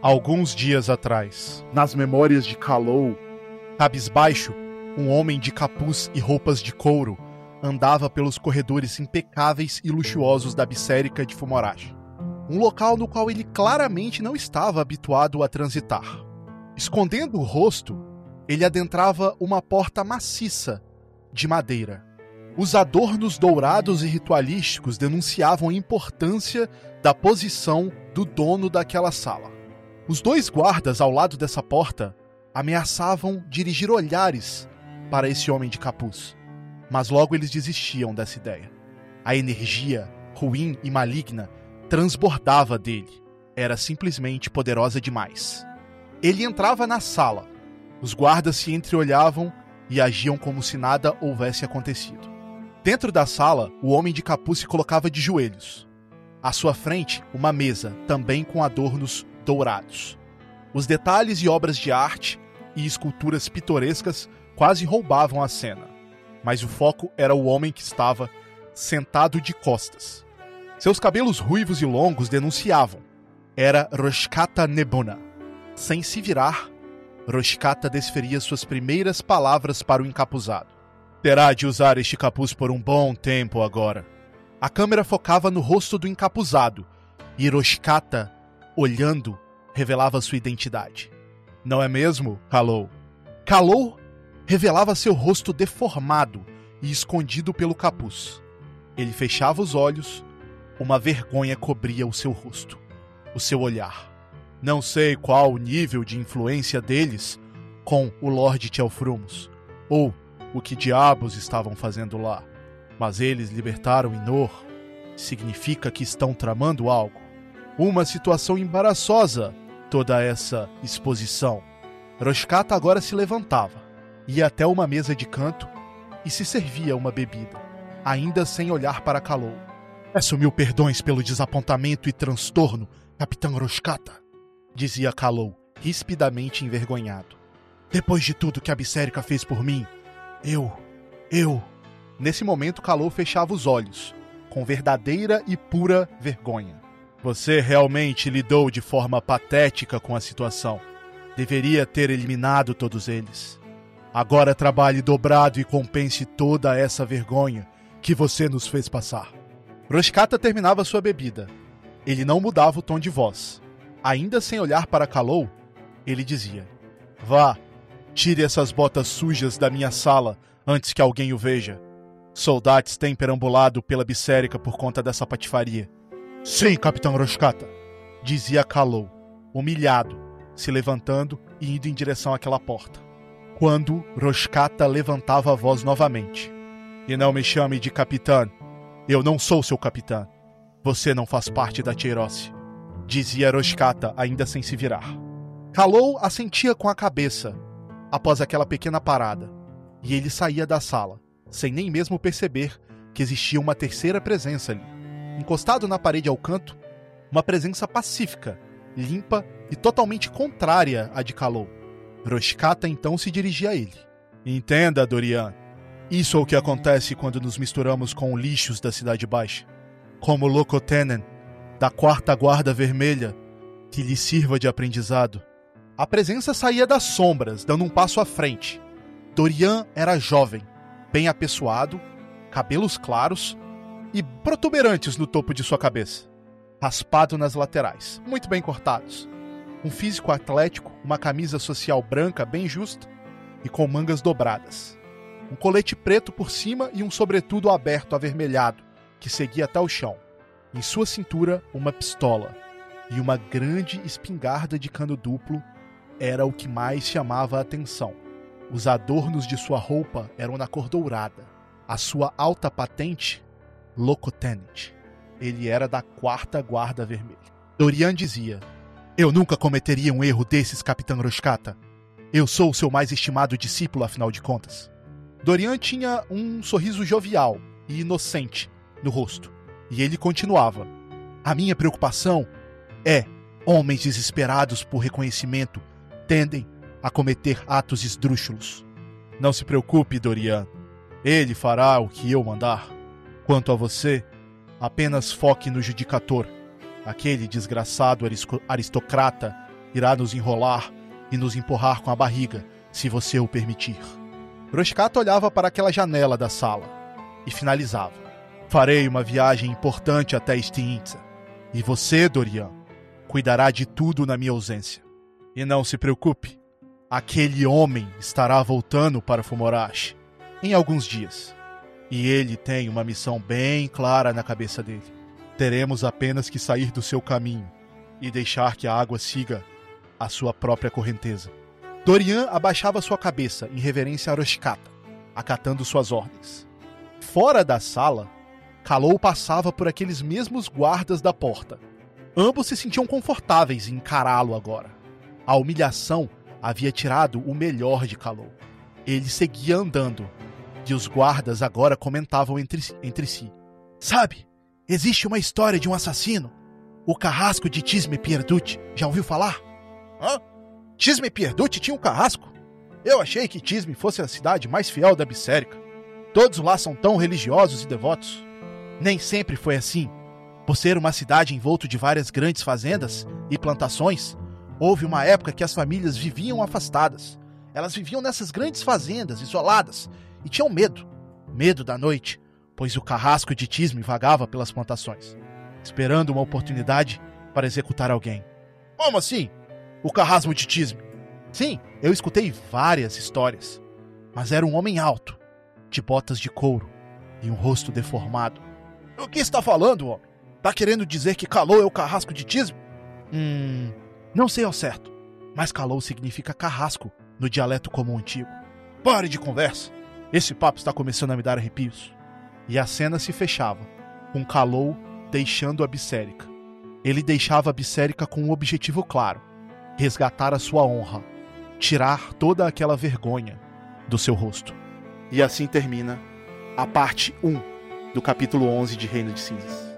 S1: Alguns dias atrás, nas memórias de Kalou, cabisbaixo, um homem de capuz e roupas de couro andava pelos corredores impecáveis e luxuosos da Bissérica de Fumorashi. Um local no qual ele claramente não estava habituado a transitar. Escondendo o rosto, ele adentrava uma porta maciça de madeira. Os adornos dourados e ritualísticos denunciavam a importância da posição do dono daquela sala. Os dois guardas ao lado dessa porta ameaçavam dirigir olhares para esse homem de capuz, mas logo eles desistiam dessa ideia. A energia ruim e maligna transbordava dele. Era simplesmente poderosa demais. Ele entrava na sala. Os guardas se entreolhavam e agiam como se nada houvesse acontecido. Dentro da sala, o homem de capuz se colocava de joelhos. À sua frente, uma mesa, também com adornos dourados. Os detalhes e obras de arte e esculturas pitorescas quase roubavam a cena, mas o foco era o homem que estava sentado de costas. Seus cabelos ruivos e longos denunciavam. Era Roshkata Nebona. Sem se virar, Roshkata desferia suas primeiras palavras para o encapuzado. Terá de usar este capuz por um bom tempo agora. A câmera focava no rosto do encapuzado, e Roshkata olhando, revelava sua identidade. Não é mesmo, Kalou? Kalou revelava seu rosto deformado e escondido pelo capuz. Ele fechava os olhos, uma vergonha cobria o seu rosto, o seu olhar. Não sei qual o nível de influência deles com o Lorde Telfrumos, ou o que diabos estavam fazendo lá, mas eles libertaram Inor. Significa que estão tramando algo. Uma situação embaraçosa, toda essa exposição. Roshkata agora se levantava, ia até uma mesa de canto e se servia uma bebida, ainda sem olhar para Kalou. Peço mil perdões pelo desapontamento e transtorno, Capitão Roshkata, dizia Kalou, rispidamente envergonhado. Depois de tudo que a Bissérica fez por mim, eu. eu. Nesse momento, Kalou fechava os olhos, com verdadeira e pura vergonha. Você realmente lidou de forma patética com a situação. Deveria ter eliminado todos eles. Agora trabalhe dobrado e compense toda essa vergonha que você nos fez passar. Roshkata terminava sua bebida. Ele não mudava o tom de voz. Ainda sem olhar para Kalou, ele dizia: Vá, tire essas botas sujas da minha sala antes que alguém o veja. Soldados têm perambulado pela Bissérica por conta dessa patifaria. Sim, Capitão Roshkata, dizia Kalou, humilhado, se levantando e indo em direção àquela porta. Quando Roshkata levantava a voz novamente. E não me chame de capitão. Eu não sou seu capitão. Você não faz parte da Cheirosse, dizia Roshkata, ainda sem se virar. Kalou assentia com a cabeça após aquela pequena parada, e ele saía da sala, sem nem mesmo perceber que existia uma terceira presença ali encostado na parede ao canto, uma presença pacífica, limpa e totalmente contrária à de Kalou. Roshkata então se dirigia a ele. Entenda, Dorian. Isso é o que acontece quando nos misturamos com lixos da Cidade Baixa. Como Lokotenen, da Quarta Guarda Vermelha, que lhe sirva de aprendizado. A presença saía das sombras, dando um passo à frente. Dorian era jovem, bem apessoado, cabelos claros e protuberantes no topo de sua cabeça, raspado nas laterais, muito bem cortados. Um físico atlético, uma camisa social branca bem justa e com mangas dobradas. Um colete preto por cima e um sobretudo aberto avermelhado, que seguia até o chão. Em sua cintura, uma pistola e uma grande espingarda de cano duplo era o que mais chamava a atenção. Os adornos de sua roupa eram na cor dourada. A sua alta patente Locotenent. Ele era da quarta guarda vermelha. Dorian dizia: Eu nunca cometeria um erro desses, Capitão Roshkata. Eu sou o seu mais estimado discípulo, afinal de contas. Dorian tinha um sorriso jovial e inocente no rosto, e ele continuava: A minha preocupação é homens desesperados por reconhecimento tendem a cometer atos esdrúxulos. Não se preocupe, Dorian. Ele fará o que eu mandar. Quanto a você, apenas foque no judicator. Aquele desgraçado aristocrata irá nos enrolar e nos empurrar com a barriga, se você o permitir. Roscato olhava para aquela janela da sala e finalizava. Farei uma viagem importante até Stiintza. E você, Dorian, cuidará de tudo na minha ausência. E não se preocupe, aquele homem estará voltando para Fumorashi em alguns dias. E ele tem uma missão bem clara na cabeça dele. Teremos apenas que sair do seu caminho e deixar que a água siga a sua própria correnteza. Dorian abaixava sua cabeça em reverência a Roshikata, acatando suas ordens. Fora da sala, Kalou passava por aqueles mesmos guardas da porta. Ambos se sentiam confortáveis em encará-lo agora. A humilhação havia tirado o melhor de Kalou. Ele seguia andando, e os guardas agora comentavam entre, entre si. Sabe, existe uma história de um assassino. O carrasco de Tisme Pierducci. Já ouviu falar? Hã? Tisme Pierducci tinha um carrasco? Eu achei que Tisme fosse a cidade mais fiel da Bissérica. Todos lá são tão religiosos e devotos. Nem sempre foi assim. Por ser uma cidade envolto de várias grandes fazendas e plantações, houve uma época que as famílias viviam afastadas. Elas viviam nessas grandes fazendas, isoladas, e tinham medo. Medo da noite, pois o carrasco de Tisme vagava pelas plantações, esperando uma oportunidade para executar alguém. Como assim? O carrasco de Tisme? Sim, eu escutei várias histórias. Mas era um homem alto, de botas de couro e um rosto deformado. O que está falando, homem? Tá querendo dizer que Calou é o carrasco de Tisme? Hum. Não sei ao certo, mas Calou significa carrasco no dialeto comum antigo. Pare de conversa. Esse papo está começando a me dar arrepios. E a cena se fechava, com Kalou deixando a Bissérica. Ele deixava a Bissérica com um objetivo claro: resgatar a sua honra, tirar toda aquela vergonha do seu rosto. E assim termina a parte 1 do capítulo 11 de Reino de Cinzas.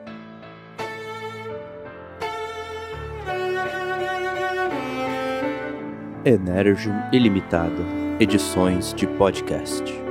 S8: Energium Ilimitada Edições de Podcast.